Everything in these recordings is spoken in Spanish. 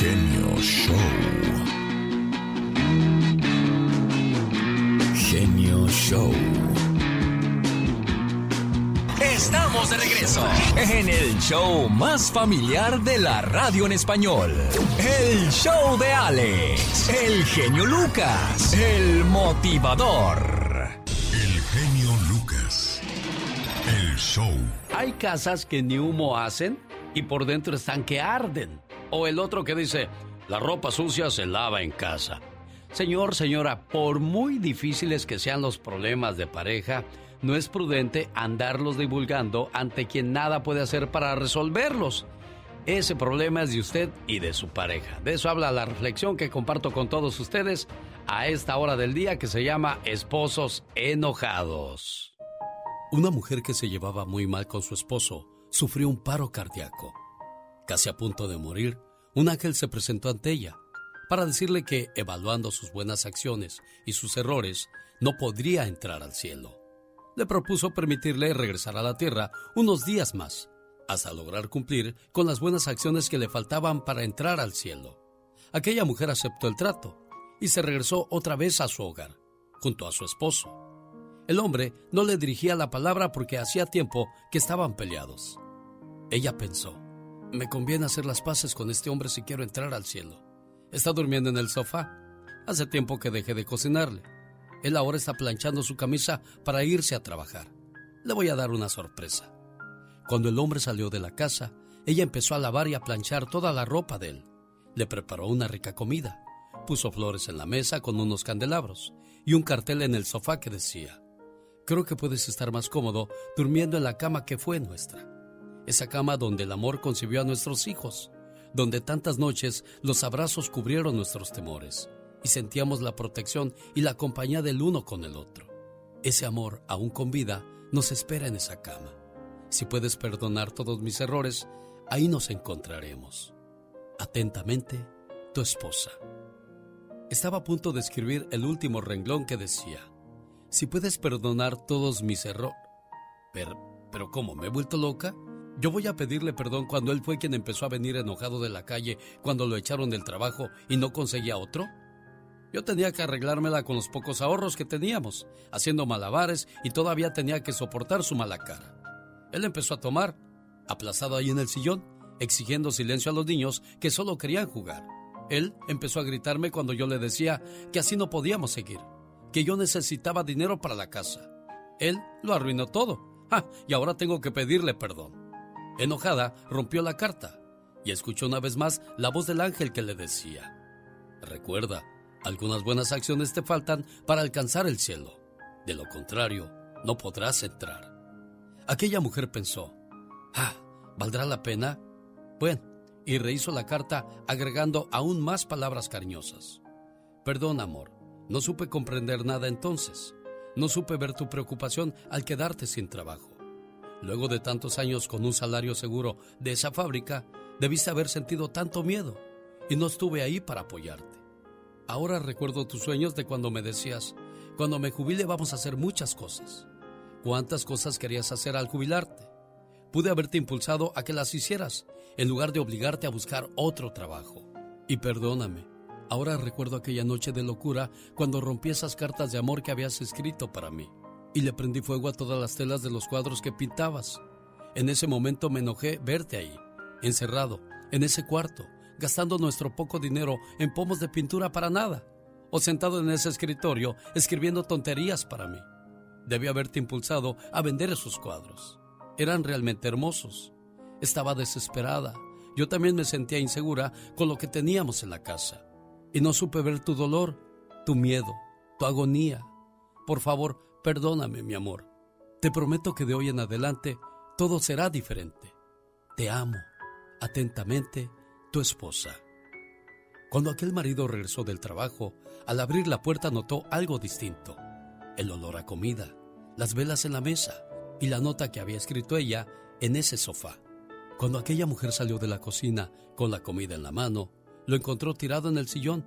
Genio Show. Genio Show. Estamos de regreso en el show más familiar de la radio en español. El show de Alex, el genio Lucas, el motivador. El genio Lucas. El show. Hay casas que ni humo hacen y por dentro están que arden. O el otro que dice, la ropa sucia se lava en casa. Señor, señora, por muy difíciles que sean los problemas de pareja, no es prudente andarlos divulgando ante quien nada puede hacer para resolverlos. Ese problema es de usted y de su pareja. De eso habla la reflexión que comparto con todos ustedes a esta hora del día que se llama Esposos Enojados. Una mujer que se llevaba muy mal con su esposo sufrió un paro cardíaco. Casi a punto de morir, un ángel se presentó ante ella para decirle que, evaluando sus buenas acciones y sus errores, no podría entrar al cielo. Le propuso permitirle regresar a la tierra unos días más, hasta lograr cumplir con las buenas acciones que le faltaban para entrar al cielo. Aquella mujer aceptó el trato y se regresó otra vez a su hogar, junto a su esposo. El hombre no le dirigía la palabra porque hacía tiempo que estaban peleados. Ella pensó, me conviene hacer las paces con este hombre si quiero entrar al cielo. Está durmiendo en el sofá. Hace tiempo que dejé de cocinarle. Él ahora está planchando su camisa para irse a trabajar. Le voy a dar una sorpresa. Cuando el hombre salió de la casa, ella empezó a lavar y a planchar toda la ropa de él. Le preparó una rica comida. Puso flores en la mesa con unos candelabros y un cartel en el sofá que decía, Creo que puedes estar más cómodo durmiendo en la cama que fue nuestra esa cama donde el amor concibió a nuestros hijos, donde tantas noches los abrazos cubrieron nuestros temores y sentíamos la protección y la compañía del uno con el otro. Ese amor, aún con vida, nos espera en esa cama. Si puedes perdonar todos mis errores, ahí nos encontraremos. Atentamente, tu esposa. Estaba a punto de escribir el último renglón que decía, si puedes perdonar todos mis errores... Pero, pero ¿cómo? ¿Me he vuelto loca? Yo voy a pedirle perdón cuando él fue quien empezó a venir enojado de la calle cuando lo echaron del trabajo y no conseguía otro. Yo tenía que arreglármela con los pocos ahorros que teníamos, haciendo malabares y todavía tenía que soportar su mala cara. Él empezó a tomar, aplazado ahí en el sillón, exigiendo silencio a los niños que solo querían jugar. Él empezó a gritarme cuando yo le decía que así no podíamos seguir, que yo necesitaba dinero para la casa. Él lo arruinó todo. Ah, y ahora tengo que pedirle perdón. Enojada, rompió la carta y escuchó una vez más la voz del ángel que le decía, Recuerda, algunas buenas acciones te faltan para alcanzar el cielo. De lo contrario, no podrás entrar. Aquella mujer pensó, Ah, ¿valdrá la pena? Bueno, y rehizo la carta agregando aún más palabras cariñosas. Perdón, amor, no supe comprender nada entonces. No supe ver tu preocupación al quedarte sin trabajo. Luego de tantos años con un salario seguro de esa fábrica, debiste haber sentido tanto miedo y no estuve ahí para apoyarte. Ahora recuerdo tus sueños de cuando me decías, cuando me jubile vamos a hacer muchas cosas. ¿Cuántas cosas querías hacer al jubilarte? Pude haberte impulsado a que las hicieras, en lugar de obligarte a buscar otro trabajo. Y perdóname, ahora recuerdo aquella noche de locura cuando rompí esas cartas de amor que habías escrito para mí y le prendí fuego a todas las telas de los cuadros que pintabas. En ese momento me enojé verte ahí, encerrado, en ese cuarto, gastando nuestro poco dinero en pomos de pintura para nada, o sentado en ese escritorio escribiendo tonterías para mí. Debí haberte impulsado a vender esos cuadros. Eran realmente hermosos. Estaba desesperada. Yo también me sentía insegura con lo que teníamos en la casa. Y no supe ver tu dolor, tu miedo, tu agonía. Por favor, perdóname, mi amor. Te prometo que de hoy en adelante todo será diferente. Te amo. Atentamente, tu esposa. Cuando aquel marido regresó del trabajo, al abrir la puerta notó algo distinto. El olor a comida, las velas en la mesa y la nota que había escrito ella en ese sofá. Cuando aquella mujer salió de la cocina con la comida en la mano, lo encontró tirado en el sillón,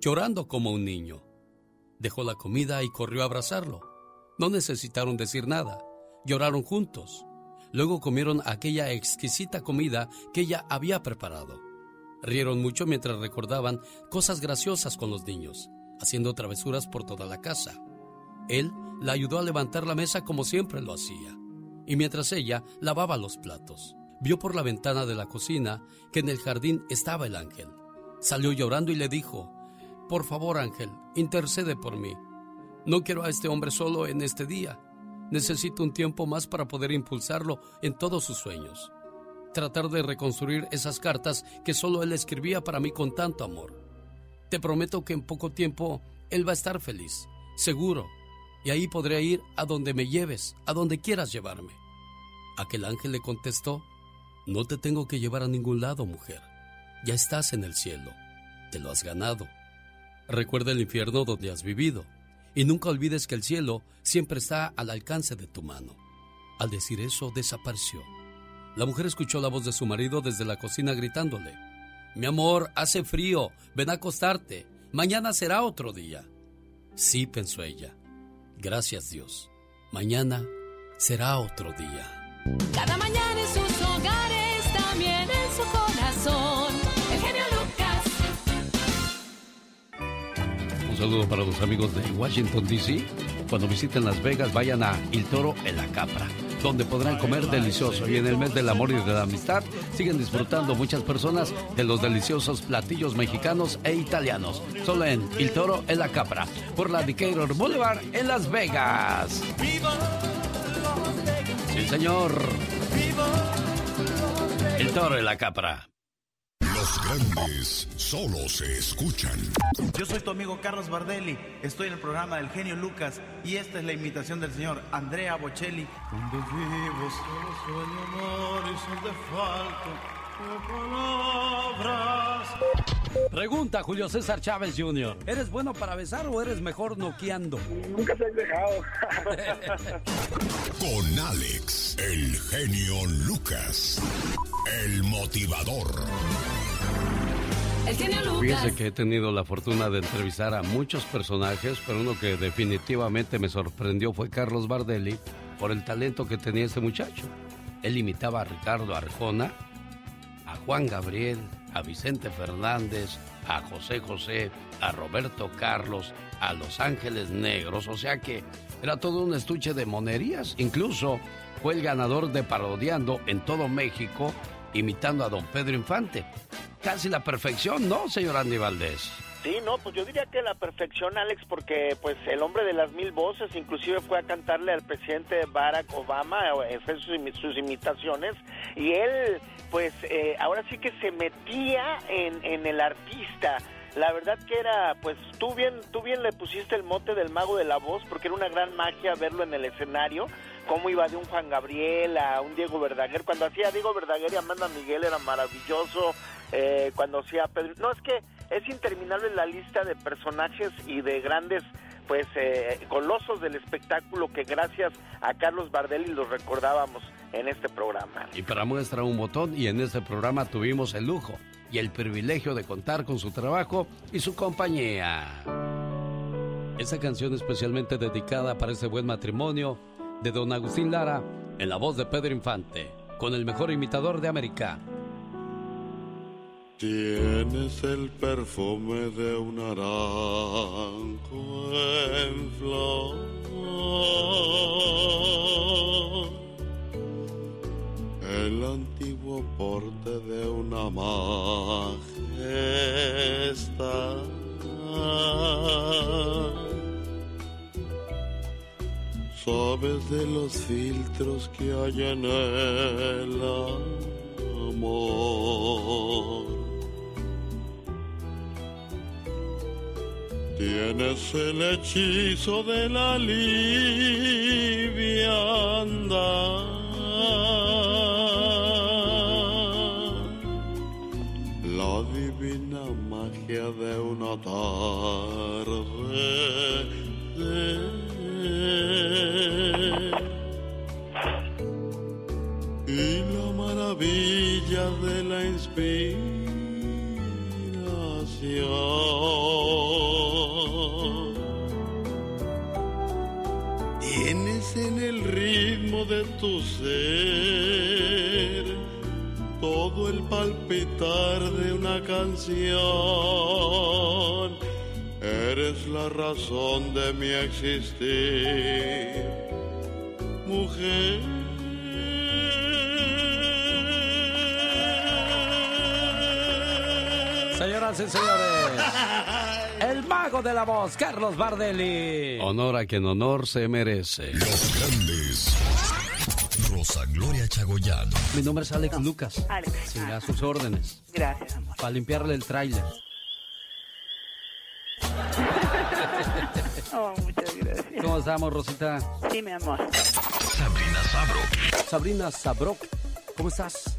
llorando como un niño. Dejó la comida y corrió a abrazarlo. No necesitaron decir nada, lloraron juntos. Luego comieron aquella exquisita comida que ella había preparado. Rieron mucho mientras recordaban cosas graciosas con los niños, haciendo travesuras por toda la casa. Él la ayudó a levantar la mesa como siempre lo hacía, y mientras ella lavaba los platos, vio por la ventana de la cocina que en el jardín estaba el ángel. Salió llorando y le dijo, Por favor ángel, intercede por mí. No quiero a este hombre solo en este día. Necesito un tiempo más para poder impulsarlo en todos sus sueños tratar de reconstruir esas cartas que solo él escribía para mí con tanto amor. Te prometo que en poco tiempo él va a estar feliz, seguro, y ahí podré ir a donde me lleves, a donde quieras llevarme. Aquel ángel le contestó, no te tengo que llevar a ningún lado, mujer. Ya estás en el cielo, te lo has ganado. Recuerda el infierno donde has vivido, y nunca olvides que el cielo siempre está al alcance de tu mano. Al decir eso, desapareció. La mujer escuchó la voz de su marido desde la cocina gritándole, Mi amor, hace frío, ven a acostarte, mañana será otro día. Sí, pensó ella, gracias Dios, mañana será otro día. Cada mañana en sus hogares, también en su corazón, saludo para los amigos de Washington, D.C. Cuando visiten Las Vegas, vayan a Il Toro en la Capra donde podrán comer delicioso. Y en el mes del amor y de la amistad siguen disfrutando muchas personas de los deliciosos platillos mexicanos e italianos. Solo en El Toro en la Capra, por la Decatur Boulevard en Las Vegas. Sí, señor. El Toro en la Capra. Los grandes solo se escuchan. Yo soy tu amigo Carlos Bardelli. Estoy en el programa del genio Lucas y esta es la imitación del señor Andrea Bocelli. Donde vivo solo sueño amor y son de falta palabras. Pregunta Julio César Chávez Jr. ¿Eres bueno para besar o eres mejor noqueando? Nunca se ha dejado. Con Alex, el genio Lucas, el motivador. Fíjese que he tenido la fortuna de entrevistar a muchos personajes, pero uno que definitivamente me sorprendió fue Carlos Bardelli por el talento que tenía este muchacho. Él imitaba a Ricardo Arjona, a Juan Gabriel, a Vicente Fernández, a José José, a Roberto Carlos, a Los Ángeles Negros, o sea que era todo un estuche de monerías. Incluso fue el ganador de Parodiando en todo México, imitando a don Pedro Infante. Casi la perfección, ¿no, señor Andy Valdés? Sí, no, pues yo diría que la perfección, Alex, porque pues el hombre de las mil voces inclusive fue a cantarle al presidente Barack Obama, eh, fue sus, sus imitaciones, y él pues eh, ahora sí que se metía en, en el artista. La verdad que era, pues tú bien, tú bien le pusiste el mote del mago de la voz, porque era una gran magia verlo en el escenario, cómo iba de un Juan Gabriel a un Diego Verdaguer. Cuando hacía Diego Verdaguer y Amanda Miguel era maravilloso, eh, cuando hacía Pedro... No, es que es interminable la lista de personajes y de grandes pues eh, colosos del espectáculo que gracias a Carlos Bardelli los recordábamos en este programa. Y para muestra un botón, y en este programa tuvimos el lujo y el privilegio de contar con su trabajo y su compañía. Esta canción especialmente dedicada para ese buen matrimonio de don Agustín Lara en la voz de Pedro Infante, con el mejor imitador de América, Tienes el perfume de un naranjo en flor. el antiguo porte de una majestad. Sabes de los filtros que hay en el amor. Tienes el hechizo de la liviandad, la divina magia de una tarde la inspiración. Tienes en el ritmo de tu ser todo el palpitar de una canción. Eres la razón de mi existir, mujer. Señoras y señores, el mago de la voz, Carlos Bardelli. Honor a quien honor se merece. Los grandes. Rosa Gloria Chagoyán. Mi nombre es Alex Lucas. Alex. Sí, a sus órdenes. Gracias, amor. Para limpiarle el tráiler. Oh, muchas gracias. ¿Cómo estamos, Rosita? Sí, mi amor. Sabrina Sabro. Sabrina Sabrok, ¿cómo estás?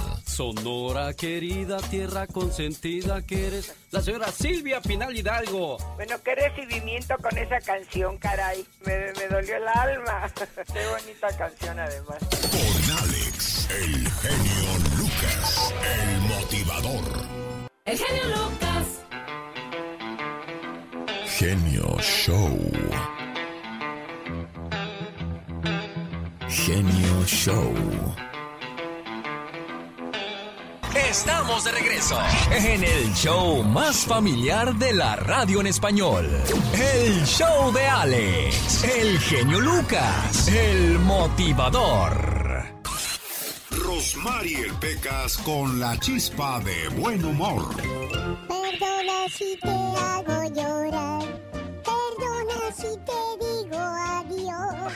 Sonora querida, tierra consentida que eres. La señora Silvia Pinal Hidalgo. Bueno, qué recibimiento con esa canción, caray. Me, me dolió el alma. qué bonita canción, además. Con Alex, el genio Lucas, el motivador. El genio Lucas. Genio Show. Genio Show. Estamos de regreso en el show más familiar de la radio en español. El show de Alex, el genio Lucas, el motivador. Rosmarie Pecas con la chispa de buen humor. Perdona si te hago llorar. Perdona si te digo adiós.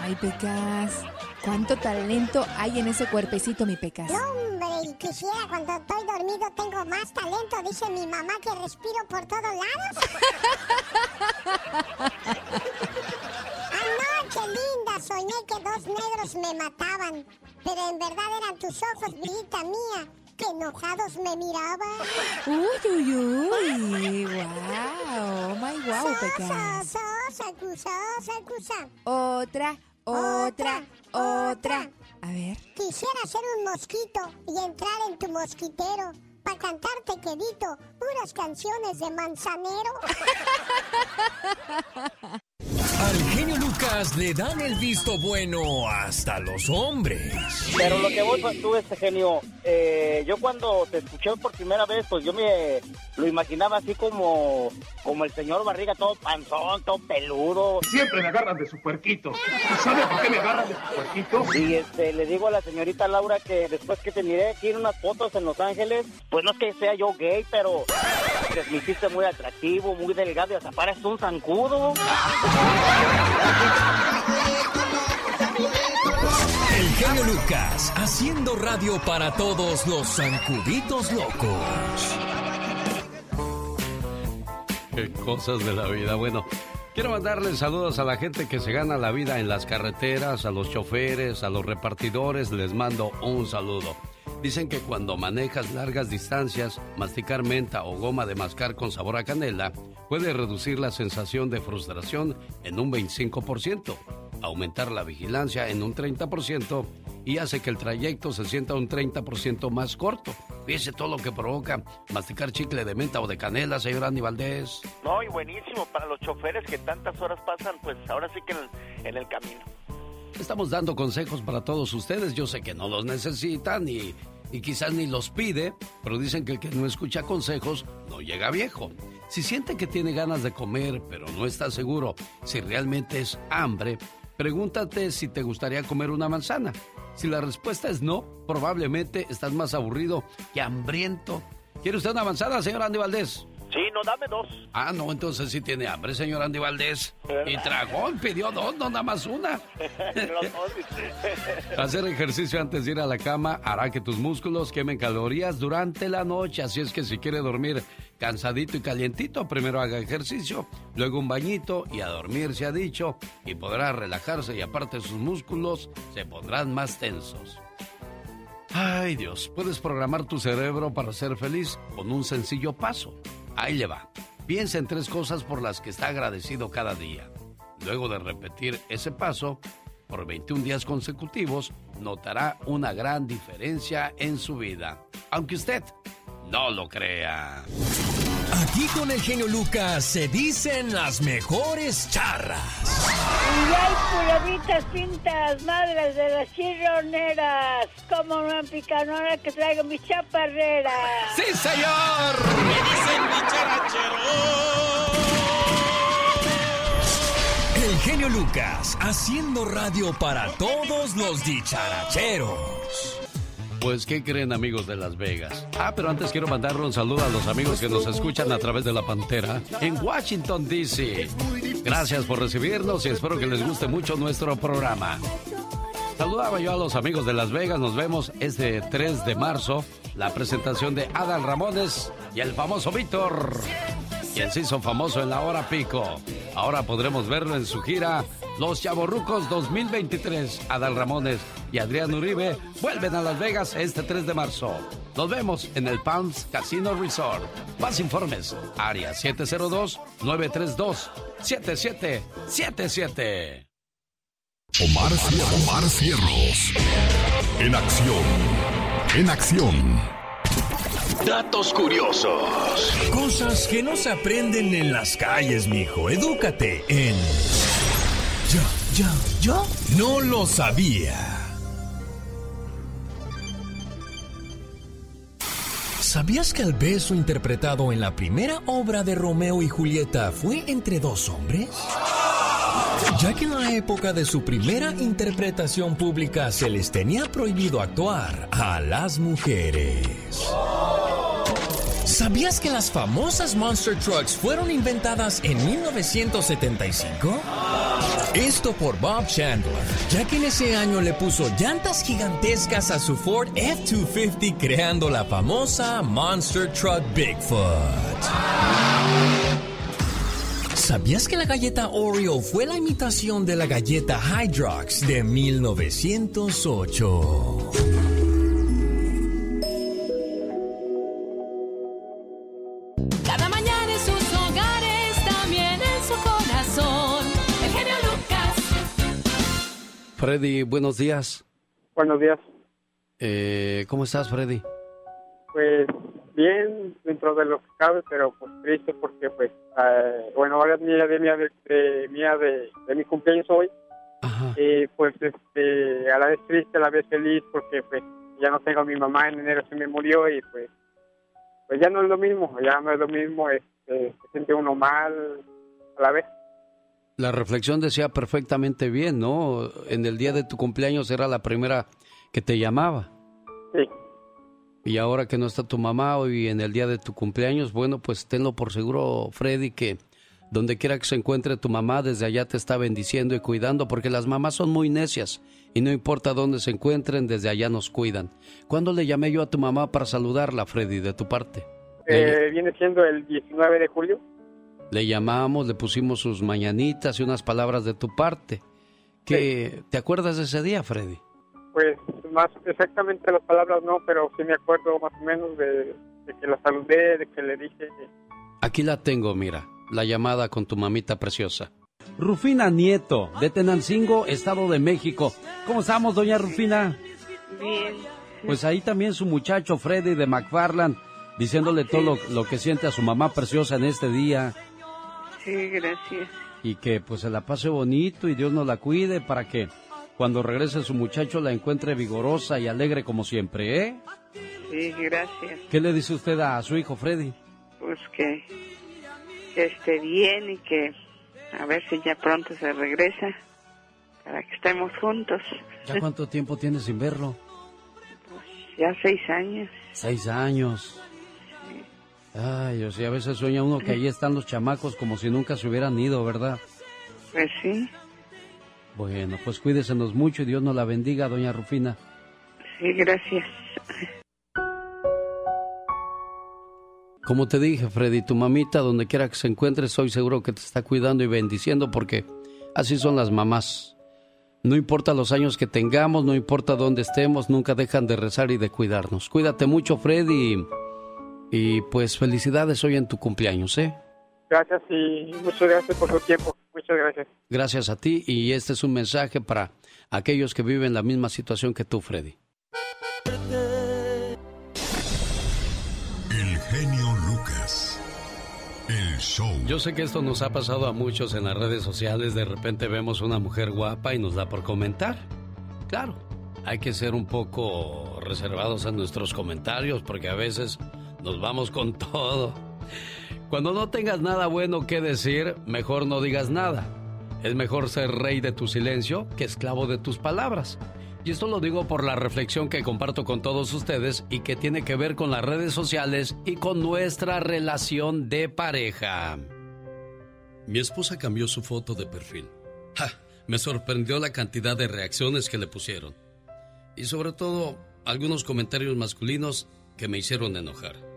Ay, Pecas, cuánto talento hay en ese cuerpecito, mi Pecas. No, hombre, y quisiera cuando estoy dormido tengo más talento. Dice mi mamá que respiro por todos lados. Anoche, linda, soñé que dos negros me mataban. Pero en verdad eran tus ojos, brillita mía, que enojados me miraban. Uy, uy, uy. Wow. Oh my wow, Pecas. sosa, sosa, sosa. Otra, otra, Otra, otra. A ver. Quisiera ser un mosquito y entrar en tu mosquitero para cantarte quedito puras canciones de manzanero. Al genio Lucas le dan el visto bueno hasta los hombres. Pero lo que vos tú, este genio, eh, yo cuando te escuché por primera vez, pues yo me lo imaginaba así como, como el señor Barriga, todo panzón, todo peludo. Siempre me agarran de su puerquito. ¿Sabe por qué me agarran de su puerquito? Y este, le digo a la señorita Laura que después que te miré aquí en unas fotos en Los Ángeles, pues no es que sea yo gay, pero te me hiciste muy atractivo, muy delgado y hasta pareces un zancudo. El genio Lucas haciendo radio para todos los zancuditos locos. Qué cosas de la vida. Bueno, quiero mandarle saludos a la gente que se gana la vida en las carreteras, a los choferes, a los repartidores. Les mando un saludo. Dicen que cuando manejas largas distancias, masticar menta o goma de mascar con sabor a canela puede reducir la sensación de frustración en un 25%, aumentar la vigilancia en un 30% y hace que el trayecto se sienta un 30% más corto. Fíjese todo lo que provoca masticar chicle de menta o de canela, señor Andy Valdés. No, y buenísimo para los choferes que tantas horas pasan, pues ahora sí que en el, en el camino. Estamos dando consejos para todos ustedes. Yo sé que no los necesitan y, y quizás ni los pide, pero dicen que el que no escucha consejos no llega viejo. Si siente que tiene ganas de comer, pero no está seguro si realmente es hambre, pregúntate si te gustaría comer una manzana. Si la respuesta es no, probablemente estás más aburrido que hambriento. ¿Quiere usted una manzana, señor Andy Valdés? Sí, no, dame dos. Ah, no, entonces sí tiene hambre, señor Andy Valdés. Y tragón, pidió dos, no nada más una. Hacer ejercicio antes de ir a la cama hará que tus músculos quemen calorías durante la noche. Así es que si quiere dormir cansadito y calientito, primero haga ejercicio, luego un bañito y a dormir se ha dicho. Y podrá relajarse y aparte sus músculos se pondrán más tensos. Ay Dios, puedes programar tu cerebro para ser feliz con un sencillo paso. Ahí le va. Piensa en tres cosas por las que está agradecido cada día. Luego de repetir ese paso por 21 días consecutivos, notará una gran diferencia en su vida. Aunque usted no lo crea. Aquí con el genio Lucas se dicen las mejores charras. Y hay pulavitas pintas, madres de las chirroneras. Como una picanora que traigo mi chaparrera. ¡Sí, señor! Me dicen mi El genio Lucas haciendo radio para todos los dicharacheros. Pues, ¿qué creen amigos de Las Vegas? Ah, pero antes quiero mandarle un saludo a los amigos que nos escuchan a través de la Pantera en Washington, D.C. Gracias por recibirnos y espero que les guste mucho nuestro programa. Saludaba yo a los amigos de Las Vegas, nos vemos este 3 de marzo, la presentación de Adal Ramones y el famoso Víctor, quien se hizo famoso en la hora pico. Ahora podremos verlo en su gira Los Chavorrucos 2023. Adal Ramones y Adrián Uribe vuelven a Las Vegas este 3 de marzo. Nos vemos en el Palms Casino Resort. Más informes, área 702-932-7777. Omar, Omar Cierros. En acción. En acción. Datos curiosos. Cosas que no se aprenden en las calles, mijo. Edúcate en. Yo, yo, yo. No lo sabía. ¿Sabías que el beso interpretado en la primera obra de Romeo y Julieta fue entre dos hombres? Ya que en la época de su primera interpretación pública se les tenía prohibido actuar a las mujeres. ¿Sabías que las famosas Monster Trucks fueron inventadas en 1975? Esto por Bob Chandler, ya que en ese año le puso llantas gigantescas a su Ford F-250 creando la famosa Monster Truck Bigfoot. ¿Sabías que la galleta Oreo fue la imitación de la galleta Hydrox de 1908? Cada mañana en sus hogares, también en su corazón. El genio Lucas. Freddy, buenos días. Buenos días. Eh, ¿Cómo estás, Freddy? Pues bien, dentro de lo que cabe, pero pues triste porque pues, eh, bueno, ahora es día de, mía de, de, mía de, mi cumpleaños hoy. Y pues este, a la vez triste, a la vez feliz porque pues ya no tengo a mi mamá, en enero se me murió y pues, pues ya no es lo mismo, ya no es lo mismo, este, se siente uno mal a la vez. La reflexión decía perfectamente bien, ¿no? En el día de tu cumpleaños era la primera que te llamaba. Sí. Y ahora que no está tu mamá hoy en el día de tu cumpleaños, bueno, pues tenlo por seguro, Freddy, que donde quiera que se encuentre tu mamá, desde allá te está bendiciendo y cuidando, porque las mamás son muy necias y no importa dónde se encuentren, desde allá nos cuidan. ¿Cuándo le llamé yo a tu mamá para saludarla, Freddy, de tu parte? Eh, viene siendo el 19 de julio. Le llamamos, le pusimos sus mañanitas y unas palabras de tu parte. ¿Qué, ¿Te acuerdas de ese día, Freddy? Pues más exactamente las palabras no, pero sí me acuerdo más o menos de, de que la saludé, de que le dije Aquí la tengo, mira, la llamada con tu mamita preciosa. Rufina Nieto, de Tenancingo, Estado de México. ¿Cómo estamos, doña Rufina? Bien. Pues ahí también su muchacho Freddy de McFarland, diciéndole todo lo, lo que siente a su mamá preciosa en este día. Sí, gracias. Y que pues se la pase bonito y Dios nos la cuide para que cuando regrese su muchacho la encuentre vigorosa y alegre como siempre, ¿eh? Sí, gracias. ¿Qué le dice usted a su hijo Freddy? Pues que, que esté bien y que a ver si ya pronto se regresa para que estemos juntos. ¿Ya cuánto tiempo tiene sin verlo? Ya seis años. Seis años. Ay, o sea, a veces sueña uno que ahí están los chamacos como si nunca se hubieran ido, ¿verdad? Pues sí. Bueno, pues cuídesenos mucho y Dios nos la bendiga, doña Rufina. Sí, gracias. Como te dije, Freddy, tu mamita, donde quiera que se encuentre, estoy seguro que te está cuidando y bendiciendo porque así son las mamás. No importa los años que tengamos, no importa dónde estemos, nunca dejan de rezar y de cuidarnos. Cuídate mucho, Freddy. Y pues felicidades hoy en tu cumpleaños, ¿eh? Gracias y muchas gracias por su tiempo. Muchas gracias. Gracias a ti y este es un mensaje para aquellos que viven la misma situación que tú, Freddy. El genio Lucas. El show. Yo sé que esto nos ha pasado a muchos en las redes sociales. De repente vemos una mujer guapa y nos da por comentar. Claro, hay que ser un poco reservados en nuestros comentarios porque a veces nos vamos con todo. Cuando no tengas nada bueno que decir, mejor no digas nada. Es mejor ser rey de tu silencio que esclavo de tus palabras. Y esto lo digo por la reflexión que comparto con todos ustedes y que tiene que ver con las redes sociales y con nuestra relación de pareja. Mi esposa cambió su foto de perfil. Me sorprendió la cantidad de reacciones que le pusieron. Y sobre todo, algunos comentarios masculinos que me hicieron enojar.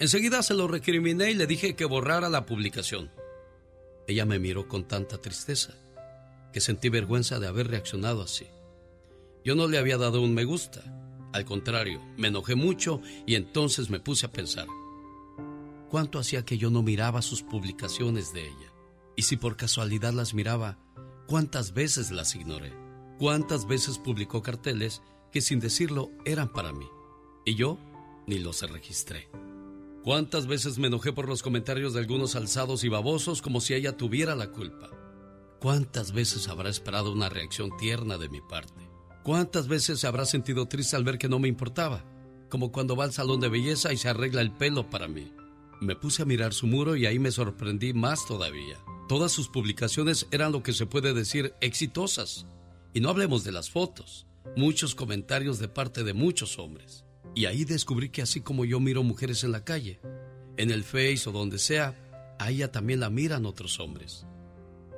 Enseguida se lo recriminé y le dije que borrara la publicación. Ella me miró con tanta tristeza que sentí vergüenza de haber reaccionado así. Yo no le había dado un me gusta. Al contrario, me enojé mucho y entonces me puse a pensar. ¿Cuánto hacía que yo no miraba sus publicaciones de ella? Y si por casualidad las miraba, ¿cuántas veces las ignoré? ¿Cuántas veces publicó carteles que sin decirlo eran para mí? Y yo ni los registré. ¿Cuántas veces me enojé por los comentarios de algunos alzados y babosos como si ella tuviera la culpa? ¿Cuántas veces habrá esperado una reacción tierna de mi parte? ¿Cuántas veces se habrá sentido triste al ver que no me importaba? Como cuando va al salón de belleza y se arregla el pelo para mí. Me puse a mirar su muro y ahí me sorprendí más todavía. Todas sus publicaciones eran lo que se puede decir exitosas. Y no hablemos de las fotos. Muchos comentarios de parte de muchos hombres. Y ahí descubrí que así como yo miro mujeres en la calle, en el Face o donde sea, a ella también la miran otros hombres.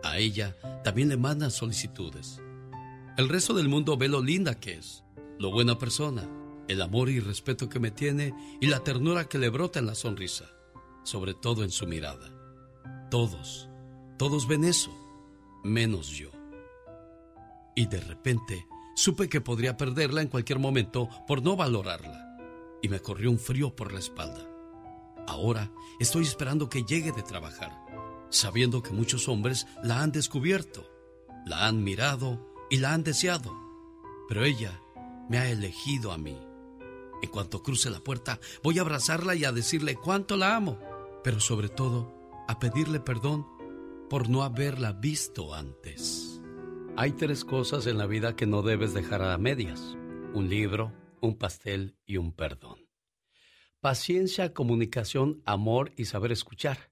A ella también le mandan solicitudes. El resto del mundo ve lo linda que es, lo buena persona, el amor y respeto que me tiene y la ternura que le brota en la sonrisa, sobre todo en su mirada. Todos, todos ven eso, menos yo. Y de repente supe que podría perderla en cualquier momento por no valorarla. Y me corrió un frío por la espalda. Ahora estoy esperando que llegue de trabajar, sabiendo que muchos hombres la han descubierto, la han mirado y la han deseado. Pero ella me ha elegido a mí. En cuanto cruce la puerta, voy a abrazarla y a decirle cuánto la amo, pero sobre todo a pedirle perdón por no haberla visto antes. Hay tres cosas en la vida que no debes dejar a medias. Un libro, un pastel y un perdón. Paciencia, comunicación, amor y saber escuchar.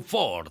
Ford.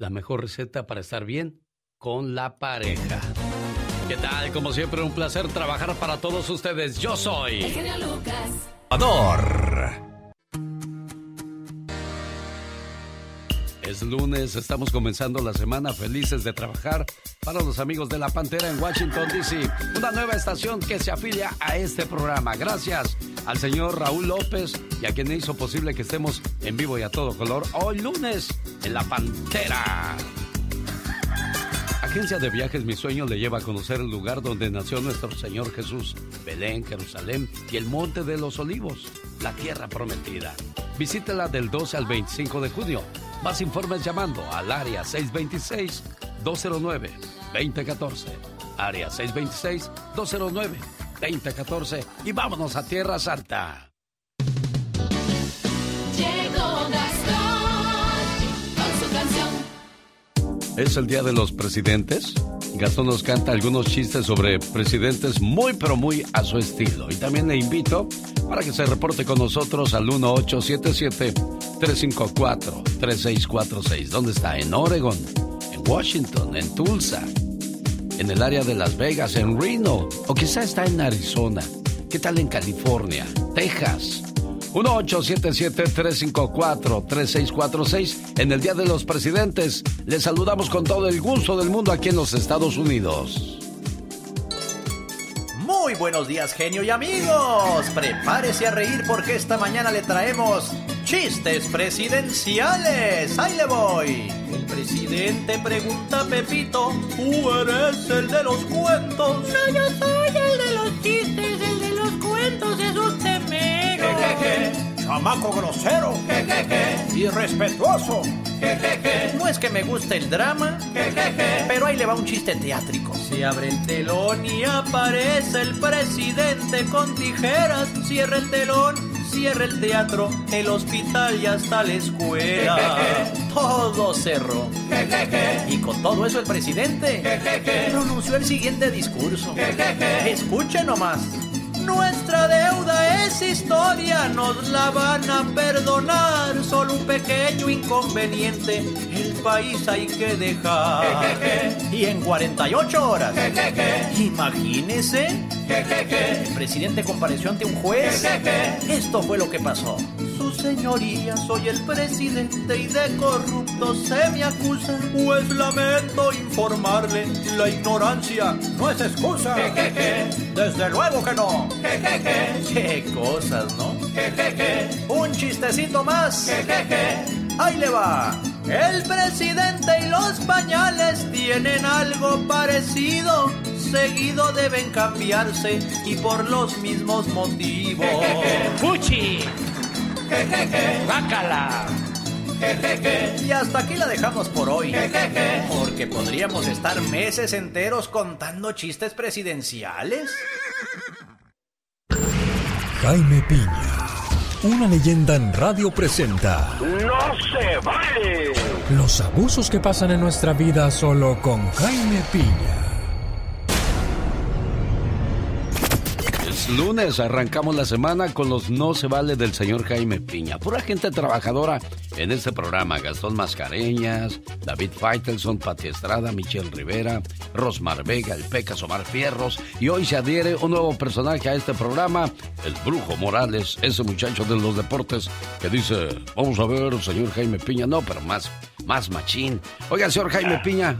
la mejor receta para estar bien con la pareja. ¿Qué tal? Como siempre, un placer trabajar para todos ustedes. Yo soy. El Lucas. Ador. Es lunes, estamos comenzando la semana felices de trabajar para los amigos de La Pantera en Washington, D.C. Una nueva estación que se afilia a este programa. Gracias al señor Raúl López y a quien hizo posible que estemos en vivo y a todo color hoy lunes en La Pantera. Agencia de Viajes Mi Sueño le lleva a conocer el lugar donde nació nuestro Señor Jesús, Belén, Jerusalén y el Monte de los Olivos, la tierra prometida. Visítela del 12 al 25 de junio más informes llamando al área 626-209-2014. Área 626-209-2014. Y vámonos a Tierra Santa. ¿Es el Día de los Presidentes? Gastón nos canta algunos chistes sobre presidentes muy pero muy a su estilo. Y también le invito para que se reporte con nosotros al 1877-354-3646. ¿Dónde está? En Oregon, en Washington, en Tulsa, en el área de Las Vegas, en Reno, o quizá está en Arizona. ¿Qué tal en California, Texas? 1877-354-3646 en el Día de los Presidentes. Les saludamos con todo el gusto del mundo aquí en los Estados Unidos. Muy buenos días, genio y amigos. Prepárese a reír porque esta mañana le traemos chistes presidenciales. Ahí le voy. El presidente pregunta a Pepito, ¿tú eres el de los cuentos? No, yo soy el de los chistes, el de los cuentos, es usted chamaco grosero. Jejeje, irrespetuoso. Jejeje, no es que me guste el drama. Pero ahí le va un chiste teátrico. Se abre el telón y aparece el presidente con tijeras. Cierra el telón, cierra el teatro, el hospital y hasta la escuela. Todo cerró. Y con todo eso el presidente pronunció el siguiente discurso. Escuchen nomás. Nuestra deuda es historia, nos la van a perdonar. Solo un pequeño inconveniente, el país hay que dejar. Y en 48 horas, imagínese, el presidente compareció ante un juez. Esto fue lo que pasó. Señoría, soy el presidente y de corrupto se me acusa. Pues lamento informarle, la ignorancia no es excusa. Desde luego que no. Qué cosas, ¿no? Un chistecito más. Ahí le va. El presidente y los pañales tienen algo parecido. Seguido deben cambiarse y por los mismos motivos. ¡Fuchi! ¡Bácala! Y hasta aquí la dejamos por hoy. Porque podríamos estar meses enteros contando chistes presidenciales. Jaime Piña, una leyenda en radio presenta ¡No se vale! los abusos que pasan en nuestra vida solo con Jaime Piña. Lunes, arrancamos la semana con los no se vale del señor Jaime Piña. Pura gente trabajadora en este programa. Gastón Mascareñas, David Faitelson, Pati Estrada, Michelle Rivera, Rosmar Vega, el Pecas Omar Fierros. Y hoy se adhiere un nuevo personaje a este programa, el Brujo Morales, ese muchacho de los deportes que dice, vamos a ver, señor Jaime Piña. No, pero más, más machín. Oiga, señor Jaime Piña,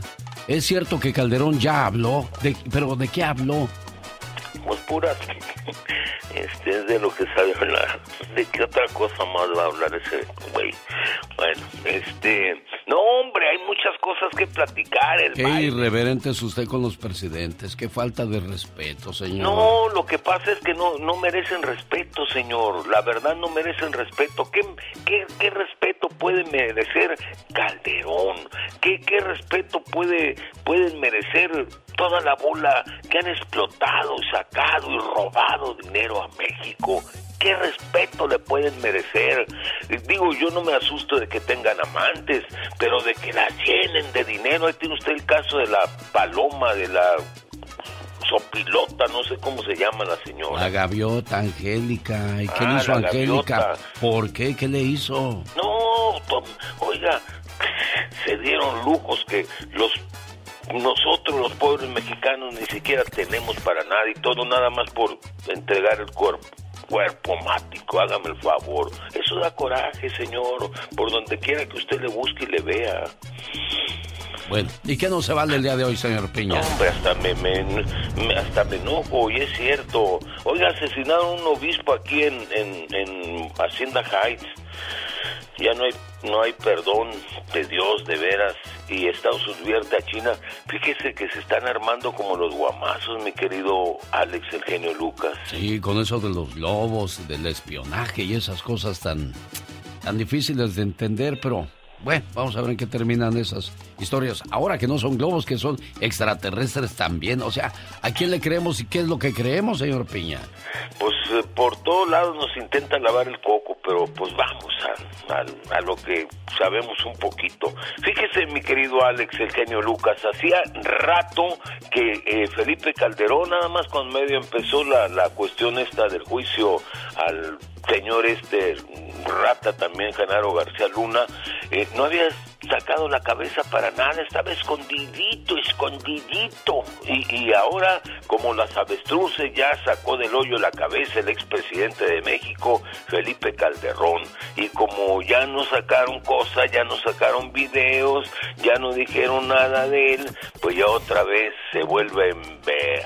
¿es cierto que Calderón ya habló? De- ¿Pero de qué habló? Pues puras. Este es de lo que sabe hablar. ¿De qué otra cosa más va a hablar ese güey? Bueno, este. No, hombre, hay muchas cosas que platicar. El Qué baile. irreverente es usted con los presidentes. Qué falta de respeto, señor. No, lo que pasa es que no, no merecen respeto, señor. La verdad no merecen respeto. ¿Qué, qué, qué respeto puede merecer Calderón? ¿Qué, qué respeto puede, pueden merecer toda la bola que han explotado, sacado y robado dinero a México? ¿Qué respeto le pueden merecer? Digo, yo no me asusto de que tengan amantes, pero de que la llenen de dinero. Ahí tiene usted el caso de la paloma, de la sopilota, no sé cómo se llama la señora. La gaviota, Angélica. ¿Y qué Ah, le hizo la Angélica? gaviota. ¿Por qué? ¿Qué le hizo? No, Tom, oiga, se dieron lujos que los nosotros los pobres mexicanos ni siquiera tenemos para nada y todo nada más por entregar el cuerpo cuerpo mático, hágame el favor. Eso da coraje, señor, por donde quiera que usted le busque y le vea. Bueno, ¿y qué no se vale el día de hoy, señor Piña? Hombre, hasta me, me- me- hasta me enojo, y es cierto. Oiga, asesinaron a un obispo aquí en, en, en Hacienda Heights. Ya no hay, no hay perdón de Dios, de veras. Y Estados Unidos advierte a China. Fíjese que se están armando como los guamazos, mi querido Alex, el genio Lucas. Sí, con eso de los globos, del espionaje y esas cosas tan, tan difíciles de entender, pero bueno, vamos a ver en qué terminan esas historias. Ahora que no son globos, que son extraterrestres también. O sea, ¿a quién le creemos y qué es lo que creemos, señor Piña? Pues eh, por todos lados nos intentan lavar el coco, pero pues vamos a, a- a lo que sabemos un poquito. Fíjese, mi querido Alex, el genio Lucas, hacía rato que eh, Felipe Calderón, nada más cuando medio empezó la, la cuestión esta del juicio al señor este rata también, Genaro García Luna, eh, no había sacado la cabeza para nada, estaba escondidito, escondidito. Y, y ahora, como las avestruces, ya sacó del hoyo la cabeza el expresidente de México, Felipe Calderón. Y como ya no sacaron cosas, ya no sacaron videos, ya no dijeron nada de él, pues ya otra vez se vuelve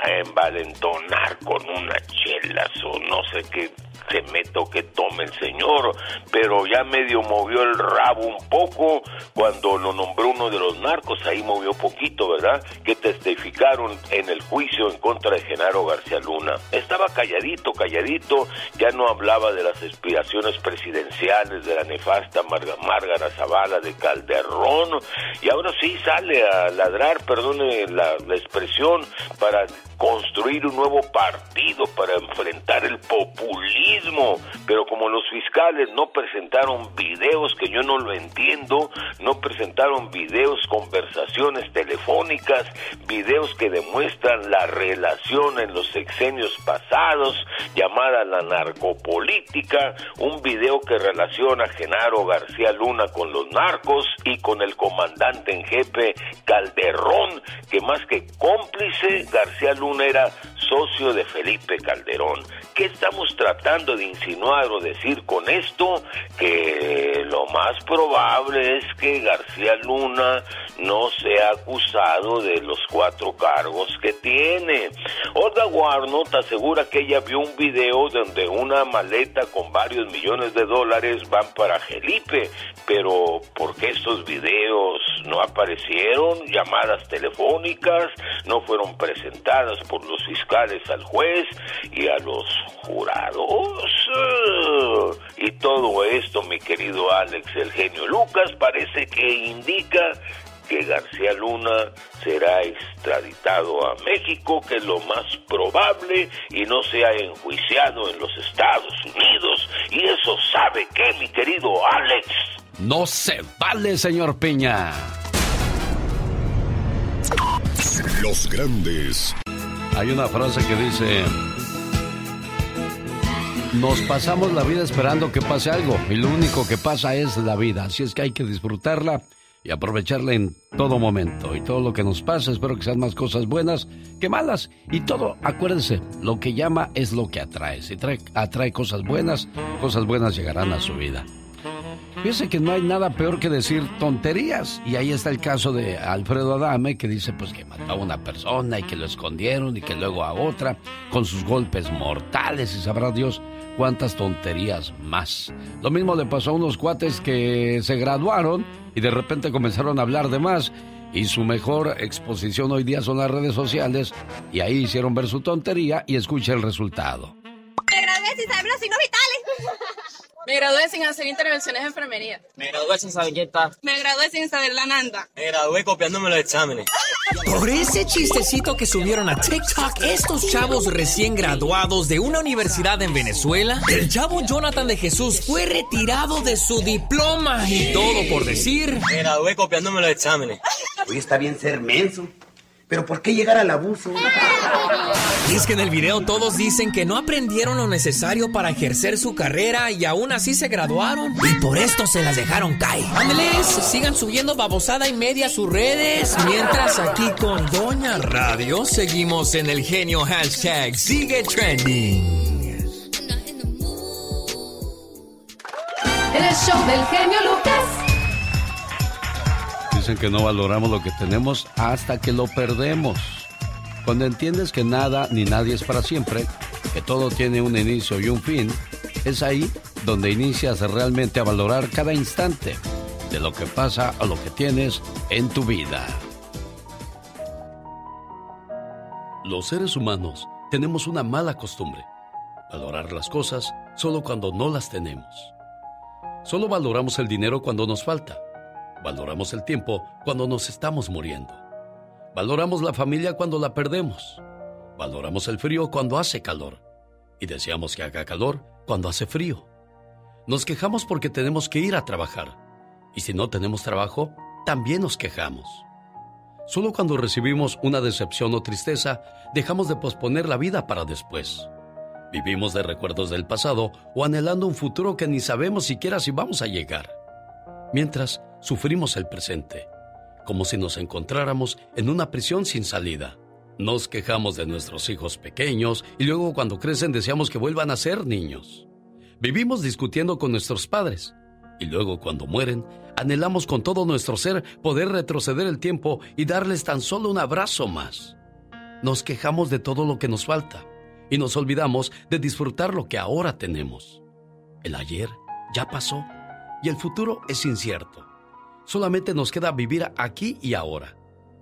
a envalentonar con unas chelas o no sé qué se meto que tome el señor, pero ya medio movió el rabo un poco cuando lo nombró uno de los narcos, ahí movió poquito, ¿verdad? Que testificaron en el juicio en contra de Genaro García Luna. Estaba calladito, calladito, ya no hablaba de las aspiraciones presidenciales de la nefasta Marga- Márgara Zavala de Calderón, y ahora sí sale a ladrar, perdone la expresión, para construir un nuevo partido, para enfrentar el populismo, pero como los fiscales no presentaron videos, que yo no lo entiendo, no presentaron videos, conversaciones telefónicas, videos que demuestran la relación en los sexenios pasados, llamada la narcopolítica, un video que relaciona a Genaro García Luna con los narcos y con el comandante en jefe Calderón, que más que cómplice, García Luna era socio de Felipe Calderón. ¿Qué estamos tratando de insinuar o decir con esto? Que lo más probable es que García Luna no sea acusado de los cuatro cargos que tiene. Olga Warnot asegura que ella vio un video donde una maleta con varios millones de dólares van para Felipe, pero ¿por qué estos videos no aparecieron? Llamadas telefónicas no fueron presentadas por los fiscales al juez y a los jurados. Y todo esto, mi querido Alex, el genio Lucas, parece que indica que García Luna será extraditado a México, que es lo más probable, y no sea enjuiciado en los Estados Unidos. Y eso sabe que, mi querido Alex. No se vale, señor Piña. Los grandes. Hay una frase que dice, nos pasamos la vida esperando que pase algo y lo único que pasa es la vida, así es que hay que disfrutarla y aprovecharla en todo momento. Y todo lo que nos pasa, espero que sean más cosas buenas que malas. Y todo, acuérdense, lo que llama es lo que atrae, si trae, atrae cosas buenas, cosas buenas llegarán a su vida. Fíjese que no hay nada peor que decir tonterías. Y ahí está el caso de Alfredo Adame, que dice pues que mató a una persona y que lo escondieron y que luego a otra, con sus golpes mortales y sabrá Dios cuántas tonterías más. Lo mismo le pasó a unos cuates que se graduaron y de repente comenzaron a hablar de más. Y su mejor exposición hoy día son las redes sociales y ahí hicieron ver su tontería y escucha el resultado. Sin. Me gradué sin hacer intervenciones de enfermería. Me gradué sin saber quién está. Me gradué sin saber la nanda. Me gradué copiándome los exámenes. Por ese chistecito que subieron a TikTok estos chavos recién graduados de una universidad en Venezuela, el chavo Jonathan de Jesús fue retirado de su diploma y todo por decir... Me gradué copiándome los exámenes. Hoy está bien ser menso. Pero ¿por qué llegar al abuso? Y es que en el video todos dicen que no aprendieron lo necesario para ejercer su carrera y aún así se graduaron. Y por esto se las dejaron caer. Ándeles, sigan subiendo babosada y media a sus redes. Mientras aquí con Doña Radio seguimos en el genio hashtag sigue trending. El show del genio Lucas. Dicen que no valoramos lo que tenemos hasta que lo perdemos. Cuando entiendes que nada ni nadie es para siempre, que todo tiene un inicio y un fin, es ahí donde inicias realmente a valorar cada instante de lo que pasa a lo que tienes en tu vida. Los seres humanos tenemos una mala costumbre, valorar las cosas solo cuando no las tenemos. Solo valoramos el dinero cuando nos falta. Valoramos el tiempo cuando nos estamos muriendo. Valoramos la familia cuando la perdemos. Valoramos el frío cuando hace calor. Y deseamos que haga calor cuando hace frío. Nos quejamos porque tenemos que ir a trabajar. Y si no tenemos trabajo, también nos quejamos. Solo cuando recibimos una decepción o tristeza, dejamos de posponer la vida para después. Vivimos de recuerdos del pasado o anhelando un futuro que ni sabemos siquiera si vamos a llegar. Mientras, sufrimos el presente, como si nos encontráramos en una prisión sin salida. Nos quejamos de nuestros hijos pequeños y luego cuando crecen deseamos que vuelvan a ser niños. Vivimos discutiendo con nuestros padres y luego cuando mueren anhelamos con todo nuestro ser poder retroceder el tiempo y darles tan solo un abrazo más. Nos quejamos de todo lo que nos falta y nos olvidamos de disfrutar lo que ahora tenemos. El ayer ya pasó y el futuro es incierto. Solamente nos queda vivir aquí y ahora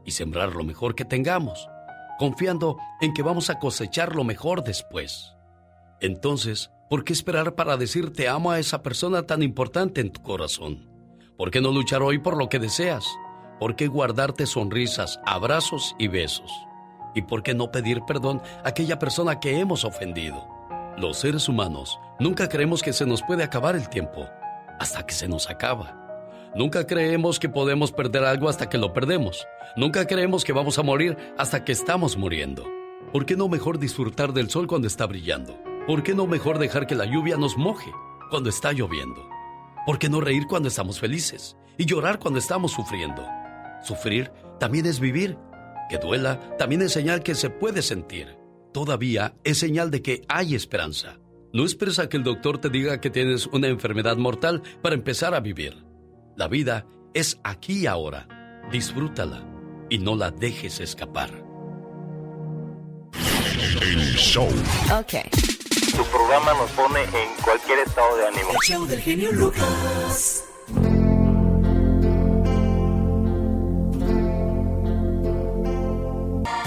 y sembrar lo mejor que tengamos, confiando en que vamos a cosechar lo mejor después. Entonces, ¿por qué esperar para decir te amo a esa persona tan importante en tu corazón? ¿Por qué no luchar hoy por lo que deseas? ¿Por qué guardarte sonrisas, abrazos y besos? ¿Y por qué no pedir perdón a aquella persona que hemos ofendido? Los seres humanos nunca creemos que se nos puede acabar el tiempo hasta que se nos acaba. Nunca creemos que podemos perder algo hasta que lo perdemos. Nunca creemos que vamos a morir hasta que estamos muriendo. ¿Por qué no mejor disfrutar del sol cuando está brillando? ¿Por qué no mejor dejar que la lluvia nos moje cuando está lloviendo? ¿Por qué no reír cuando estamos felices y llorar cuando estamos sufriendo? Sufrir también es vivir. Que duela también es señal que se puede sentir. Todavía es señal de que hay esperanza. No esperes a que el doctor te diga que tienes una enfermedad mortal para empezar a vivir. La vida es aquí y ahora. Disfrútala y no la dejes escapar. El show. Ok. Tu programa nos pone en cualquier estado de ánimo. El show del genio Lucas.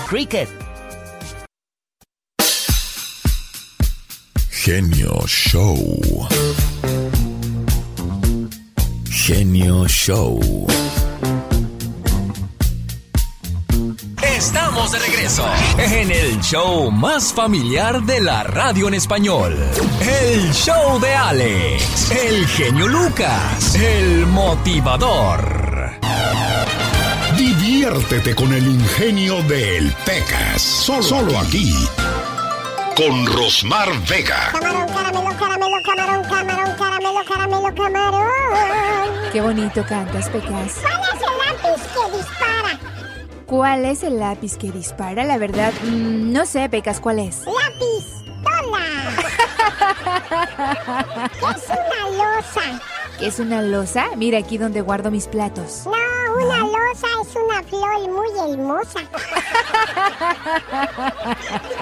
Cricket. Genio Show. Genio Show. Estamos de regreso en el show más familiar de la radio en español. El show de Alex, el genio Lucas, el motivador. Diviértete con el ingenio del Pecas. Solo, solo aquí. Con Rosmar Vega. Camarón, caramelo, caramelo, camarón, camarón, caramelo, caramelo, camarón. Qué bonito cantas, Pecas. ¿Cuál es el lápiz que dispara? ¿Cuál es el lápiz que dispara? La verdad, mm, no sé, Pecas, ¿cuál es? Lápiz, dólar. ¿Qué es una losa? ¿Qué es una losa? Mira aquí donde guardo mis platos. No, una losa es una flor muy hermosa.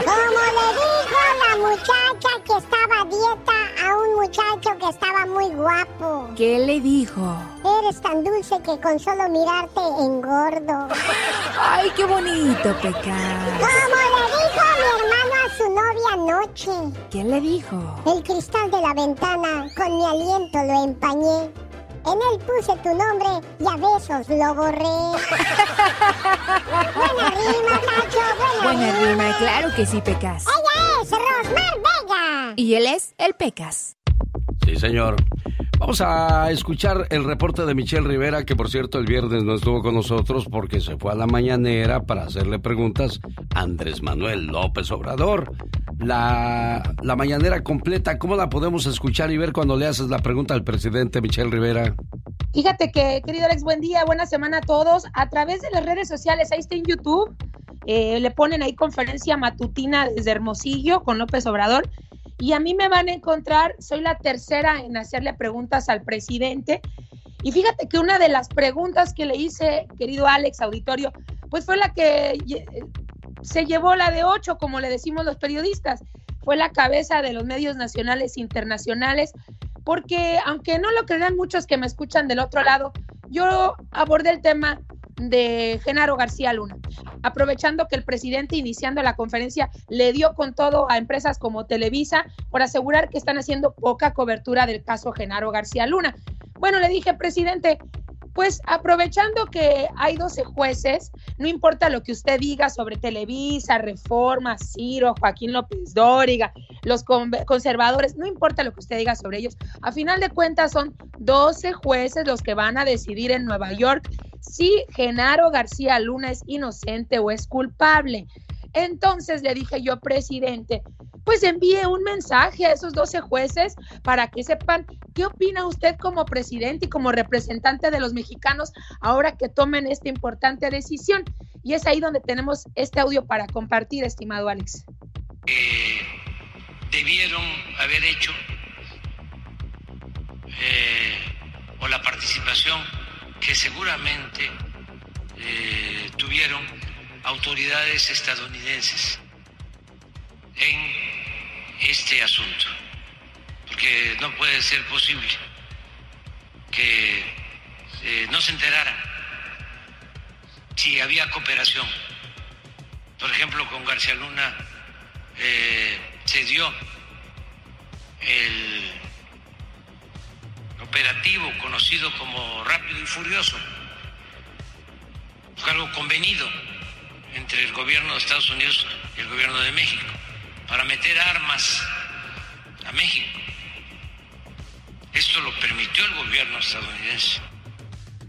Como le dijo la muchacha que estaba a dieta a un muchacho que estaba muy guapo. ¿Qué le dijo? Eres tan dulce que con solo mirarte engordo. Ay, qué bonito, Pecas. Como le dijo mi hermano a su novia anoche. ¿Qué le dijo? El cristal de la ventana con mi aliento lo empañé. En él puse tu nombre y a besos lo borré. buena rima, Cacho, buena, Buena rima, claro que sí, Pecas. Ella es Rosmar Vega. Y él es el Pecas. Sí, señor. Vamos a escuchar el reporte de Michelle Rivera, que por cierto el viernes no estuvo con nosotros porque se fue a la mañanera para hacerle preguntas a Andrés Manuel López Obrador. La, la mañanera completa, ¿cómo la podemos escuchar y ver cuando le haces la pregunta al presidente Michelle Rivera? Fíjate que, querido Alex, buen día, buena semana a todos. A través de las redes sociales, ahí está en YouTube, eh, le ponen ahí conferencia matutina desde Hermosillo con López Obrador. Y a mí me van a encontrar, soy la tercera en hacerle preguntas al presidente. Y fíjate que una de las preguntas que le hice, querido Alex, auditorio, pues fue la que se llevó la de ocho, como le decimos los periodistas. Fue la cabeza de los medios nacionales e internacionales, porque aunque no lo crean muchos que me escuchan del otro lado, yo abordé el tema de Genaro García Luna, aprovechando que el presidente iniciando la conferencia le dio con todo a empresas como Televisa por asegurar que están haciendo poca cobertura del caso Genaro García Luna. Bueno, le dije, presidente, pues aprovechando que hay 12 jueces, no importa lo que usted diga sobre Televisa, Reforma, Ciro, Joaquín López Dóriga, los con- conservadores, no importa lo que usted diga sobre ellos, a final de cuentas son 12 jueces los que van a decidir en Nueva York si Genaro García Luna es inocente o es culpable. Entonces le dije yo, presidente, pues envíe un mensaje a esos 12 jueces para que sepan qué opina usted como presidente y como representante de los mexicanos ahora que tomen esta importante decisión. Y es ahí donde tenemos este audio para compartir, estimado Alex. debieron haber hecho eh, o la participación que seguramente eh, tuvieron autoridades estadounidenses en este asunto, porque no puede ser posible que eh, no se enteraran si había cooperación. Por ejemplo, con García Luna eh, se dio el operativo conocido como Rápido y Furioso. Fue algo convenido entre el gobierno de Estados Unidos y el gobierno de México para meter armas a México. Esto lo permitió el gobierno estadounidense.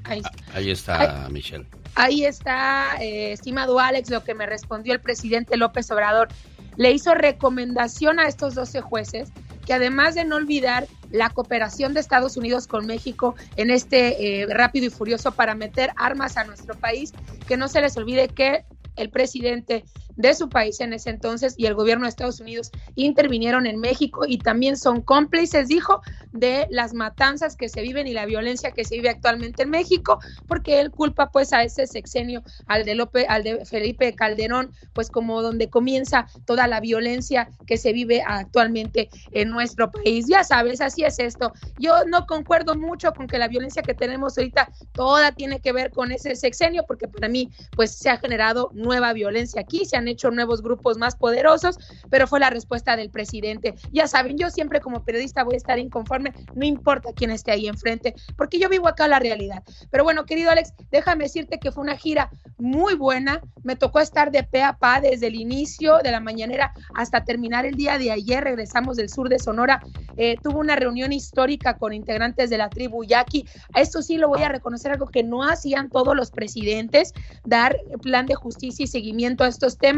Ahí, Ahí está, Michelle. ahí está, eh, estimado Alex, lo que me respondió el presidente López Obrador. Le hizo recomendación a estos 12 jueces que además de no olvidar la cooperación de Estados Unidos con México en este eh, rápido y furioso para meter armas a nuestro país, que no se les olvide que el presidente de su país en ese entonces y el gobierno de Estados Unidos intervinieron en México y también son cómplices, dijo, de las matanzas que se viven y la violencia que se vive actualmente en México, porque él culpa pues a ese sexenio, al de López, al de Felipe Calderón, pues como donde comienza toda la violencia que se vive actualmente en nuestro país. Ya sabes, así es esto. Yo no concuerdo mucho con que la violencia que tenemos ahorita toda tiene que ver con ese sexenio, porque para mí pues se ha generado nueva violencia aquí, se han hecho nuevos grupos más poderosos, pero fue la respuesta del presidente. Ya saben, yo siempre como periodista voy a estar inconforme, no importa quién esté ahí enfrente, porque yo vivo acá la realidad. Pero bueno, querido Alex, déjame decirte que fue una gira muy buena, me tocó estar de pe a pa desde el inicio de la mañanera hasta terminar el día de ayer, regresamos del sur de Sonora, eh, tuvo una reunión histórica con integrantes de la tribu Yaqui, esto sí lo voy a reconocer, algo que no hacían todos los presidentes, dar plan de justicia y seguimiento a estos temas.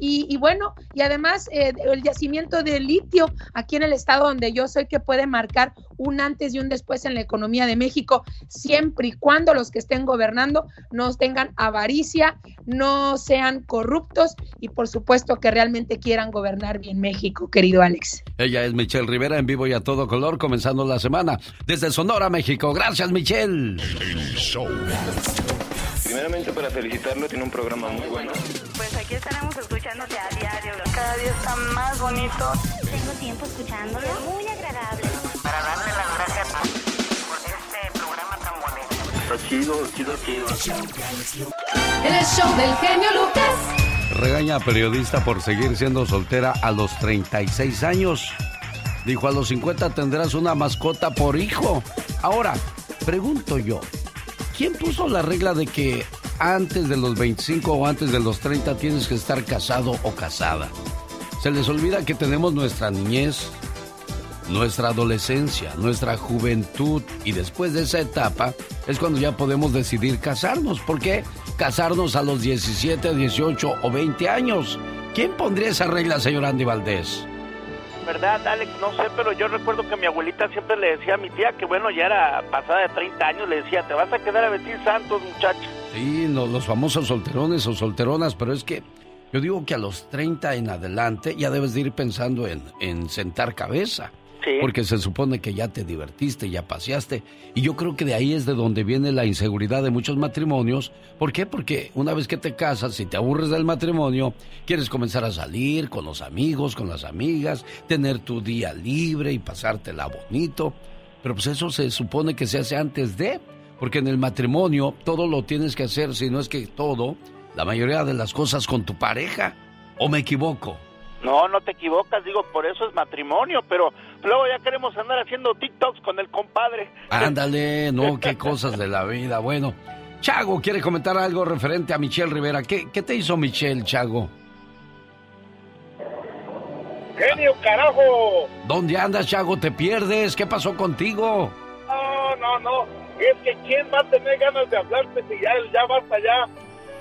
Y, y bueno, y además eh, el yacimiento de litio aquí en el estado donde yo soy que puede marcar un antes y un después en la economía de México, siempre y cuando los que estén gobernando no tengan avaricia, no sean corruptos y por supuesto que realmente quieran gobernar bien México, querido Alex. Ella es Michelle Rivera en vivo y a todo color, comenzando la semana desde Sonora, México. Gracias, Michelle. Primeramente para felicitarlo, tiene un programa muy bueno. Pues aquí estaremos escuchándote a diario. Cada día está más bonito. Tengo tiempo escuchándolo. Muy agradable. Para darle las gracias por este programa tan bonito. Está chido, chido, chido. El show del genio Lucas. Regaña a periodista por seguir siendo soltera a los 36 años. Dijo, a los 50 tendrás una mascota por hijo. Ahora, pregunto yo, ¿quién puso la regla de que antes de los 25 o antes de los 30 tienes que estar casado o casada? Se les olvida que tenemos nuestra niñez, nuestra adolescencia, nuestra juventud y después de esa etapa es cuando ya podemos decidir casarnos. ¿Por qué casarnos a los 17, 18 o 20 años? ¿Quién pondría esa regla, señor Andy Valdés? ¿Verdad, Alex? No sé, pero yo recuerdo que mi abuelita siempre le decía a mi tía que, bueno, ya era pasada de 30 años, le decía, te vas a quedar a vestir santos, muchacho. Sí, los, los famosos solterones o solteronas, pero es que yo digo que a los 30 en adelante ya debes de ir pensando en, en sentar cabeza. Porque se supone que ya te divertiste, ya paseaste. Y yo creo que de ahí es de donde viene la inseguridad de muchos matrimonios. ¿Por qué? Porque una vez que te casas y te aburres del matrimonio, quieres comenzar a salir con los amigos, con las amigas, tener tu día libre y pasártela bonito. Pero pues eso se supone que se hace antes de. Porque en el matrimonio todo lo tienes que hacer, si no es que todo, la mayoría de las cosas con tu pareja. ¿O me equivoco? No, no te equivocas, digo, por eso es matrimonio, pero luego ya queremos andar haciendo TikToks con el compadre. Ándale, no, qué cosas de la vida. Bueno, Chago quiere comentar algo referente a Michelle Rivera. ¿Qué, qué te hizo Michelle, Chago? ¡Genio, carajo! ¿Dónde andas, Chago? ¿Te pierdes? ¿Qué pasó contigo? No, no, no. Es que ¿quién va a tener ganas de hablarte si ya, ya vas allá?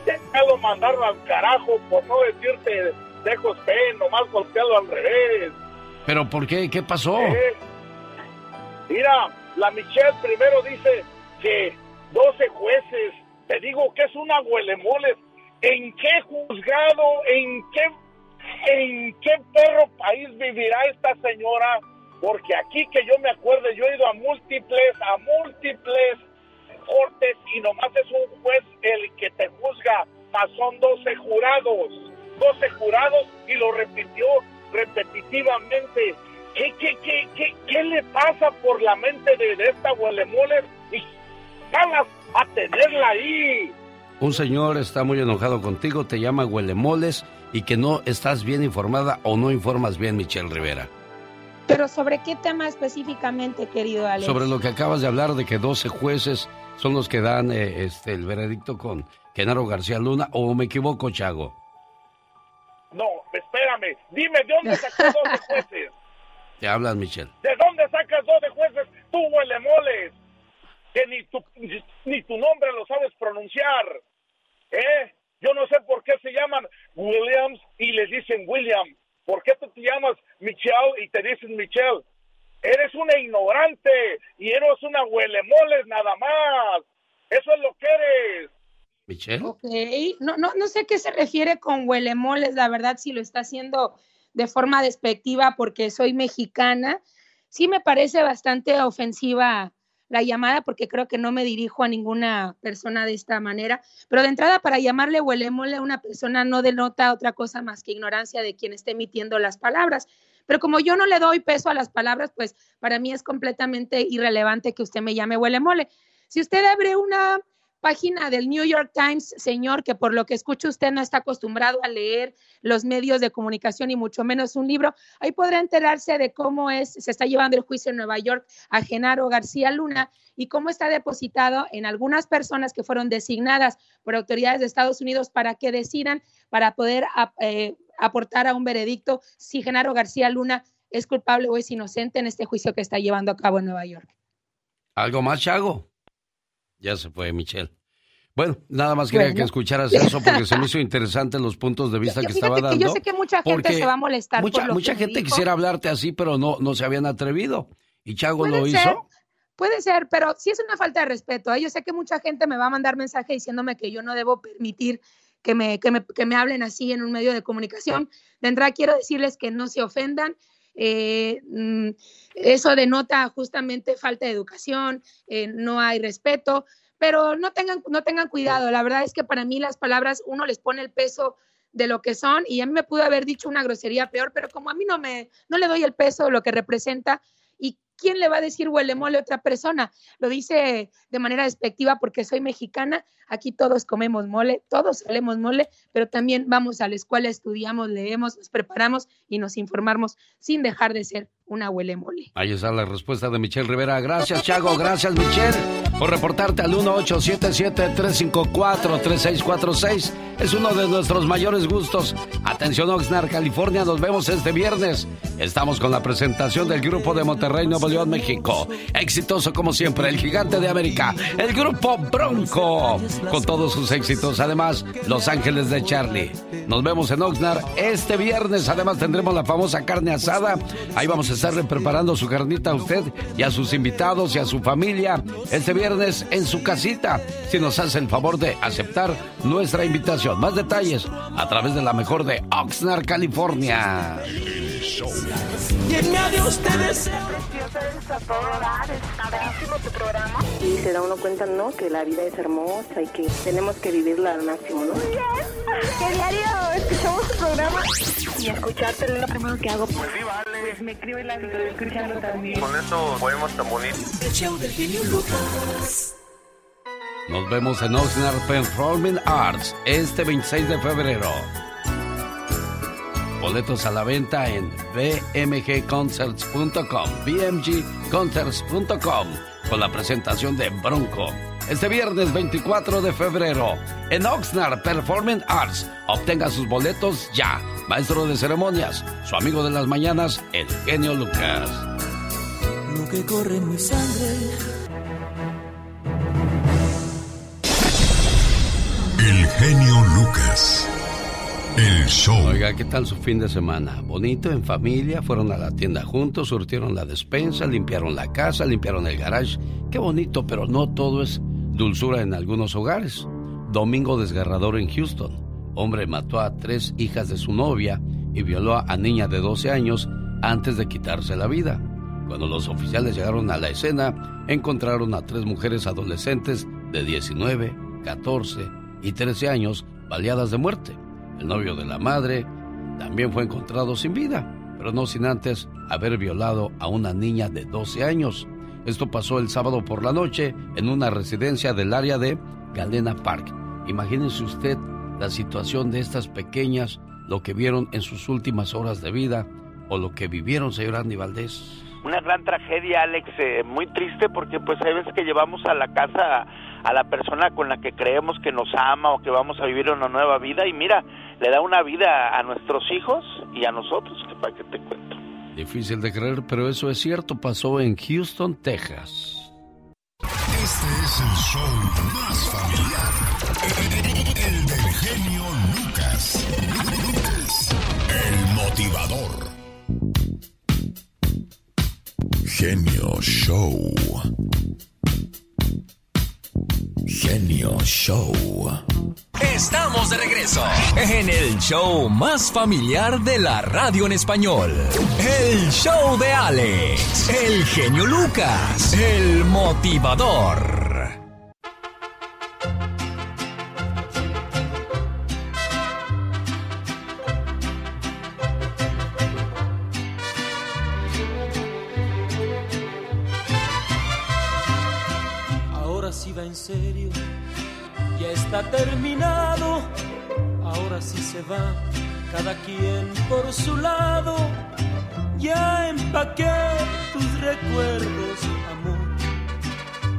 Déjalo mandarlo al carajo, por no decirte dejo fe, nomás volteado al revés. ¿Pero por qué? ¿Qué pasó? Eh, mira, la Michelle primero dice que 12 jueces, te digo que es una huelemoles. ¿En qué juzgado, en qué, en qué perro país vivirá esta señora? Porque aquí que yo me acuerdo, yo he ido a múltiples, a múltiples cortes y nomás es un juez el que te juzga, son 12 jurados. 12 jurados y lo repitió repetitivamente. ¿Qué, qué, qué, qué, qué le pasa por la mente de, esta huelemoles? Y ganas a tenerla ahí. Un señor está muy enojado contigo, te llama huelemoles y que no estás bien informada o no informas bien, Michelle Rivera. Pero sobre qué tema específicamente, querido Alex? Sobre lo que acabas de hablar de que 12 jueces son los que dan eh, este, el veredicto con Genaro García Luna, o me equivoco, Chago. No, espérame. Dime, ¿de dónde sacas dos de jueces? Te hablas, Michelle. ¿De dónde sacas dos de jueces? Tú, huele moles. Que ni tu, ni tu nombre lo sabes pronunciar. ¿Eh? Yo no sé por qué se llaman Williams y les dicen William. ¿Por qué tú te llamas Michelle y te dicen Michelle? Eres una ignorante y eres una huelemoles nada más. Eso es lo que eres. Michelle. Ok, no, no, no sé qué se refiere con huelemoles, la verdad, si lo está haciendo de forma despectiva porque soy mexicana. Sí me parece bastante ofensiva la llamada porque creo que no me dirijo a ninguna persona de esta manera, pero de entrada para llamarle huelemole a una persona no denota otra cosa más que ignorancia de quien esté emitiendo las palabras. Pero como yo no le doy peso a las palabras, pues para mí es completamente irrelevante que usted me llame huelemole. Si usted abre una página del New York Times, señor, que por lo que escucho usted no está acostumbrado a leer los medios de comunicación y mucho menos un libro, ahí podrá enterarse de cómo es, se está llevando el juicio en Nueva York a Genaro García Luna y cómo está depositado en algunas personas que fueron designadas por autoridades de Estados Unidos para que decidan, para poder eh, aportar a un veredicto si Genaro García Luna es culpable o es inocente en este juicio que está llevando a cabo en Nueva York. ¿Algo más, Chago? Ya se fue, Michelle. Bueno, nada más quería que escucharas eso porque se me hizo interesante los puntos de vista que estaba dando. yo sé que mucha gente se va a molestar. Mucha, mucha gente quisiera hablarte así, pero no, no se habían atrevido. ¿Y Chago lo hizo? Puede ser, pero sí es una falta de respeto. ¿eh? Yo sé que mucha gente me va a mandar mensaje diciéndome que yo no debo permitir que me, que me, que me hablen así en un medio de comunicación. De entrada, quiero decirles que no se ofendan. Eh, mm, eso denota justamente falta de educación, eh, no hay respeto, pero no tengan, no tengan cuidado. La verdad es que para mí las palabras uno les pone el peso de lo que son y a mí me pudo haber dicho una grosería peor, pero como a mí no me no le doy el peso de lo que representa ¿quién le va a decir huele mole a otra persona? Lo dice de manera despectiva porque soy mexicana, aquí todos comemos mole, todos solemos mole, pero también vamos a la escuela, estudiamos, leemos, nos preparamos y nos informamos sin dejar de ser una huele mole. Ahí está la respuesta de Michelle Rivera. Gracias, Chago. Gracias, Michelle, por reportarte al 1877-354-3646. Es uno de nuestros mayores gustos. Atención, Oxnard, California. Nos vemos este viernes. Estamos con la presentación del grupo de Monterrey, Nuevo León, México. Exitoso como siempre, el gigante de América, el grupo Bronco, con todos sus éxitos. Además, Los Ángeles de Charlie. Nos vemos en Oxnard este viernes. Además, tendremos la famosa carne asada. Ahí vamos a estarle preparando su carnita a usted y a sus invitados y a su familia este viernes en su casita. Si nos hace el favor de aceptar nuestra invitación. Más detalles a través de la mejor de Oxnard, California. Llena de ustedes. tu programa. Y se da uno cuenta, ¿no? Que la vida es hermosa y que tenemos que vivirla al máximo, ¿no? Que diario escuchamos tu programa. Y escucharte es lo primero que hago. Pues sí, vale. Pues me escribo y la estoy escuchando también. Con eso podemos tan bonito. El show del genio Lucas. Nos vemos en Oxnard Performing Arts este 26 de febrero. Boletos a la venta en bmgconcerts.com, bmgconcerts.com, con la presentación de Bronco. Este viernes 24 de febrero, en Oxnard Performing Arts. Obtenga sus boletos ya. Maestro de ceremonias, su amigo de las mañanas, el genio Lucas. Lo que corre en mi sangre. El genio Lucas. Oiga, ¿qué tal su fin de semana? Bonito, en familia, fueron a la tienda juntos, surtieron la despensa, limpiaron la casa, limpiaron el garage. Qué bonito, pero no todo es dulzura en algunos hogares. Domingo desgarrador en Houston. Hombre mató a tres hijas de su novia y violó a niña de 12 años antes de quitarse la vida. Cuando los oficiales llegaron a la escena, encontraron a tres mujeres adolescentes de 19, 14 y 13 años baleadas de muerte. El novio de la madre también fue encontrado sin vida, pero no sin antes haber violado a una niña de 12 años. Esto pasó el sábado por la noche en una residencia del área de Galena Park. Imagínense usted la situación de estas pequeñas, lo que vieron en sus últimas horas de vida o lo que vivieron, señor Andy Valdés. Una gran tragedia, Alex, eh, muy triste porque pues hay veces que llevamos a la casa a la persona con la que creemos que nos ama o que vamos a vivir una nueva vida y mira, le da una vida a nuestros hijos y a nosotros, que para qué te cuento. Difícil de creer, pero eso es cierto, pasó en Houston, Texas. Este es el show más familiar. El del genio Lucas. El motivador. Genio Show. Genio Show. Estamos de regreso en el show más familiar de la radio en español. El show de Alex, el genio Lucas, el motivador. Ahora sí va en serio, ya está terminado. Ahora sí se va, cada quien por su lado. Ya empaqué tus recuerdos, amor.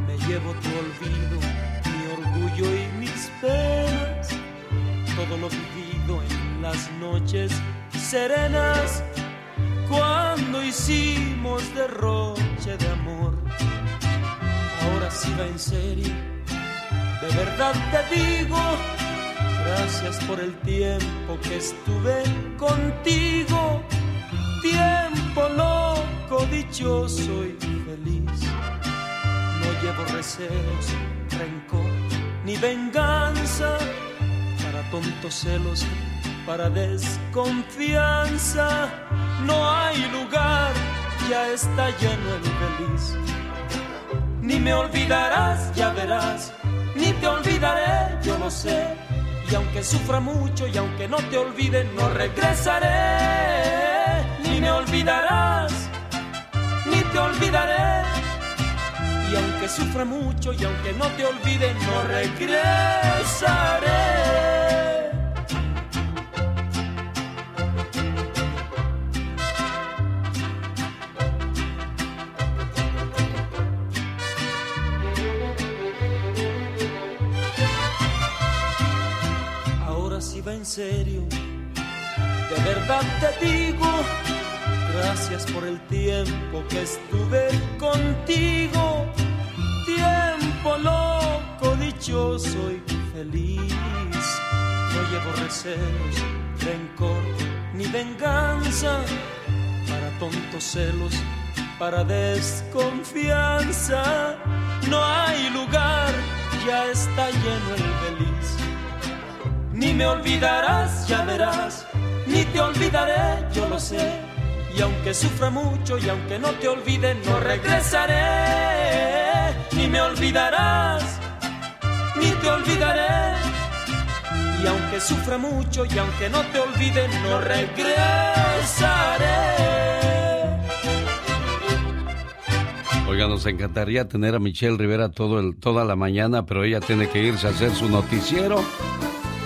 Me llevo tu olvido, mi orgullo y mis penas. Todo lo vivido en las noches serenas, cuando hicimos derroche de amor ahora sí va en serio. De verdad te digo, gracias por el tiempo que estuve contigo. Tiempo loco, dichoso y feliz. No llevo recelos, rencor ni venganza. Para tontos celos, para desconfianza. No hay lugar, ya está lleno el feliz ni me olvidarás, ya verás, ni te olvidaré, yo lo sé. Y aunque sufra mucho y aunque no te olvide, no regresaré. Ni me olvidarás, ni te olvidaré. Y aunque sufra mucho y aunque no te olvide, no regresaré. En serio, de verdad te digo, gracias por el tiempo que estuve contigo. Tiempo loco, dichoso y feliz. No llevo recelos, rencor ni venganza para tontos celos, para desconfianza. No hay lugar, ya está lleno el feliz. Ni me olvidarás, ya verás, ni te olvidaré, yo lo sé. Y aunque sufra mucho y aunque no te olvide, no regresaré. Ni me olvidarás, ni te olvidaré. Y aunque sufra mucho y aunque no te olvide, no regresaré. Oiga, nos encantaría tener a Michelle Rivera toda la mañana, pero ella tiene que irse a hacer su noticiero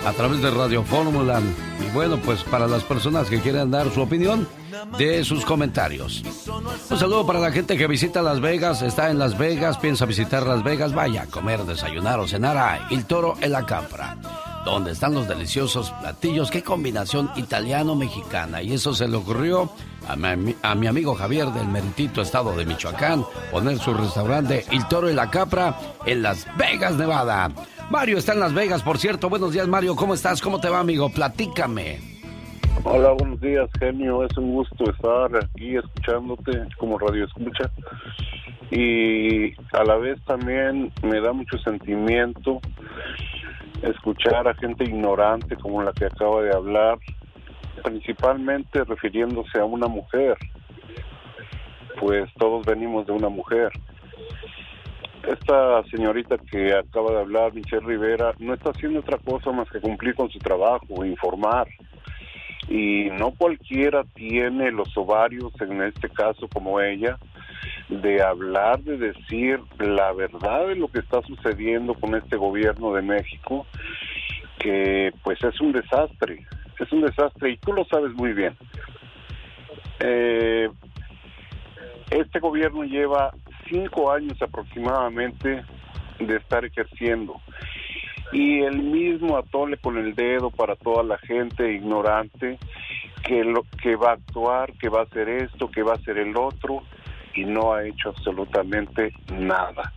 a través de Radio Fórmula. Y bueno, pues para las personas que quieran dar su opinión, de sus comentarios. Un saludo para la gente que visita Las Vegas, está en Las Vegas, piensa visitar Las Vegas, vaya a comer, desayunar o cenar a El Toro en la Capra, donde están los deliciosos platillos, qué combinación italiano-mexicana. Y eso se le ocurrió a mi, a mi, amigo Javier del meritito estado de Michoacán, poner su restaurante El Toro y la Capra en Las Vegas, Nevada. Mario está en Las Vegas, por cierto. Buenos días, Mario. ¿Cómo estás? ¿Cómo te va, amigo? Platícame. Hola, buenos días, genio. Es un gusto estar aquí escuchándote como radio escucha. Y a la vez también me da mucho sentimiento escuchar a gente ignorante como la que acaba de hablar, principalmente refiriéndose a una mujer. Pues todos venimos de una mujer. Esta señorita que acaba de hablar, Michelle Rivera, no está haciendo otra cosa más que cumplir con su trabajo, informar y no cualquiera tiene los ovarios, en este caso como ella, de hablar, de decir la verdad de lo que está sucediendo con este gobierno de México, que pues es un desastre, es un desastre y tú lo sabes muy bien. Eh, este gobierno lleva cinco años aproximadamente de estar ejerciendo y el mismo atole con el dedo para toda la gente ignorante que lo que va a actuar, que va a hacer esto, que va a hacer el otro y no ha hecho absolutamente nada.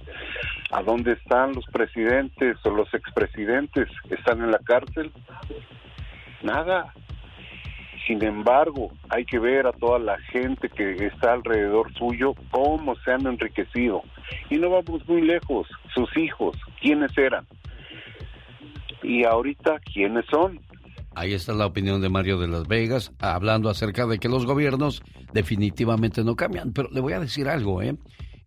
¿A dónde están los presidentes o los expresidentes? ¿Están en la cárcel? Nada. Sin embargo, hay que ver a toda la gente que está alrededor suyo cómo se han enriquecido. Y no vamos muy lejos. Sus hijos, ¿quiénes eran? y ahorita quiénes son. Ahí está la opinión de Mario de Las Vegas, hablando acerca de que los gobiernos definitivamente no cambian. Pero le voy a decir algo, ¿eh?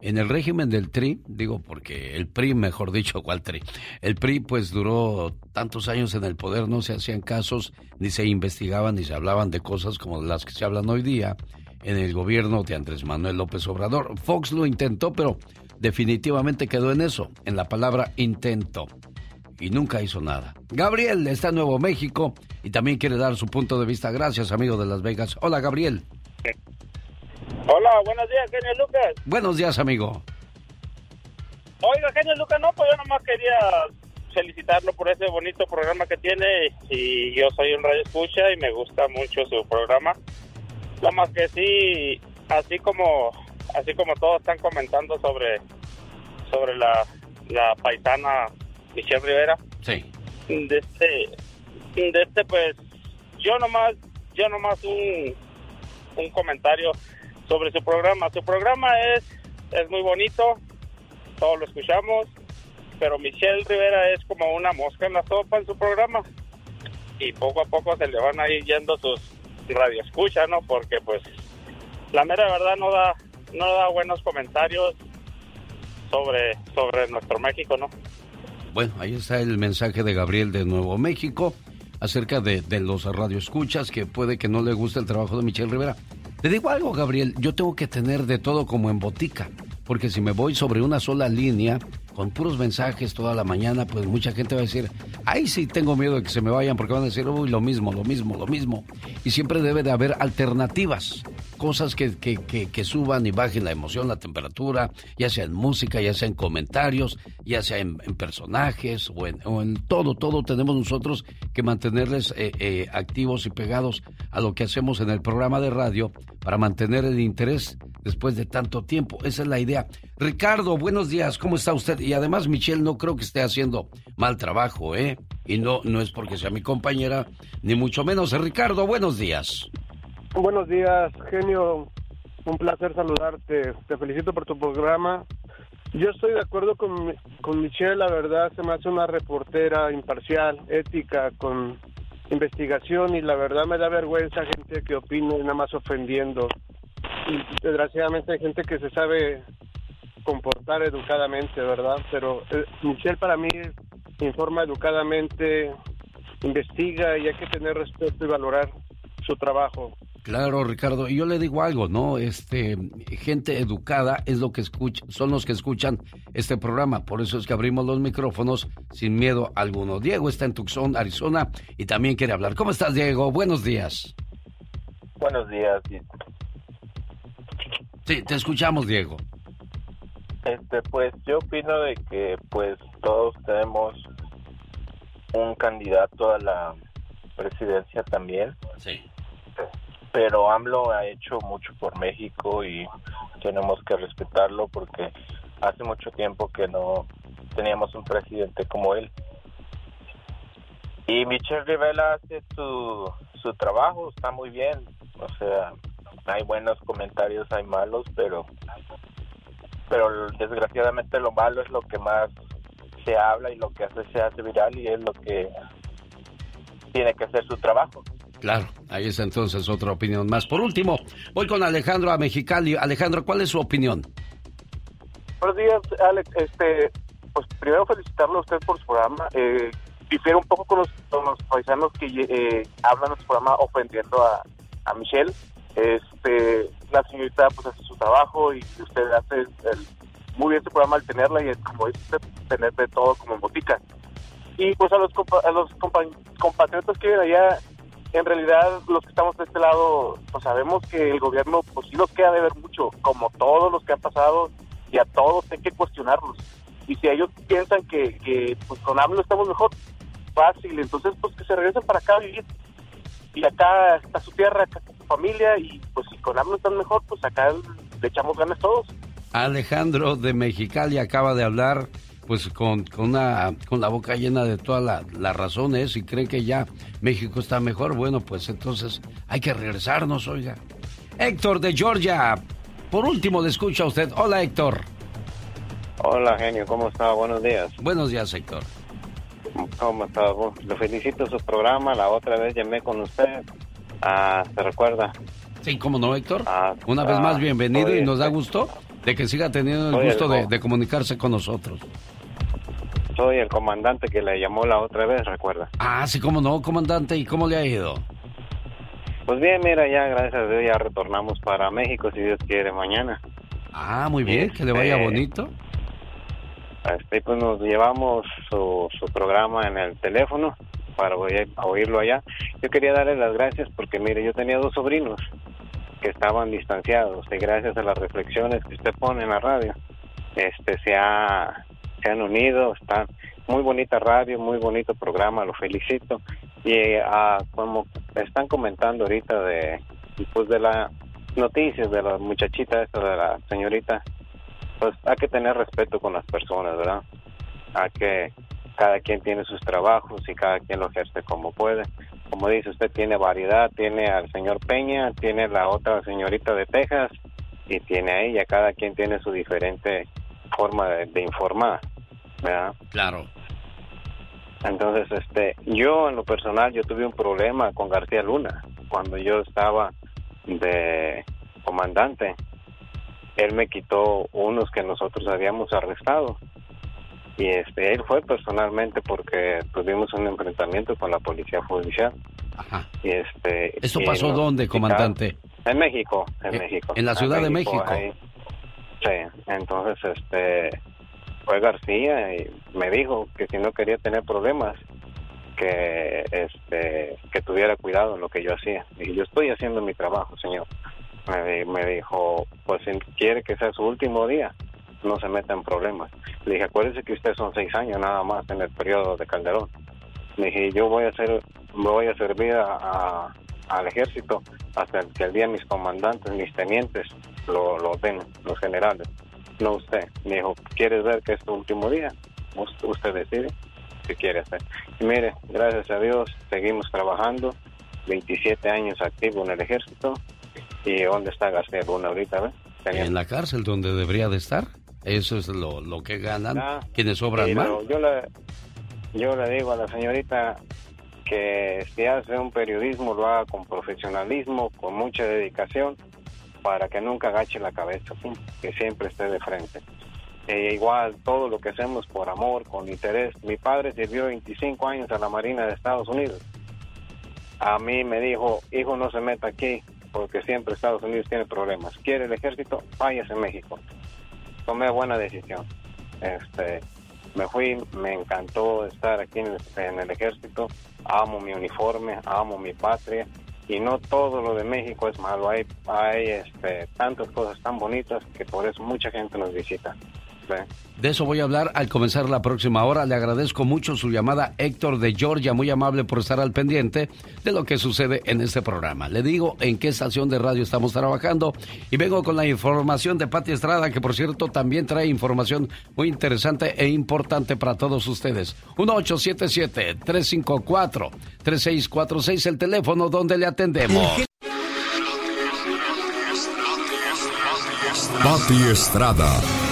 En el régimen del TRI, digo porque el PRI, mejor dicho, ¿cuál TRI? El PRI pues duró tantos años en el poder, no se hacían casos, ni se investigaban, ni se hablaban de cosas como las que se hablan hoy día en el gobierno de Andrés Manuel López Obrador. Fox lo intentó, pero definitivamente quedó en eso, en la palabra intento y nunca hizo nada. Gabriel está en Nuevo México y también quiere dar su punto de vista. Gracias, amigo de Las Vegas. Hola, Gabriel. Hola, buenos días, genio Lucas. Buenos días, amigo. Oiga, genio Lucas, no, pues yo nomás quería felicitarlo por ese bonito programa que tiene y yo soy un radio escucha y me gusta mucho su programa. Lo más que sí, así como así como todos están comentando sobre sobre la, la paisana Michelle Rivera. Sí. De este, de este pues, yo nomás, yo nomás un, un comentario sobre su programa. Su programa es, es muy bonito, todos lo escuchamos, pero Michelle Rivera es como una mosca en la sopa en su programa. Y poco a poco se le van a ir yendo sus radioescuchas, ¿no? Porque pues la mera verdad no da, no da buenos comentarios sobre, sobre nuestro México, ¿no? Bueno, ahí está el mensaje de Gabriel de Nuevo México acerca de, de los radioescuchas que puede que no le guste el trabajo de Michelle Rivera. Le digo algo, Gabriel, yo tengo que tener de todo como en botica, porque si me voy sobre una sola línea, con puros mensajes toda la mañana, pues mucha gente va a decir, ay, sí, tengo miedo de que se me vayan, porque van a decir, uy, lo mismo, lo mismo, lo mismo. Y siempre debe de haber alternativas, cosas que, que, que, suban y bajen la emoción, la temperatura, ya sea en música, ya sea en comentarios, ya sea en, personajes o en, o en, todo, todo tenemos nosotros que mantenerles eh, eh, activos y pegados a lo que hacemos en el programa de radio para mantener el interés después de tanto tiempo. Esa es la idea. Ricardo, buenos días, ¿cómo está usted? Y además, Michelle, no creo que esté haciendo mal trabajo, ¿eh? Y no, no es porque sea mi compañera, ni mucho menos. Ricardo, buenos días. Buenos días, genio. Un placer saludarte. Te felicito por tu programa. Yo estoy de acuerdo con, con Michelle, la verdad se me hace una reportera imparcial, ética, con investigación y la verdad me da vergüenza gente que opine nada más ofendiendo. Y desgraciadamente hay gente que se sabe comportar educadamente, ¿verdad? Pero eh, Michelle para mí informa educadamente, investiga y hay que tener respeto y valorar su trabajo. Claro, Ricardo, y yo le digo algo, ¿no? Este, gente educada es lo que escucha, son los que escuchan este programa, por eso es que abrimos los micrófonos sin miedo alguno. Diego está en Tucson, Arizona, y también quiere hablar. ¿Cómo estás, Diego? Buenos días. Buenos días. Sí, te escuchamos, Diego. Este, pues yo opino de que pues todos tenemos un candidato a la presidencia también. Sí. Pero AMLO ha hecho mucho por México y tenemos que respetarlo porque hace mucho tiempo que no teníamos un presidente como él. Y Michelle Rivera hace su, su trabajo, está muy bien. O sea, hay buenos comentarios, hay malos, pero pero desgraciadamente lo malo es lo que más se habla y lo que hace se hace viral y es lo que tiene que hacer su trabajo. Claro, ahí está entonces otra opinión más. Por último, voy con Alejandro a Mexicali. Alejandro, ¿cuál es su opinión? Buenos días, Alex. Este, pues primero felicitarlo a usted por su programa. Eh, difiere un poco con los, paisanos que eh, hablan de su programa ofendiendo a, a Michelle. Este, la señorita pues hace su trabajo y usted hace el, muy bien su programa al tenerla y es como dice tener de todo como en botica. Y pues a los, a los compatriotas que viven allá, en realidad los que estamos de este lado, pues sabemos que el gobierno pues sí nos queda de ver mucho, como todos los que han pasado y a todos hay que cuestionarlos. Y si ellos piensan que, que pues con AMLO estamos mejor, fácil, entonces pues que se regresen para acá a vivir. Y acá está su tierra, acá familia y pues si con AMLO están mejor, pues acá le echamos ganas todos. Alejandro de Mexicali acaba de hablar pues con, con, una, con la boca llena de todas las razones y creen que ya México está mejor, bueno, pues entonces hay que regresarnos, oiga. Héctor de Georgia, por último le escucha a usted. Hola Héctor. Hola genio, ¿cómo está? Buenos días. Buenos días Héctor. ¿Cómo está? Lo felicito su programa, la otra vez llamé con usted, ah, ¿se recuerda? Sí, ¿cómo no Héctor? Ah, Una vez más, ah, bienvenido y nos da gusto de que siga teniendo el gusto de comunicarse con nosotros soy el comandante que le llamó la otra vez, recuerda. Ah, sí, cómo no, comandante. ¿Y cómo le ha ido? Pues bien, mira, ya gracias a Dios ya retornamos para México, si Dios quiere, mañana. Ah, muy bien, que le vaya este, bonito. Este, pues nos llevamos su, su programa en el teléfono para oírlo allá. Yo quería darle las gracias porque, mire, yo tenía dos sobrinos que estaban distanciados y gracias a las reflexiones que usted pone en la radio, este se ha se han unido, está muy bonita radio, muy bonito programa, lo felicito. Y ah, como están comentando ahorita de pues de la noticias de la muchachita esta de la señorita, pues hay que tener respeto con las personas, ¿verdad? Hay que cada quien tiene sus trabajos y cada quien lo ejerce como puede. Como dice usted, tiene variedad, tiene al señor Peña, tiene la otra señorita de Texas y tiene a ella, cada quien tiene su diferente forma de, informar, ¿verdad? Claro. Entonces, este, yo en lo personal, yo tuve un problema con García Luna cuando yo estaba de comandante. Él me quitó unos que nosotros habíamos arrestado y este él fue personalmente porque tuvimos un enfrentamiento con la policía judicial. Y este ¿Esto y pasó dónde, comandante? En México, en Eh, México. en la Ciudad de México. Sí, entonces este fue García y me dijo que si no quería tener problemas que este que tuviera cuidado en lo que yo hacía. Dije, yo estoy haciendo mi trabajo, señor. Me, me dijo, pues si quiere que sea su último día, no se meta en problemas. Le dije, acuérdese que usted son seis años nada más en el periodo de Calderón. Le dije, yo voy a hacer, voy a servir a- al ejército hasta que el día mis comandantes, mis tenientes lo, lo den, los generales, no usted. Me dijo, ¿quieres ver que es tu último día? Us- Usted decide qué quiere hacer. Mire, gracias a Dios, seguimos trabajando, 27 años activo en el ejército. ¿Y dónde está García Luna ahorita? En la cárcel donde debería de estar. Eso es lo, lo que ganan Ah, quienes obran mal. yo le, yo le digo a la señorita que si hace un periodismo lo haga con profesionalismo, con mucha dedicación, para que nunca agache la cabeza, ¿sí? que siempre esté de frente. E igual todo lo que hacemos por amor, con interés. Mi padre sirvió 25 años a la Marina de Estados Unidos. A mí me dijo, hijo, no se meta aquí, porque siempre Estados Unidos tiene problemas. ¿Quiere el ejército? Váyase a México. Tomé buena decisión. Este, me fui, me encantó estar aquí en el, ejército. Amo mi uniforme, amo mi patria. Y no todo lo de México es malo. Hay, hay este, tantas cosas tan bonitas que por eso mucha gente nos visita. De eso voy a hablar al comenzar la próxima hora. Le agradezco mucho su llamada, Héctor de Georgia, muy amable por estar al pendiente de lo que sucede en este programa. Le digo en qué estación de radio estamos trabajando y vengo con la información de Pati Estrada, que por cierto también trae información muy interesante e importante para todos ustedes. 1877-354-3646, el teléfono donde le atendemos. Pati Estrada.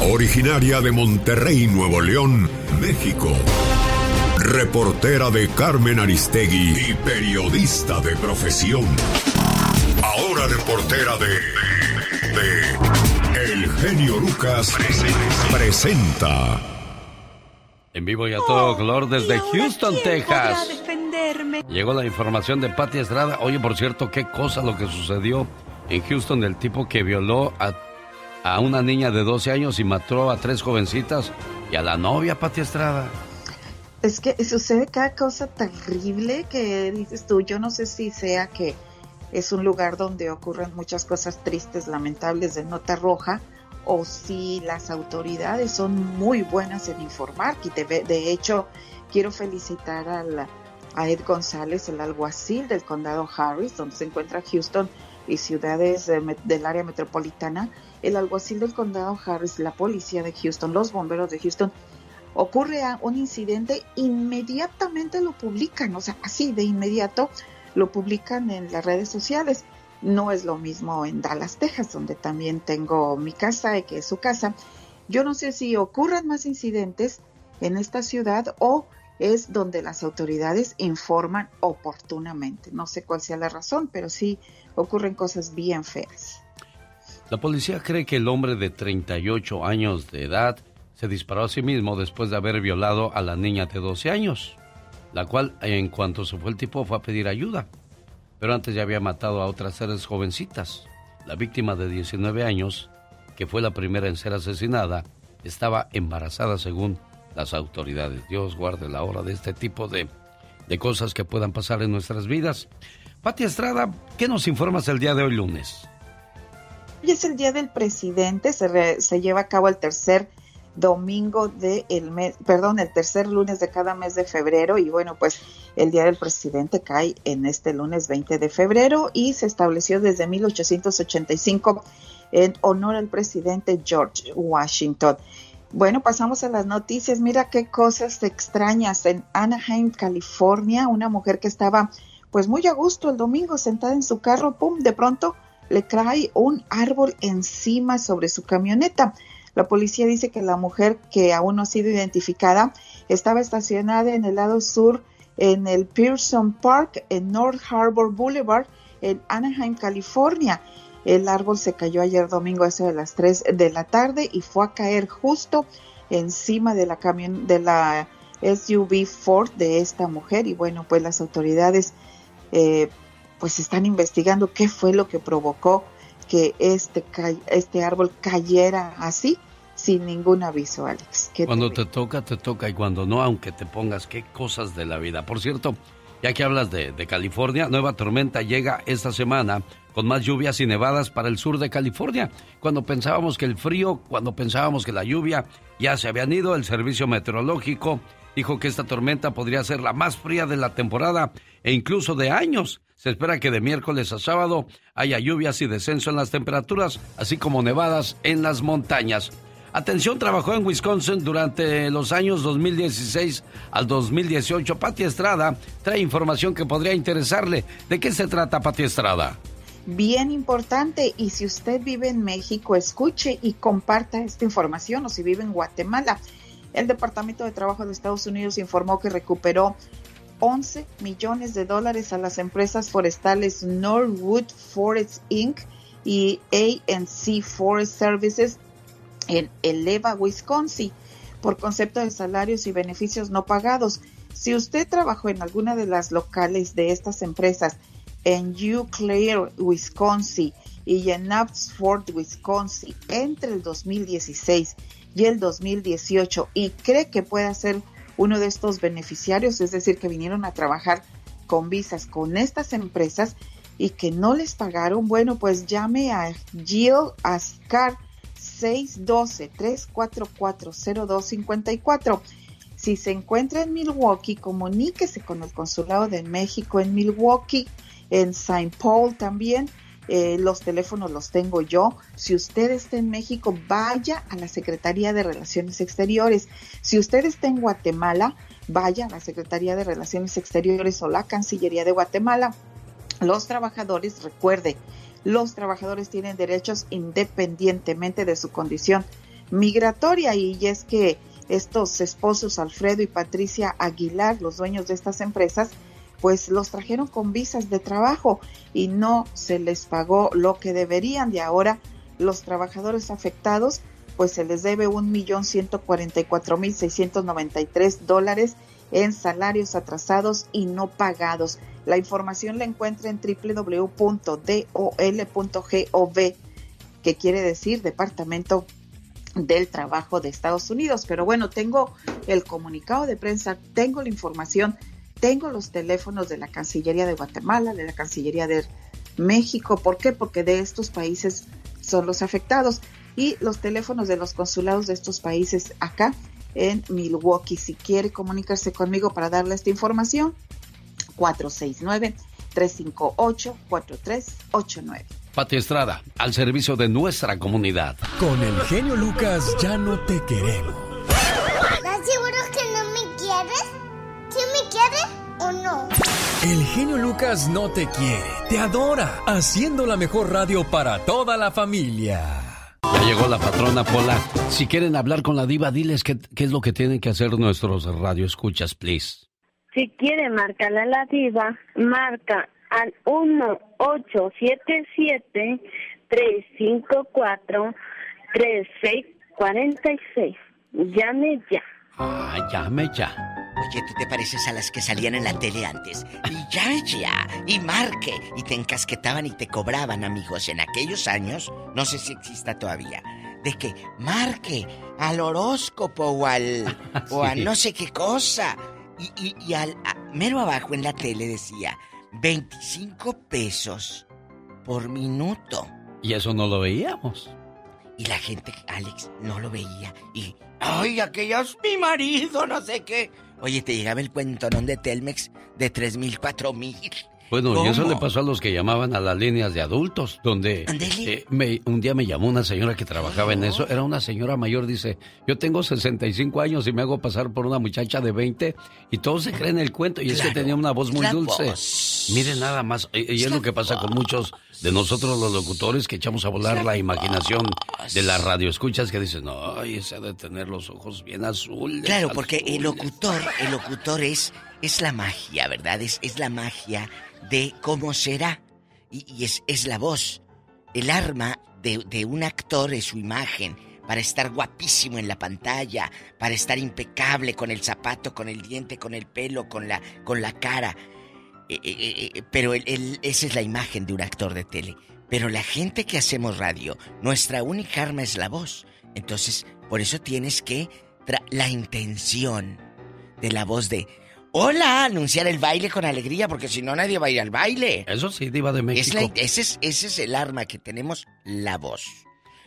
Originaria de Monterrey, Nuevo León, México. Reportera de Carmen Aristegui y periodista de profesión. Ahora reportera de. de. El genio Lucas presenta. En vivo y a todo color desde Houston, Texas. defenderme. Llegó la información de Pati Estrada. Oye, por cierto, qué cosa lo que sucedió en Houston del tipo que violó a, a una niña de 12 años y mató a tres jovencitas y a la novia, Pati Estrada. Es que sucede cada cosa terrible que dices tú. Yo no sé si sea que es un lugar donde ocurren muchas cosas tristes, lamentables de nota roja, o si las autoridades son muy buenas en informar. De, hecho, quiero felicitar al- a Ed González, el alguacil del condado Harris, donde se encuentra Houston y ciudades de del área metropolitana. El alguacil del condado Harris, la policía de Houston, los bomberos de Houston, ocurre un incidente, inmediatamente lo publican, o sea, así de inmediato lo publican en las redes sociales. No es lo mismo en Dallas, Texas, donde también tengo mi casa y que es su casa. Yo no sé si ocurran más incidentes en esta ciudad o es donde las autoridades informan oportunamente. No sé cuál sea la razón, pero sí ocurren cosas bien feas. La policía cree que el hombre de 38 años de edad se disparó a sí mismo después de haber violado a la niña de 12 años, la cual en cuanto se fue el tipo fue a pedir ayuda, pero antes ya había matado a otras tres jovencitas. La víctima de 19 años, que fue la primera en ser asesinada, estaba embarazada según las autoridades. Dios guarde la hora de este tipo de, de cosas que puedan pasar en nuestras vidas. Pati Estrada, ¿qué nos informas el día de hoy lunes? Hoy es el Día del Presidente, se, re- se lleva a cabo el tercer domingo del mes, perdón, el tercer lunes de cada mes de febrero y bueno, pues el Día del Presidente cae en este lunes 20 de febrero y se estableció desde 1885 en honor al presidente George Washington. Bueno, pasamos a las noticias. Mira qué cosas extrañas. En Anaheim, California, una mujer que estaba pues muy a gusto el domingo sentada en su carro, pum, de pronto le cae un árbol encima sobre su camioneta. La policía dice que la mujer, que aún no ha sido identificada, estaba estacionada en el lado sur en el Pearson Park en North Harbor Boulevard en Anaheim, California. El árbol se cayó ayer domingo a eso de las 3 de la tarde y fue a caer justo encima de la camión de la SUV Ford de esta mujer y bueno, pues las autoridades eh, pues están investigando qué fue lo que provocó que este, este árbol cayera así sin ningún aviso, Alex. Cuando te toca, te toca y cuando no, aunque te pongas, qué cosas de la vida. Por cierto, ya que hablas de, de California, nueva tormenta llega esta semana con más lluvias y nevadas para el sur de California. Cuando pensábamos que el frío, cuando pensábamos que la lluvia ya se habían ido, el servicio meteorológico dijo que esta tormenta podría ser la más fría de la temporada e incluso de años. Se espera que de miércoles a sábado haya lluvias y descenso en las temperaturas, así como nevadas en las montañas. Atención, trabajó en Wisconsin durante los años 2016 al 2018. Pati Estrada trae información que podría interesarle. ¿De qué se trata, Pati Estrada? Bien importante, y si usted vive en México, escuche y comparta esta información, o si vive en Guatemala. El Departamento de Trabajo de Estados Unidos informó que recuperó 11 millones de dólares a las empresas forestales Norwood Forest Inc. y ANC Forest Services en Eleva, Wisconsin, por concepto de salarios y beneficios no pagados. Si usted trabajó en alguna de las locales de estas empresas en Eau Claire, Wisconsin y en Oxford, Wisconsin entre el 2016 y el 2018 y cree que puede ser uno de estos beneficiarios, es decir, que vinieron a trabajar con visas con estas empresas y que no les pagaron, bueno, pues llame a Jill Ascar 612-344-0254. Si se encuentra en Milwaukee, comuníquese con el Consulado de México en Milwaukee, en St. Paul también eh, los teléfonos los tengo yo. Si usted está en México, vaya a la Secretaría de Relaciones Exteriores. Si usted está en Guatemala, vaya a la Secretaría de Relaciones Exteriores o la Cancillería de Guatemala. Los trabajadores, recuerde, los trabajadores tienen derechos independientemente de su condición migratoria y es que estos esposos Alfredo y Patricia Aguilar, los dueños de estas empresas, pues los trajeron con visas de trabajo y no se les pagó lo que deberían y ahora los trabajadores afectados pues se les debe un millón ciento cuarenta y cuatro mil seiscientos noventa y tres dólares en salarios atrasados y no pagados. La información la encuentra en www.dol.gov, que quiere decir Departamento del Trabajo de Estados Unidos. Pero bueno, tengo el comunicado de prensa, tengo la información tengo los teléfonos de la Cancillería de Guatemala, de la Cancillería de México. ¿Por qué? Porque de estos países son los afectados. Y los teléfonos de los consulados de estos países acá en Milwaukee. Si quiere comunicarse conmigo para darle esta información, 469-358-4389. Pati Estrada, al servicio de nuestra comunidad. Con el genio Lucas ya no te queremos. El genio Lucas no te quiere, te adora, haciendo la mejor radio para toda la familia. Ya llegó la patrona Pola. Si quieren hablar con la diva, diles qué, qué es lo que tienen que hacer nuestros radioescuchas, please. Si quiere marcarle a la diva, marca al 1877-354-3646. Llame ya. Ah, llame ya. Oye, ¿tú te pareces a las que salían en la tele antes? Y llame ya, y marque, y te encasquetaban y te cobraban, amigos, en aquellos años, no sé si exista todavía, de que marque al horóscopo o al... o a no sé qué cosa. Y, y- y al... a- mero abajo en la tele decía, 25 pesos por minuto. Y eso no lo veíamos. Y la gente, Alex, no lo veía. Y, ay, aquello es mi marido, no sé qué. Oye, te llegaba el cuentonón de Telmex de tres mil, cuatro mil. Bueno, y eso le pasó a los que llamaban a las líneas de adultos, donde eh, me- un día me llamó una señora que trabajaba en eso, era una señora mayor, dice, yo tengo 65 años y me hago pasar por una muchacha de 20 y todos se creen el cuento y es que tenía una voz muy dulce. voz. Miren nada más, y, y es lo que pasa con muchos de nosotros los locutores que echamos a volar la imaginación de la radio, escuchas que dicen, no, ese ha de tener los ojos bien azules. Claro, porque el azules". locutor, el locutor es, es la magia, ¿verdad? Es, es la magia de cómo será. Y, y es, es la voz. El arma de, de un actor es su imagen. para estar guapísimo en la pantalla, para estar impecable con el zapato, con el diente, con el pelo, con la, con la cara. Eh, eh, eh, pero esa es la imagen de un actor de tele. Pero la gente que hacemos radio, nuestra única arma es la voz. Entonces, por eso tienes que la intención de la voz de Hola, anunciar el baile con alegría, porque si no nadie va a ir al baile. Eso sí, Diva de México. ese, es, ese es el arma que tenemos, la voz.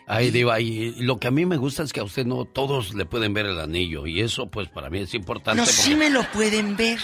Ay, Diva, y lo que a mí me gusta es que a usted no todos le pueden ver el anillo, y eso pues para mí es importante. No, sí me lo pueden ver.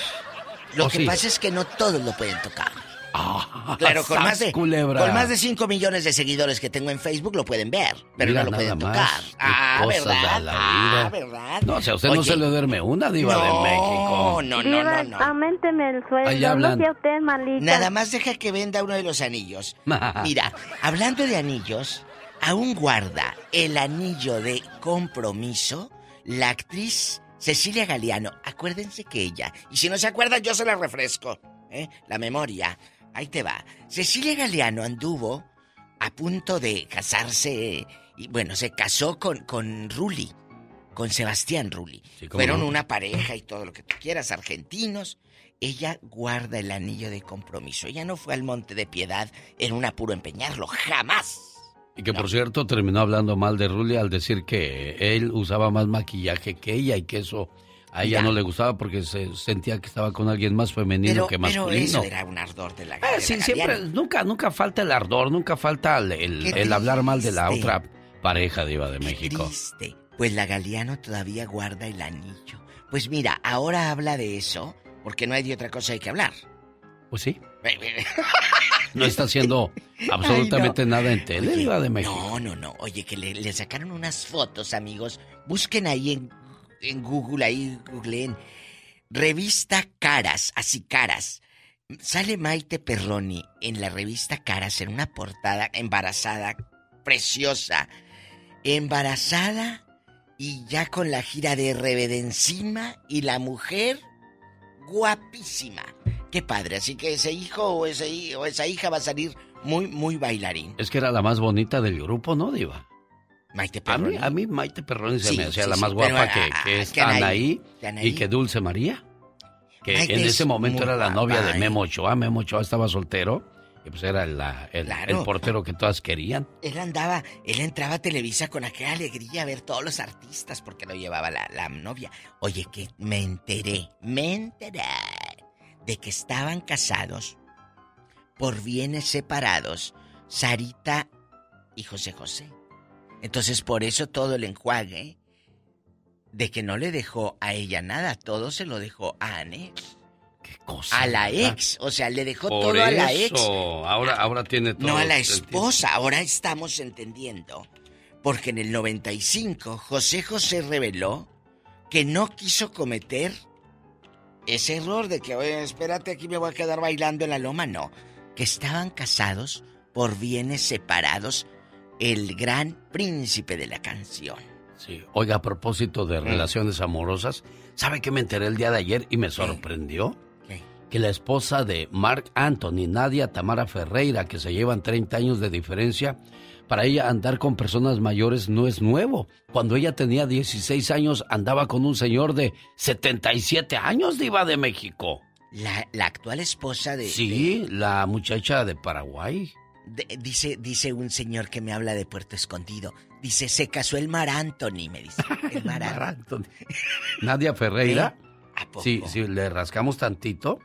Lo ¿Oh, que pasa es que no todos lo pueden tocar. Ah, claro, con más, de, con más de 5 millones de seguidores que tengo en Facebook lo pueden ver, pero no lo pueden tocar. Ah, ¿verdad? Ah, ¿verdad? No, o sea, usted no se le duerme una diva de México. No, no, no, no. no. Aumenteme el sueldo, no sea usted malita. Nada más deja que venda uno de los anillos. Mira, hablando de anillos, aún guarda el anillo de compromiso la actriz Cecilia Galeano. Acuérdense que ella, y si no se acuerdan yo se la refresco, ¿eh? La memoria Ahí te va. Cecilia Galeano anduvo a punto de casarse y bueno, se casó con, con Rulli, con Sebastián Rulli. Fueron una pareja y todo lo que tú quieras, argentinos. Ella guarda el anillo de compromiso. Ella no fue al Monte de Piedad en un apuro empeñarlo, jamás. Y que por cierto terminó hablando mal de Rulli al decir que él usaba más maquillaje que ella y que eso a ella no le gustaba porque se sentía que estaba con alguien más femenino que masculino. Pero eso era un ardor de la, eh, Sí, siempre, nunca, nunca falta el ardor, nunca falta el, hablar mal de la otra pareja diva de México. Triste. Pues la Galeano todavía guarda el anillo. Pues mira, ahora habla de eso porque no hay de otra cosa hay que hablar. Pues sí. no está haciendo absolutamente nada en tele, Diva de México. No, no, no. Oye, que le, le, sacaron unas fotos, amigos. Busquen ahí en en Google, ahí googleen. Revista Caras, así Caras. Sale Maite Perroni en la revista Caras en una portada embarazada, preciosa. Embarazada y ya con la gira de RBD encima y la mujer guapísima. Qué padre, así que ese hijo o, ese, o esa hija va a salir muy, muy bailarín. Es que era la más bonita del grupo, ¿no, Diva? Maite Perroni. A mí, Maite Perroni se me hacía la más guapa que, que es Anaí, y que Dulce María. Que en ese momento era la novia de Memo Ochoa. Memo Ochoa estaba soltero. Pues era el, portero que todas querían. Él andaba, él entraba a Televisa con aquella alegría a ver todos los artistas porque lo llevaba la, la novia. Oye, que me enteré, me enteré de que estaban casados por bienes separados Sarita y José José. Entonces por eso todo el enjuague de que no le dejó a ella nada, todo se lo dejó a Anne. A la ex, o sea, le dejó todo a la ex. Ahora, ahora tiene todo. No a la esposa, ahora estamos entendiendo. Porque en el 95 José José reveló que no quiso cometer ese error de que, oye, espérate, aquí me voy a quedar bailando en la loma. No, que estaban casados por bienes separados el gran príncipe de la canción. Sí, oiga, a propósito de mm. relaciones amorosas, ¿sabe qué me enteré el día de ayer y me sorprendió? Que la esposa de Mark Anthony, Nadia Tamara Ferreira, que se llevan 30 años de diferencia, para ella andar con personas mayores no es nuevo. Cuando ella tenía 16 años andaba con un señor de 77 años, diva de México. La, actual esposa de... Sí, la muchacha de Paraguay dice, dice un señor que me habla de Puerto Escondido. Dice, se casó el Mar Anthony, me dice. El Mar, Anthony. Nadia Ferreira. ¿Eh? Sí, sí, le rascamos tantito.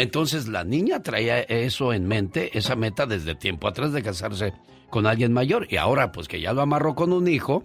Entonces la niña traía eso en mente, esa meta desde tiempo atrás de casarse con alguien mayor. Y ahora, pues que ya lo amarró con un hijo,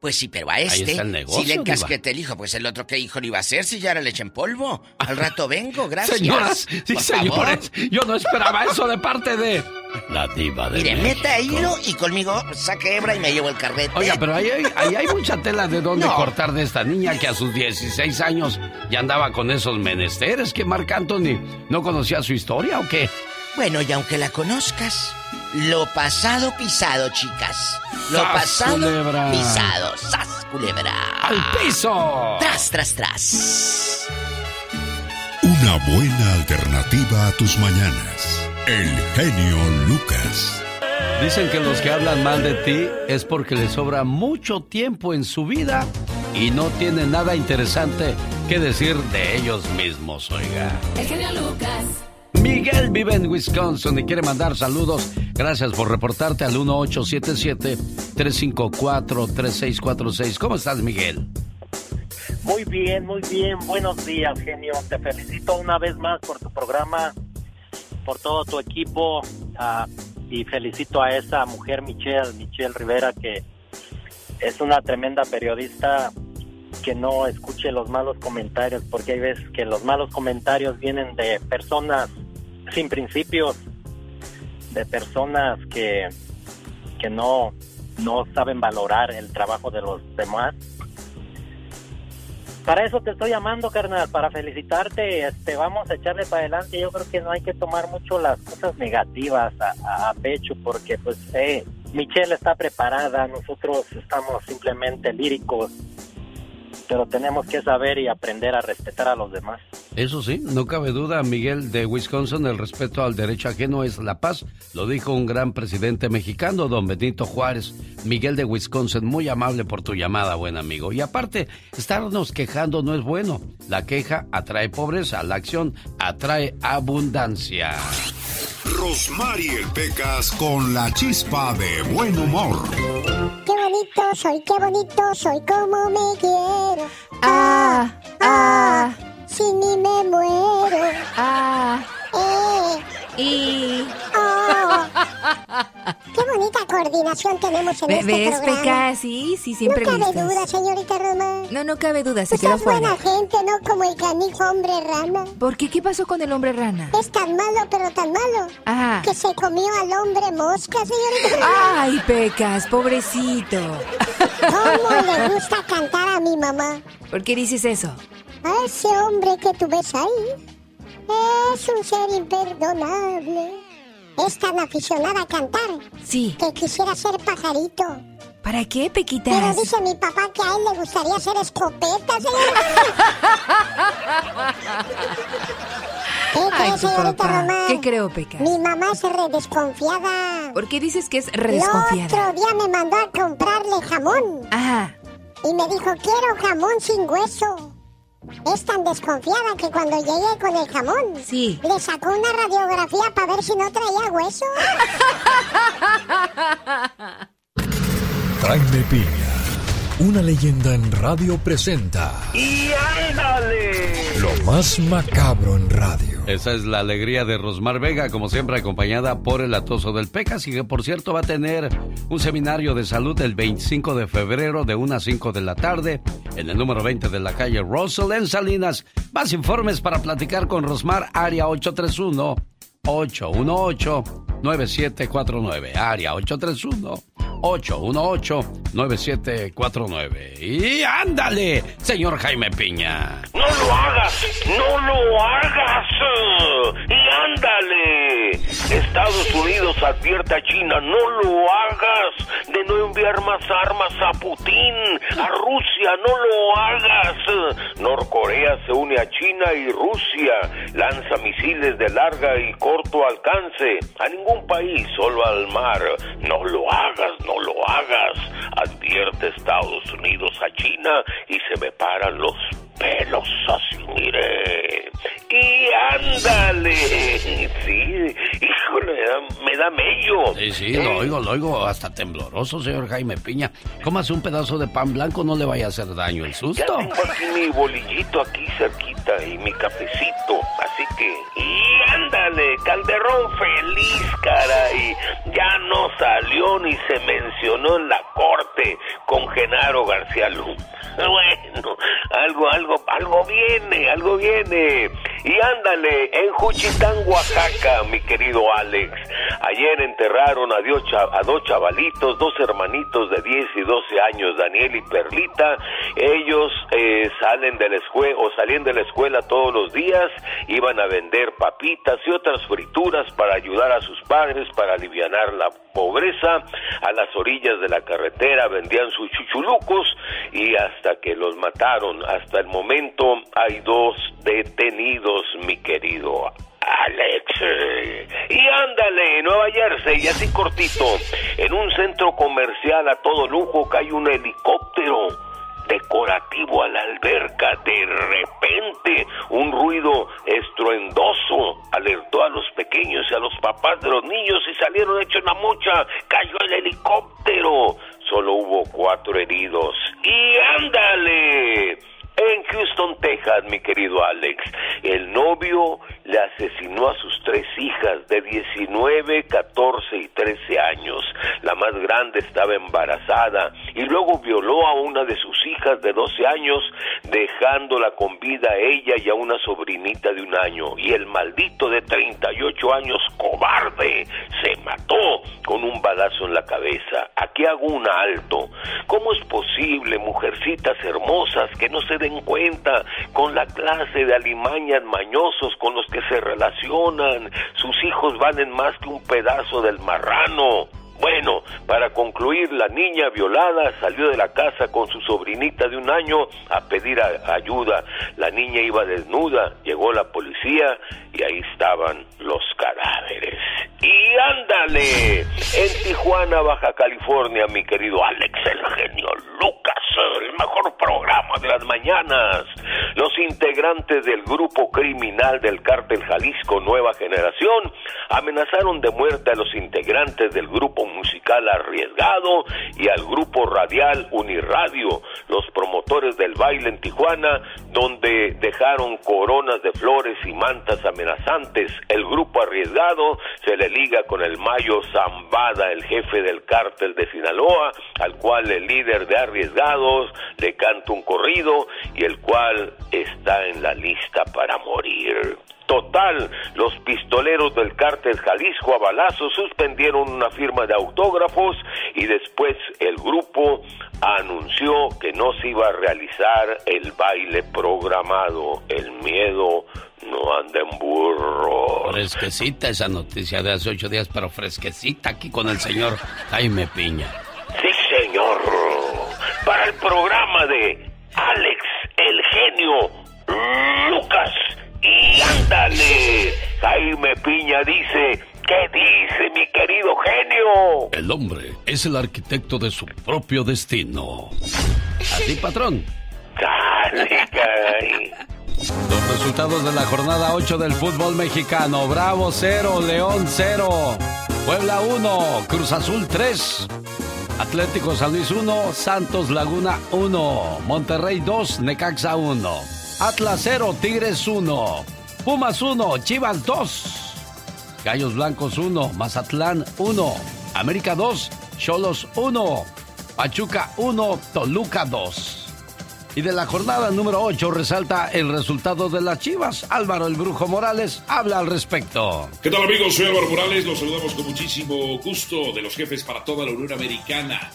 Pues sí, pero a Ahí este está el negocio, sí le encasquete el hijo, pues el otro que hijo le iba a hacer si ya era leche en polvo. Al rato vengo, gracias. Señoras y Por señores, favor. yo no esperaba eso de parte de la diva de Mire, México. meta hilo y conmigo saque hebra y me llevo el carrete. Oiga, pero ahí hay, ahí hay mucha tela de dónde No. cortar de esta niña que a sus 16 años ya andaba con esos menesteres. ¿Que Marc Anthony no conocía su historia o qué? Bueno, y aunque la conozcas, lo pasado pisado, chicas. Lo ¡Sas, pasado culebra! pisado. ¡Sas, culebra! ¡Al piso! ¡Tras, tras, tras! Una buena alternativa a tus mañanas. El genio Lucas. Dicen que los que hablan mal de ti es porque les sobra mucho tiempo en su vida y no tienen nada interesante que decir de ellos mismos, oiga. El genio Lucas. Miguel vive en Wisconsin y quiere mandar saludos. Gracias por reportarte al 1877-354-3646. ¿Cómo estás, Miguel? Muy bien, muy bien. Buenos días, genio. Te felicito una vez más por tu programa, por todo tu equipo ah, y felicito a esa mujer, Michelle, Michelle Rivera, que es una tremenda periodista que no escuche los malos comentarios, porque hay veces que los malos comentarios vienen de personas sin principios, de personas que, que no, no saben valorar el trabajo de los demás. Para eso te estoy llamando, carnal, para felicitarte. Este, vamos a echarle para adelante. Yo creo que no hay que tomar mucho las cosas negativas a, pecho, porque pues eh, Michelle está preparada, nosotros estamos simplemente líricos, pero tenemos que saber y aprender a respetar a los demás. Eso sí, no cabe duda, Miguel de Wisconsin, el respeto al derecho ajeno es la paz. Lo dijo un gran presidente mexicano, don Benito Juárez. Miguel de Wisconsin, muy amable por tu llamada, buen amigo. Y aparte, estarnos quejando no es bueno. La queja atrae pobreza, la acción atrae abundancia. Rosmarie Pecas con la chispa de buen humor. Qué bonito soy, qué bonito soy, como me quiero. Ah, ah, sin ni me muero. Ah, eh, y. Oh. Qué bonita coordinación tenemos en este ¿Ves, programa. Peca? Sí, sí, siempre no cabe duda, señorita Roma. No, no cabe duda, se quedó Usted es buena fuera. gente, no como el canijo hombre rana. ¿Por qué? ¿Qué pasó con el hombre rana? Es tan malo, pero tan malo, Ajá. que se comió al hombre mosca, señorita Roma. Ay, Pecas, pobrecito. ¿Cómo le gusta cantar a mi mamá? ¿Por qué dices eso? A ese hombre que tú ves ahí es un ser imperdonable. Es tan aficionada a cantar Sí. que quisiera ser pajarito. ¿Para qué, Pero Pequitas? dice mi papá que a él le gustaría ser escopeta, ¿Qué Ay, cree, tu señorita. Román? ¿Qué creo, Pecas? Mi mamá es re desconfiada. ¿Por qué dices que es re El desconfiada? otro día me mandó a comprarle jamón. Ajá. Y me dijo, quiero jamón sin hueso. Es tan desconfiada que cuando llegué con el jamón, Sí. le sacó una radiografía para ver si no traía hueso. Jaime Piña, una leyenda en radio presenta ¡Y ándale! lo más macabro en radio. Esa es la alegría de Rosmar Vega, como siempre acompañada por el atoso del Pecas y que por cierto va a tener un seminario de salud el 25 de febrero de 1 a 5 de la tarde en el número 20 de la calle Russell en Salinas. Más informes para platicar con Rosmar, área 831 818 9749, área 831 818-9749. Y ándale, señor Jaime Piña. ¡No lo hagas! ¡No lo hagas! ¡Y ándale! Estados Unidos advierte a China, no lo hagas de no enviar más armas a Putin, a Rusia, no lo hagas. Norcorea se une a China y Rusia lanza misiles de larga y corto alcance a ningún país, solo al mar. No lo hagas, no lo hagas, advierte Estados Unidos a China y se me paran los pelos así, mire. Y ándale. Sí, híjole, me da mello. Sí, sí, lo oigo, lo oigo hasta tembloroso, señor Jaime Piña. Cómase un pedazo de pan blanco, no le vaya a hacer daño el susto. Ya tengo aquí mi bolillito aquí cerquita y mi cafecito, así que... Y ándale, Calderón feliz, caray. Ya no salió ni se mencionó en la corte con Genaro García Luna. Bueno, algo, algo, algo viene, algo viene. Y ándale, en Juchitán, Oaxaca, mi querido Alex. Ayer enterraron a, dios a dos chavalitos, dos hermanitos de 10 y 12 años, Daniel y Perlita. Ellos eh, salen de la escuela, o salían de la escuela todos los días, iban a vender papitas y otras frituras para ayudar a sus padres, para aliviar la pobreza. A las orillas de la carretera vendían sus chuchulucos y hasta que los mataron. Hasta el momento hay dos detenidos, mi querido Alex. Y ándale, Nueva Jersey, así cortito, en un centro comercial a todo lujo cae un helicóptero decorativo a la alberca. De repente, un ruido estruendoso alertó a los pequeños y a los papás de los niños y salieron hechos una mocha. Cayó el helicóptero. Solo hubo cuatro heridos. Y ándale. En Houston, Texas, mi querido Alex, el novio le asesinó a sus tres hijas de 19, 14 y 13 años. La más grande estaba embarazada y luego violó a una de sus hijas de 12 años, dejándola con vida a ella y a una sobrinita de un año. Y el maldito de 38 años, cobarde, se mató con un balazo en la cabeza. Aquí hago un alto. ¿Cómo es posible, mujercitas hermosas, que no se den cuenta con la clase de alimañas mañosos con los que se relacionan? Sus hijos valen más que un pedazo del marrano. Bueno, para concluir, la niña violada salió de la casa con su sobrinita de un año a pedir ayuda. La niña iba desnuda, llegó la policía y ahí estaban los cadáveres. Y ándale, en Tijuana, Baja California, mi querido Alex, el genio Lucas, el mejor programa de las mañanas. Los integrantes del grupo criminal del cártel Jalisco Nueva Generación amenazaron de muerte a los integrantes del grupo musical Arriesgado y al grupo radial Uniradio, los promotores del baile en Tijuana, donde dejaron coronas de flores y mantas amenazantes. El grupo Arriesgado se le liga con el Mayo Zambada, el jefe del cártel de Sinaloa, al cual el líder de Arriesgados le canta un corrido y el cual está en la lista para morir. Total, los pistoleros del cártel Jalisco a balazos suspendieron una firma de autógrafos y después el grupo anunció que no se iba a realizar el baile programado. El miedo no anda en burro. Fresquecita esa noticia de hace ocho días, pero fresquecita aquí con el señor Jaime Piña. Sí, señor. Para el programa de Alex, el genio Lucas. Y ándale, Jaime Piña dice, ¿qué dice mi querido genio? El hombre es el arquitecto de su propio destino. Así, patrón. Dale, caray. Los resultados de la jornada 8 del fútbol mexicano. Bravo 0, León 0, Puebla 1, Cruz Azul 3, Atlético San Luis 1, Santos Laguna 1, Monterrey 2, Necaxa 1, Atlas 0, Tigres 1, Pumas 1, Chivas 2, Gallos Blancos 1, Mazatlán 1, América 2, Cholos 1, Pachuca 1, Toluca 2. Y de la jornada número 8 resalta el resultado de las Chivas. Álvaro el Brujo Morales habla al respecto. ¿Qué tal amigos? Soy Álvaro Morales, los saludamos con muchísimo gusto de los jefes para toda la Unión Americana.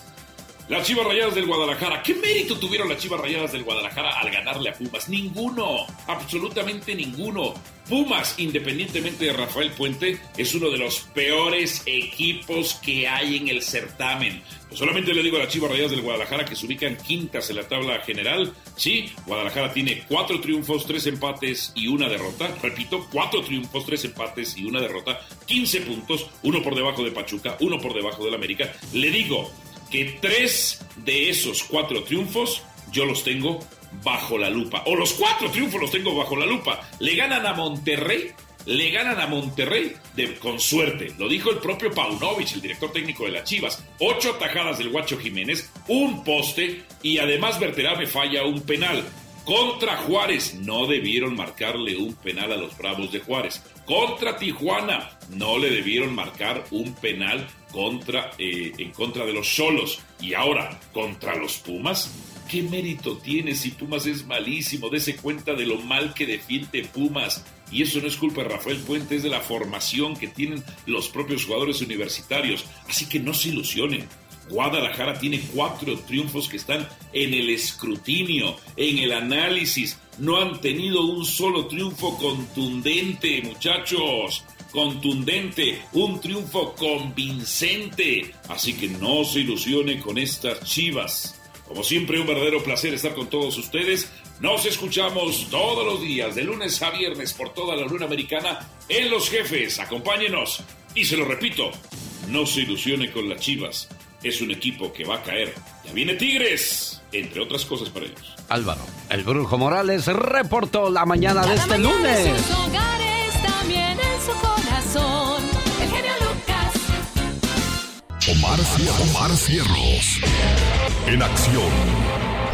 Las Chivas Rayadas del Guadalajara. ¿Qué mérito tuvieron las Chivas Rayadas del Guadalajara al ganarle a Pumas? Ninguno, absolutamente ninguno. Pumas, independientemente de Rafael Puente, es uno de los peores equipos que hay en el certamen. Pues solamente le digo a las Chivas Rayadas del Guadalajara que se ubican quintas en la tabla general. Sí, Guadalajara tiene cuatro triunfos, tres empates y una derrota. Repito, cuatro triunfos, tres empates y una derrota. 15 puntos, uno por debajo de Pachuca, uno por debajo del América. Le digo que tres de esos cuatro triunfos yo los tengo bajo la lupa. O los cuatro triunfos los tengo bajo la lupa. Le ganan a Monterrey. Le ganan a Monterrey de, con suerte. Lo dijo el propio Paunovic, el director técnico de las Chivas. Ocho tajadas del Guacho Jiménez, un poste y además Berterame falla un penal. Contra Juárez no debieron marcarle un penal a los Bravos de Juárez. Contra Tijuana no le debieron marcar un penal contra, eh, en contra de los Solos. Y ahora, contra los Pumas, ¿qué mérito tiene si Pumas es malísimo? Dese cuenta de lo mal que defiende Pumas. Y eso no es culpa de Rafael Puente, es de la formación que tienen los propios jugadores universitarios. Así que no se ilusionen. Guadalajara tiene cuatro triunfos que están en el escrutinio, en el análisis. No han tenido un solo triunfo contundente, muchachos. Contundente, un triunfo convincente. Así que no se ilusione con estas chivas. Como siempre, un verdadero placer estar con todos ustedes. Nos escuchamos todos los días, de lunes a viernes, por toda la Luna Americana en Los Jefes. Acompáñenos. Y se lo repito, no se ilusione con las chivas es un equipo que va a caer. Ya viene Tigres, entre otras cosas para ellos. Álvaro, el Brujo Morales reportó la mañana de este lunes. En sus hogares, también en su corazón. El genio Lucas. Omar, Omar Cierros. En acción.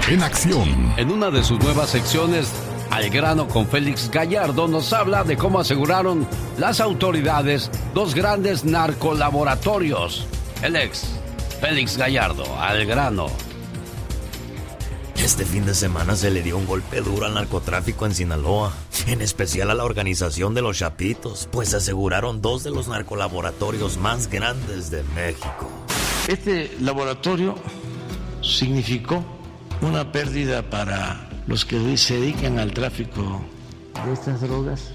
En acción. En una de sus nuevas secciones, Al grano con Félix Gallardo nos habla de cómo aseguraron las autoridades dos grandes narcolaboratorios. El ex Félix Gallardo, al grano. Este fin de semana se le dio un golpe duro al narcotráfico en Sinaloa, en especial a la organización de los Chapitos, pues aseguraron dos de los narcolaboratorios más grandes de México. Este laboratorio significó una pérdida para los que se dedican al tráfico de estas drogas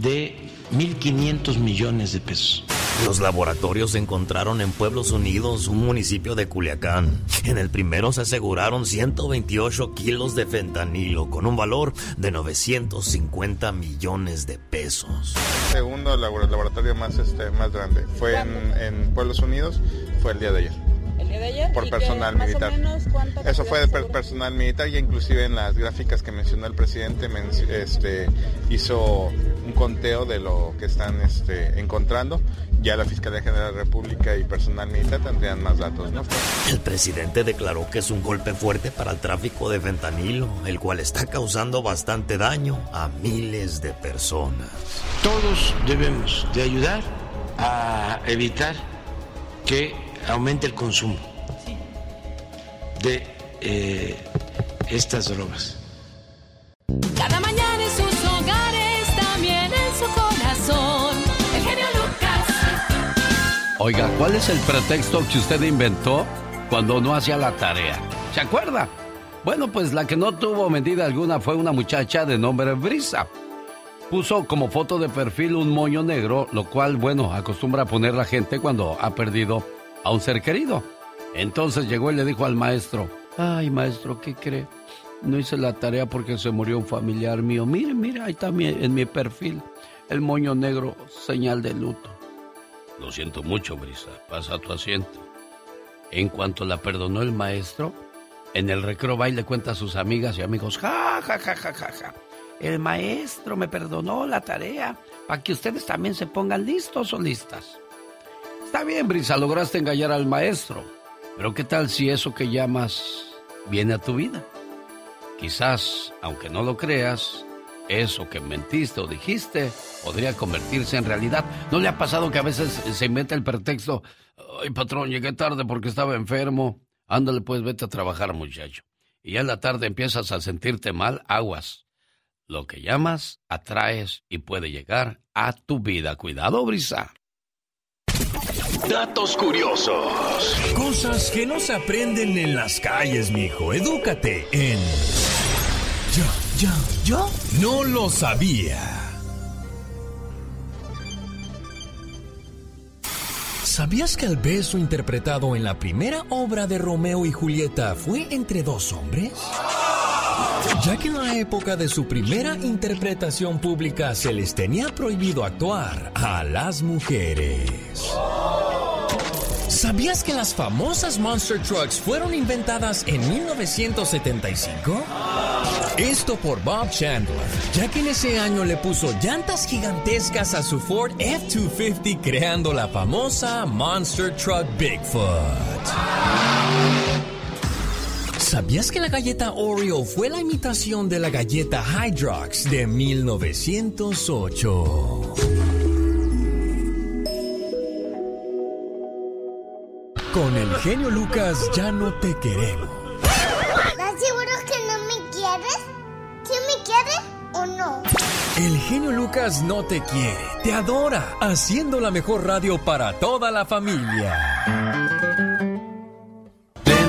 de 1.500 millones de pesos. Los laboratorios se encontraron en Pueblos Unidos, un municipio de Culiacán. En el primero se aseguraron 128 kilos de fentanilo con un valor de 950 millones de pesos. Segundo laboratorio más, este, más grande fue en, en Pueblos Unidos, fue el día de ayer. ¿El día de ayer? Por ¿Y personal que, más militar. O menos, ¿cuánto Eso fue de per- personal militar y inclusive en las gráficas que mencionó el presidente men- este, hizo un conteo de lo que están este, encontrando. Ya la Fiscalía General de la República y personal militar tendrían más datos, ¿no? El presidente declaró que es un golpe fuerte para el tráfico de fentanilo, el cual está causando bastante daño a miles de personas. Todos debemos de ayudar a evitar que aumente el consumo de eh, estas drogas. Cada mañana en sus hogares, también en su corazón. El genio Lucas. Oiga, ¿cuál es el pretexto que usted inventó cuando no hacía la tarea? ¿Se acuerda? Bueno, pues la que no tuvo medida alguna fue una muchacha de nombre Brisa. Puso como foto de perfil un moño negro, lo cual, bueno, acostumbra a poner la gente cuando ha perdido a un ser querido. Entonces llegó y le dijo al maestro, ay maestro, ¿qué cree? No hice la tarea porque se murió un familiar mío. Mire, mire, ahí está en mi perfil el moño negro, señal de luto. Lo siento mucho, Brisa. Pasa a tu asiento. En cuanto la perdonó el maestro, en el recreo va y le cuenta a sus amigas y amigos, ja, ja, ja, ja, ja, ja. El maestro me perdonó la tarea para que ustedes también se pongan listos o listas. Está bien, Brisa, lograste engañar al maestro. Pero ¿qué tal si eso que llamas viene a tu vida? Quizás, aunque no lo creas, eso que mentiste o dijiste podría convertirse en realidad. ¿No le ha pasado que a veces se inventa el pretexto? Ay, patrón, llegué tarde porque estaba enfermo. Ándale, pues vete a trabajar, muchacho. Y ya en la tarde empiezas a sentirte mal, aguas. Lo que llamas, atraes y puede llegar a tu vida. Cuidado, Brisa. Datos curiosos. Cosas que no se aprenden en las calles, mijo. Edúcate en. Yo, yo, yo no lo sabía. ¿Sabías que el beso interpretado en la primera obra de Romeo y Julieta fue entre dos hombres? Ya que en la época de su primera interpretación pública se les tenía prohibido actuar a las mujeres. ¿Sabías que las famosas Monster Trucks fueron inventadas en 1975? Esto por Bob Chandler, ya que en ese año le puso llantas gigantescas a su Ford F-250 creando la famosa Monster Truck Bigfoot. ¿Sabías que la galleta Oreo fue la imitación de la galleta Hydrox de 1908? Con el genio Lucas ya no te queremos. ¿Estás seguro que no me quieres? ¿Sí me quieres o no? El genio Lucas no te quiere, te adora, haciendo la mejor radio para toda la familia.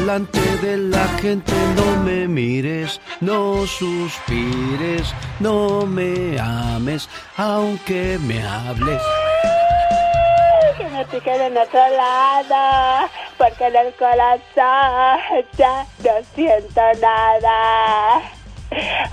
Delante de la gente no me mires, no suspires, no me ames, aunque me hables. Que me piquen en otro lado, porque en el corazón ya no siento nada.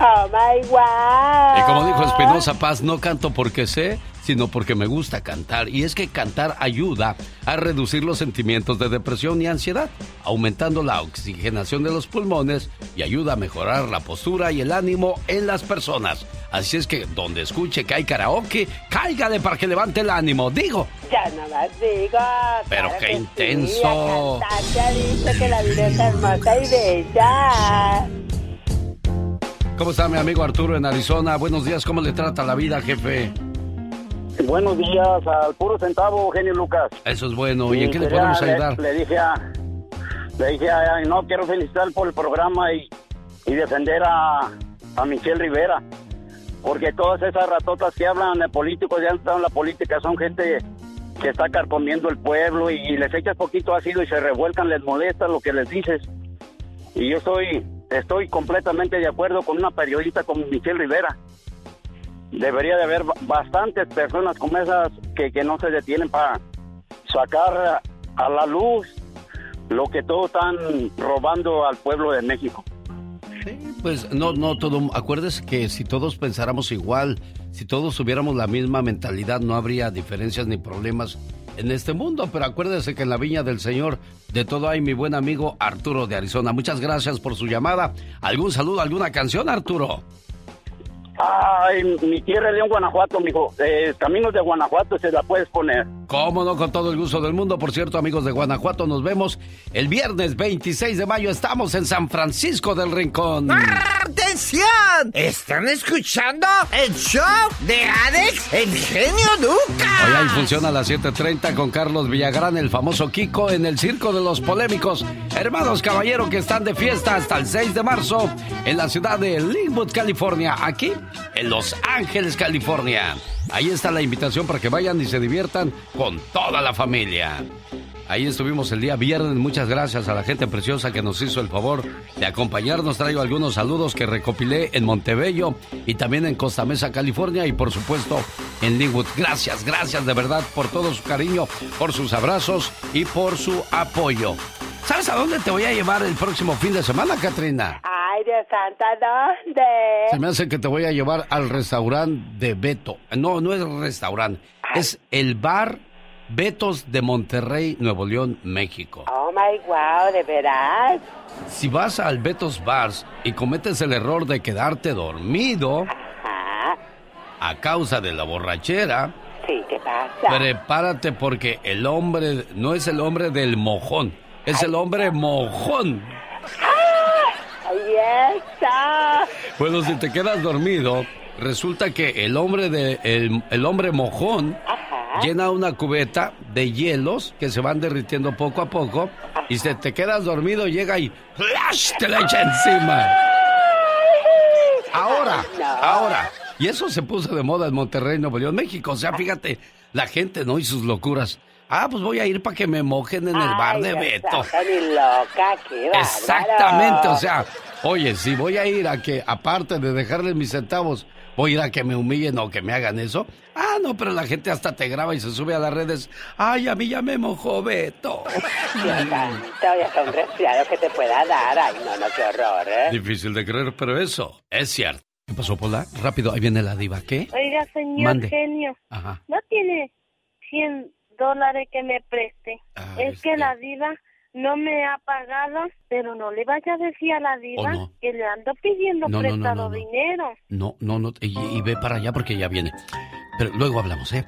Oh my wow. Y como dijo Espinosa Paz, no canto porque sé, sino porque me gusta cantar. Y es que cantar ayuda a reducir los sentimientos de depresión y ansiedad, aumentando la oxigenación de los pulmones y ayuda a mejorar la postura y el ánimo en las personas. Así es que donde escuche que hay karaoke, cáigale para que levante el ánimo. Digo, Ya no más digo. Pero claro qué que sí, intenso. a cantar, dicho que la vida es hermosa y bella. ¿cómo está mi amigo Arturo en Arizona? Buenos días, ¿cómo le trata la vida, jefe? Buenos días al puro centavo, genio Lucas. Eso es bueno. ¿Y en qué le podemos ayudar? Le, dije a, le dije a, no quiero felicitar por el programa y, y defender a, a Michelle Rivera, porque todas esas ratotas que hablan de políticos ya han estado en la política son gente que está carcomiendo el pueblo y, y les echas poquito ácido y se revuelcan, les molesta lo que les dices. Y yo estoy, estoy completamente de acuerdo con una periodista como Michelle Rivera. Debería de haber ba- bastantes personas como esas que, que no se detienen para sacar a la luz lo que todos están robando al pueblo de México. Pues no, no todo. Acuérdese que si todos pensáramos igual, si todos tuviéramos la misma mentalidad, no habría diferencias ni problemas en este mundo. Pero acuérdese que en la viña del Señor de todo hay mi buen amigo Arturo de Arizona. Muchas gracias por su llamada. ¿Algún saludo, alguna canción, Arturo? Ay, mi tierra es León, Guanajuato, mijo. Eh, Caminos de Guanajuato se la puedes poner. Cómo no, con todo el gusto del mundo. Por cierto, amigos de Guanajuato, nos vemos el viernes 26 de mayo. Estamos en San Francisco del Rincón. ¡Atención! ¿Están escuchando el show de Alex, el genio Lucas? Hoy hay función a las 7.30 con Carlos Villagrán, el famoso Kiko, en el Circo de los Polémicos. Hermanos Caballero que están de fiesta hasta el 6 de marzo en la ciudad de Linwood, California. Aquí, en Los Ángeles, California. Ahí está la invitación para que vayan y se diviertan con toda la familia. Ahí estuvimos el día viernes. Muchas gracias a la gente preciosa que nos hizo el favor de acompañarnos. Traigo algunos saludos que recopilé en Montebello y también en Costa Mesa, California y por supuesto en Linwood. Gracias, gracias de verdad por todo su cariño, por sus abrazos y por su apoyo. ¿Sabes a dónde te voy a llevar el próximo fin de semana, Katrina? Ay, Dios santo, ¿dónde? Se me hace que te voy a llevar al restaurante de Beto. No, no es restaurante, es el bar Betos de Monterrey, Nuevo León, México. Oh my wow, ¿de veras? Si vas al Betos Bars y cometes el error de quedarte dormido a causa de la borrachera, Sí, ¿qué pasa? prepárate porque el hombre no es el hombre del mojón, es el hombre mojón. Ahí está. Bueno, si te quedas dormido, resulta que el hombre de el, el hombre mojón llena una cubeta de hielos que se van derritiendo poco a poco y si te quedas dormido llega y ¡flash! te la echa encima. Ahora, ahora. Y eso se puso de moda en Monterrey, Nuevo León, México. O sea, fíjate, la gente, ¿no? Y sus locuras. Ah, pues voy a ir para que me mojen en el bar de Beto. loca. Exactamente, o sea, oye, si voy a ir a que, aparte de dejarles mis centavos, voy a ir a que me humillen o que me hagan eso. Ah, no, pero la gente hasta te graba y se sube a las redes. Ay, a mí ya me mojó Beto. Dios santo, y hasta un resfriado que te pueda dar. Ay, no, no, qué horror, ¿eh? Difícil de creer, pero eso es cierto. ¿Qué pasó, Pola? Rápido, ahí viene la diva. ¿Qué? Oiga, señor Mande. genio, Ajá. ¿no tiene 100 dólares que me preste? Ah, es que la diva no me ha pagado, pero no le vaya a decir a la diva Oh, no. que le ando pidiendo No, no, no, prestado no, no. dinero. No, no, no, y, y ve para allá porque ya viene. Pero luego hablamos, ¿eh?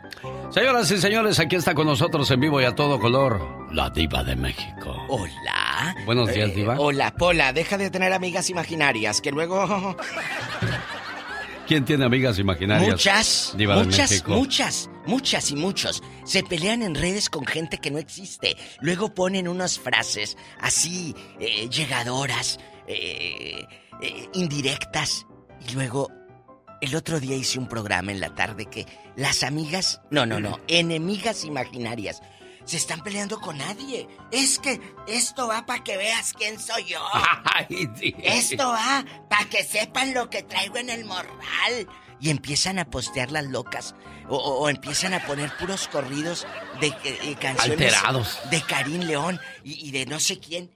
Señoras y señores, aquí está con nosotros en vivo y a todo color, la diva de México. Hola. Buenos días, Eh, diva. Hola, Pola, deja de tener amigas imaginarias, que luego... ¿Quién tiene amigas imaginarias? Muchas, muchas, muchas, muchas y muchos se pelean en redes con gente que no existe. Luego ponen unas frases así, eh, llegadoras, eh, eh, indirectas. Y luego, el otro día hice un programa en la tarde que las amigas, no, no, no, enemigas imaginarias, se están peleando con nadie. Es que esto va para que veas quién soy yo. Ay, sí. Esto va para que sepan lo que traigo en el morral. Y empiezan a postear las locas. O, o- o empiezan a poner puros corridos de eh, eh, canciones. Alterados. De Karim León y, y de no sé quién.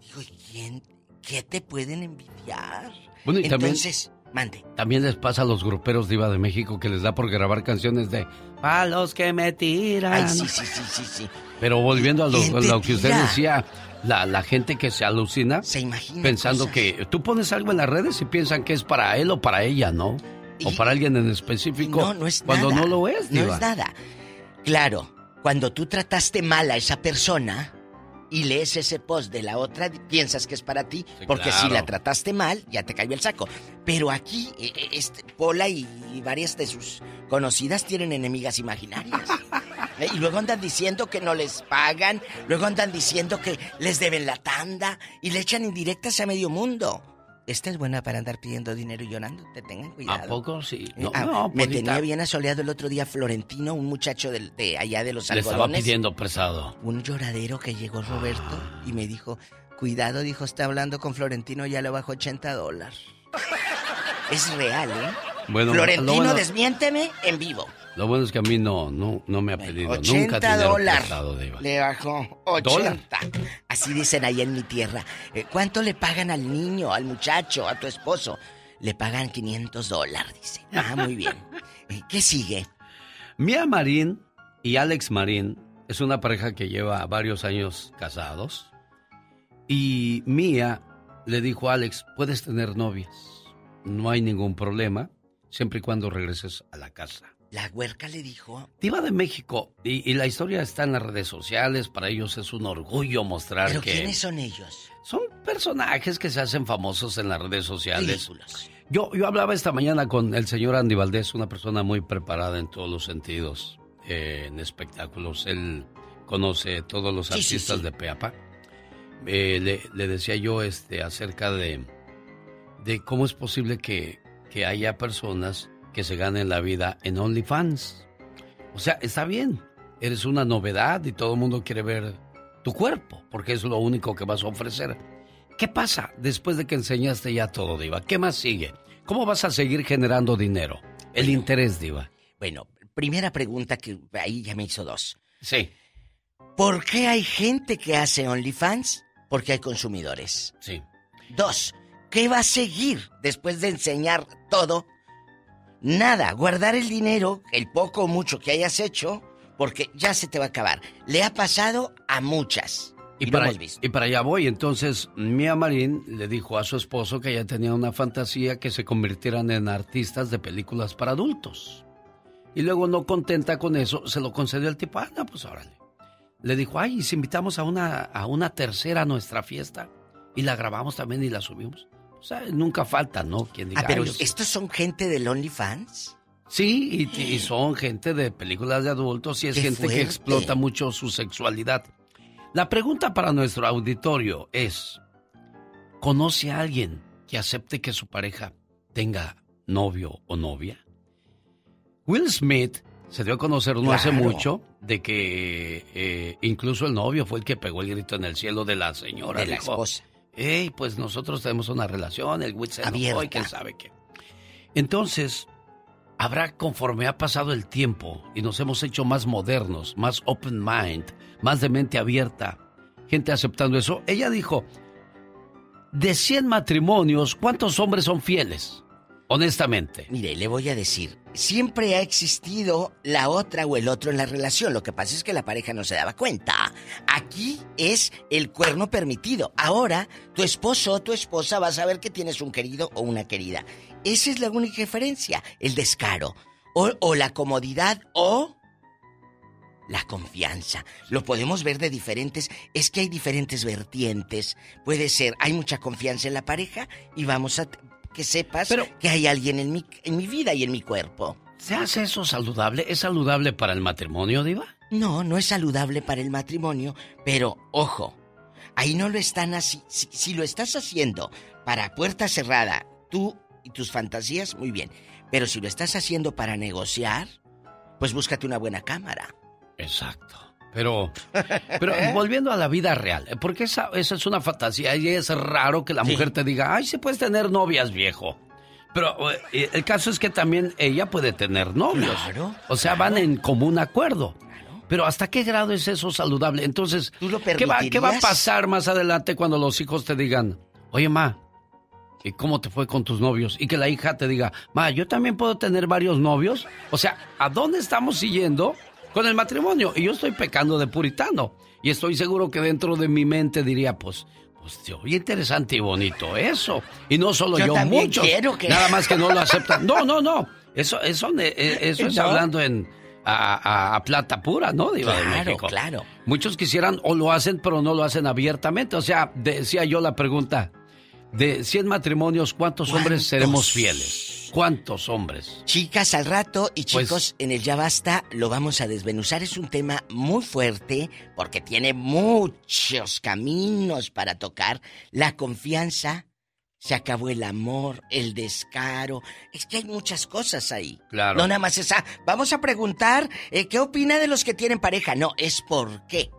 Digo, ¿y quién? ¿Qué te pueden envidiar? Bueno, y también- Entonces, mande. También les pasa a los gruperos Diva de México que les da por grabar canciones de a los que me tiran. Ay, sí, sí, sí, sí, sí. Pero volviendo a lo, ¿Quién a te lo que usted decía, la, la gente que se alucina Se imagina pensando cosas. que tú pones algo en las redes y piensan que es para él o para ella, ¿no? O para alguien en específico. No, no es cuando nada. no lo es, No Diva. es nada. Claro, cuando tú trataste mal a esa persona y lees ese post de la otra, piensas que es para ti, porque claro. si la trataste mal, ya te cayó el saco. Pero aquí, eh, eh, este, Pola y, y varias de sus conocidas tienen enemigas imaginarias. Eh, Y luego andan diciendo que no les pagan, luego andan diciendo que les deben la tanda y le echan indirectas a medio mundo. Esta es buena para andar pidiendo dinero y llorando, te tengan cuidado. ¿A poco sí? Eh, No, ah, no, me Polita. tenía bien asoleado el otro día Florentino, un muchacho de, allá de los Le estaba algodones. pidiendo prestado. Un lloradero que llegó Roberto y me dijo, cuidado, dijo, está hablando con Florentino, ya le bajó 80 dólares. Es real, ¿eh? Bueno, Florentino, lo bueno- desmiénteme en vivo. Lo bueno es que a mí no, no, no me ha pedido 80 nunca dinero dólares. prestado, Diva. Le bajó 80. Así dicen ahí en mi tierra. Eh, ¿Cuánto le pagan al niño, al muchacho, a tu esposo? Le pagan 500 dólares, dice. Ah, muy bien. Eh, ¿Qué sigue? Mía Marín y Alex Marín es una pareja que lleva varios años casados. Y Mía le dijo a Alex, puedes tener novias. No hay ningún problema, siempre y cuando regreses a la casa. La huerca le dijo. Diva de México, y, y la historia está en las redes sociales, para ellos es un orgullo mostrar ¿Pero que... quiénes son ellos? Son personajes que se hacen famosos en las redes sociales. Ridículos. Yo, yo hablaba esta mañana con el señor Andy Valdés, una persona muy preparada en todos los sentidos, eh, en espectáculos. Él conoce todos los Sí, sí, artistas sí. de Peapa. Eh, le, le decía yo este, acerca de, de cómo es posible que, que haya personas que se ganen la vida en OnlyFans. O sea, está bien, eres una novedad y todo el mundo quiere ver tu cuerpo, porque es lo único que vas a ofrecer. ¿Qué pasa después de que enseñaste ya todo, Diva? ¿Qué más sigue? ¿Cómo vas a seguir generando dinero? El interés, Diva. Bueno, primera pregunta que ahí ya me hizo dos. Sí. ¿Por qué hay gente que hace OnlyFans? Porque hay consumidores. Sí. Dos, ¿qué va a seguir después de enseñar todo? Nada, guardar el dinero, el poco o mucho que hayas hecho, porque ya se te va a acabar. Le ha pasado a muchas. Y, lo para, hemos visto. y para allá voy. Entonces, Mia Marín le dijo a su esposo que ella tenía una fantasía que se convirtieran en artistas de películas para adultos. Y luego, no contenta con eso, se lo concedió el tipo. Ah, no, pues órale. Le dijo, ay, ¿y si invitamos a una, a una tercera a nuestra fiesta y la grabamos también y la subimos. O sea, nunca falta, ¿no? Quien diga, Ah, pero "Ay, yo- ¿estos son gente del OnlyFans? Sí, y, y son gente de películas de adultos y es ¡Qué gente fuerte! que explota mucho su sexualidad. La pregunta para nuestro auditorio es, ¿conoce a alguien que acepte que su pareja tenga novio o novia? Will Smith Se dio a conocer no hace mucho de que eh, incluso el novio fue el que pegó el grito en el cielo de la señora. De la Dijo, esposa. Hey, pues nosotros tenemos una relación, el Witz se enojó y Abierta. quién sabe qué. Entonces, habrá conforme ha pasado el tiempo y nos hemos hecho más modernos, más open mind, más de mente abierta, gente aceptando eso. Ella dijo, de 100 matrimonios, ¿cuántos hombres son fieles? Honestamente. Mire, le voy a decir, siempre ha existido la otra o el otro en la relación. Lo que pasa es que la pareja no se daba cuenta. Aquí es el cuerno permitido. Ahora, tu esposo o tu esposa va a saber que tienes un querido o una querida. Esa es la única diferencia. El descaro. O, o la comodidad o la confianza. Lo podemos ver de diferentes. Es que hay diferentes vertientes. Puede ser, hay mucha confianza en la pareja y vamos a que sepas que hay alguien en mi, en mi vida y en mi cuerpo. ¿Se hace eso saludable? ¿Es saludable para el matrimonio, Diva? No, no es saludable para el matrimonio, pero ojo, ahí no lo están así. Si, si lo estás haciendo para puerta cerrada, tú y tus fantasías, muy bien. Pero si lo estás haciendo para negociar, pues búscate una buena cámara. Exacto. Pero, pero volviendo a la vida real, porque esa, esa es una fantasía y es raro que la mujer te diga, ay, sí puedes tener novias, viejo. Pero eh, el caso es que también ella puede tener novios. Claro, o sea, van en común acuerdo. Pero ¿hasta qué grado es eso saludable? Entonces, ¿qué, va, ¿qué va a pasar más adelante cuando los hijos te digan, oye, ma, ¿y cómo te fue con tus novios? Y que la hija te diga, ma, yo también puedo tener varios novios. O sea, ¿a dónde estamos siguiendo con el matrimonio? Y yo estoy pecando de puritano. Y estoy seguro que dentro de mi mente diría, pues, pues, te oye interesante y bonito eso. Y no solo Yo yo, muchos. que- Nada más que no lo aceptan. No, no, no. Eso, eso, eh, eso es No. hablando en... A, a- a plata pura, ¿no? De Claro, México. claro. Muchos quisieran o lo hacen, pero no lo hacen abiertamente. O sea, decía yo la pregunta, de 100 matrimonios, ¿cuántos hombres seremos fieles? ¿Cuántos hombres? Chicas, al rato y Pues- chicos, en el Ya Basta lo vamos a desmenuzar. Es un tema muy fuerte porque tiene muchos caminos para tocar. La confianza, se acabó el amor, el descaro. Es que hay muchas cosas ahí. Claro. No nada más esa. Vamos a preguntar eh, qué opina de los que tienen pareja. No, es por qué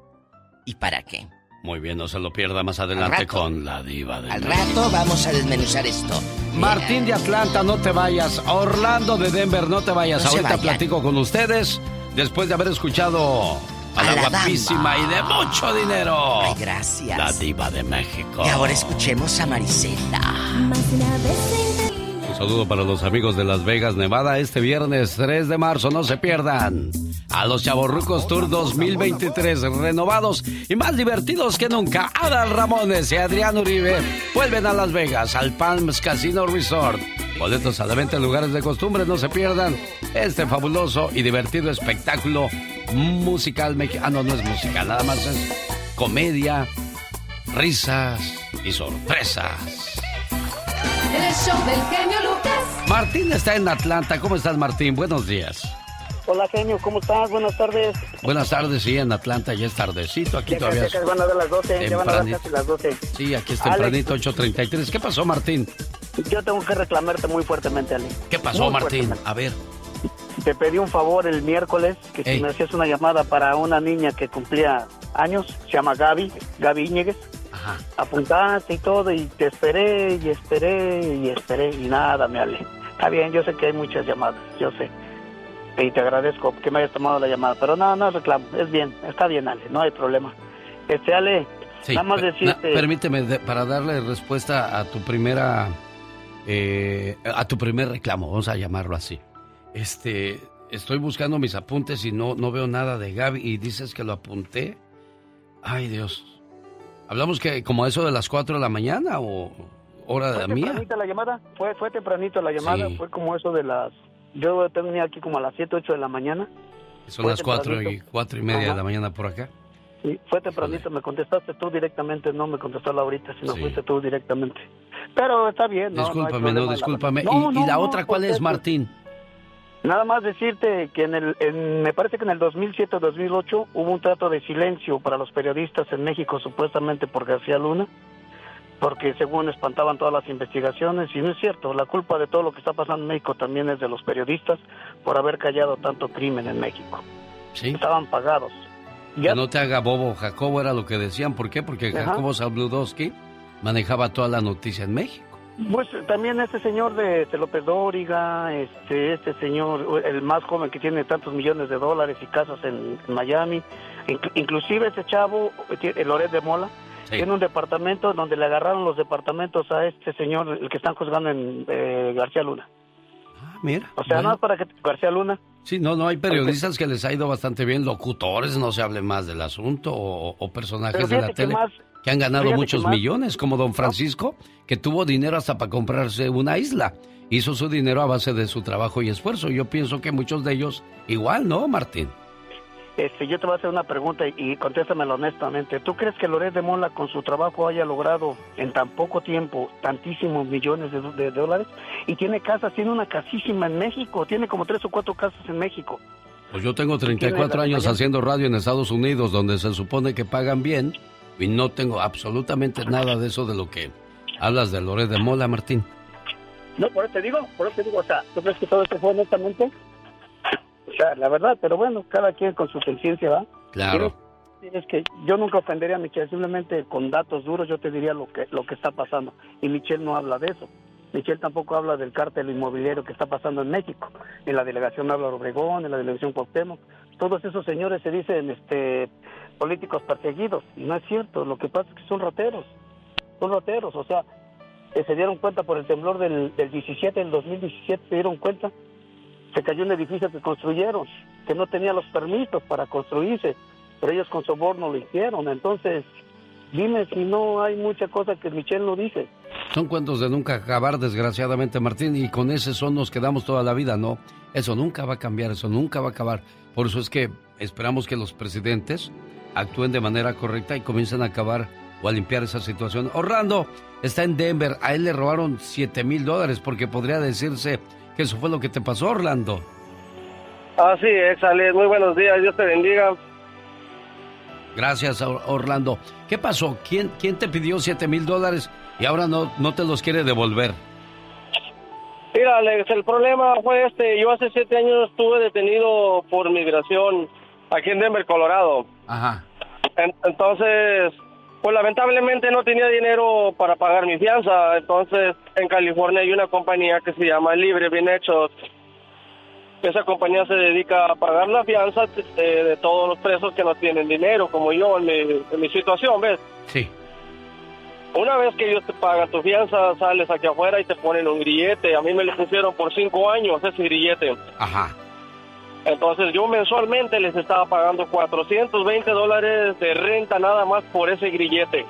y para qué. Muy bien, no se lo pierda más adelante rato. con la diva de Al México. rato vamos a desmenuzar esto. Martín de Atlanta, no te vayas. Orlando de Denver, no te vayas. No Ahorita platico con ustedes después de haber escuchado a, A la, la guapísima dama. y de mucho dinero. Ay, gracias. La diva de México. Y ahora escuchemos a Marisela. Un saludo para los amigos de Las Vegas, Nevada, este viernes 3 de marzo, no se pierdan. A los Chavorrucos Tour 2023, renovados y más divertidos que nunca. Adal Ramones y Adrián Uribe vuelven a Las Vegas, al Palms Casino Resort. Boletos a la venta en lugares de costumbre, no se pierdan este fabuloso y divertido espectáculo musical mexicano. Ah, no, no es musical, nada más es comedia, risas y sorpresas. El show del genio Lucas. Martín está en Atlanta. ¿Cómo estás, Martín? Buenos días. Hola, genio, ¿cómo estás? Buenas tardes. Buenas tardes, sí, en Atlanta ya es tardecito. Aquí Ya todavía es van a dar las 12, ya van a dar casi las 12. Sí, aquí es tempranito, 8.33. ¿Qué pasó, Martín? Yo tengo que reclamarte muy fuertemente, Ale. ¿Qué pasó, Muy Martín? fuertemente. A ver. Te pedí un favor el miércoles, que Ey. si me hacías una llamada para una niña que cumplía años, se llama Gaby, Gaby Íñiguez. Ajá. Apuntaste y todo, y te esperé, y esperé, y esperé, y nada, me Ale. Está bien, yo sé que hay muchas llamadas, yo sé. Y te agradezco que me hayas tomado la llamada, pero no, no reclamo, es bien, está bien, Ale, no hay problema. Este, Ale, Sí, nada más decirte... na- permíteme, de- para darle respuesta a tu primera. eh, a tu primer reclamo, vamos a llamarlo así. Este. Estoy buscando mis apuntes y no, no veo nada de Gaby y dices que lo apunté. Ay, Dios. ¿Hablamos que como eso de las 4 de la mañana o hora de ¿Fue la mía? tempranita la llamada? Fue, fue tempranito la llamada, Sí. fue como eso de las... Yo tenía aquí como a las 7, 8 de la mañana. Son Fue las 4 y, tempranito. cuatro y media de la mañana por acá. Sí, fue tempranito, me contestaste tú directamente, no me contestó Laurita, sino Sí. fuiste tú directamente. Pero está bien, ¿no? Discúlpame, no, no, discúlpame. la- ¿Y, No, y la otra cuál ¿por es? Martín? Nada más decirte que en el, en- me parece que en el 2007-2008 hubo un trato de silencio para los periodistas en México, supuestamente por García Luna, porque según espantaban todas las investigaciones, y no es cierto, la culpa de todo lo que está pasando en México también es de los periodistas por haber callado tanto crimen en México. Sí. Estaban pagados. Que no te haga bobo, Jacobo era lo que decían. ¿Por qué? Porque Ajá. Jacobo Zabludowski manejaba toda la noticia en México. Pues también este señor de, de López Dóriga, este, este señor, el más joven que tiene tantos millones de dólares y casas en, en Miami, Inclu- inclusive ese chavo, el Loret de Mola, tiene un departamento donde le agarraron los departamentos a este señor, el que están juzgando en eh, García Luna. Mira. O sea, bueno. nada para que García Luna. Sí, no, no, hay periodistas que les ha ido bastante bien, locutores, no se hable más del asunto, o, o personajes de la que tele más- que han ganado muchos más- millones, como don Francisco, que tuvo dinero hasta para comprarse una isla. Hizo su dinero a base de su trabajo y esfuerzo. Yo pienso que muchos de ellos igual, ¿no, Martín? Este, yo te voy a hacer una pregunta y, y contéstamela honestamente. ¿Tú crees que Loret de Mola con su trabajo haya logrado en tan poco tiempo tantísimos millones de, de dólares? Y tiene casas, tiene una casísima en México, tiene como tres o cuatro casas en México. Pues yo tengo 34 Tiene la años haciendo radio en Estados Unidos, donde se supone que pagan bien, y no tengo absolutamente nada de eso de lo que hablas de Loret de Mola, Martín. No, por eso te digo, por eso te digo, o sea, ¿tú crees que todo esto fue honestamente? O sea, la verdad, pero bueno, cada quien con su conciencia, ¿va? Claro. Es que yo nunca ofendería a Michelle, simplemente con datos duros yo te diría lo que lo que está pasando. Y Michelle no habla de eso. Michelle tampoco habla del cártel inmobiliario que está pasando en México. En la delegación Álvaro Obregón, en la delegación Cuauhtémoc. Todos esos señores se dicen este políticos perseguidos. Y no es cierto. Lo que pasa es que son rateros. Son rateros. O sea, que se dieron cuenta por el temblor del, del 17, del 2017, se dieron cuenta. Se cayó un edificio que construyeron, que no tenía los permisos para construirse, pero ellos con soborno lo hicieron. Entonces, dime si no hay mucha cosa que Michelle no dice. Son cuentos de nunca acabar, desgraciadamente, Martín, y con ese son nos quedamos toda la vida, ¿no? Eso nunca va a cambiar, eso nunca va a acabar. Por eso es que esperamos que los presidentes actúen de manera correcta y comiencen a acabar o a limpiar esa situación. Orlando está en Denver, a él le robaron 7 mil dólares porque podría decirse que eso fue lo que te pasó, Orlando. Así es, Alex. Muy buenos días. Dios te bendiga. Gracias, Or- Orlando. ¿Qué pasó? ¿Quién, quién te pidió 7 mil dólares y ahora no, no te los quiere devolver? Mira, Alex, el problema fue este. Yo hace siete años estuve detenido por migración aquí en Denver, Colorado. Ajá. En- entonces, pues lamentablemente no tenía dinero para pagar mi fianza. Entonces, en California hay una compañía que se llama Libre Bien Hechos. Esa compañía se dedica a pagar la fianza eh, de todos los presos que no tienen dinero, como yo en mi, en mi situación, ¿ves? Sí. Una vez que ellos te pagan tu fianza, sales aquí afuera y te ponen un grillete. A mí me lo pusieron por cinco años ese grillete. Ajá. Entonces yo mensualmente les estaba pagando 420 dólares de renta nada más por ese grillete.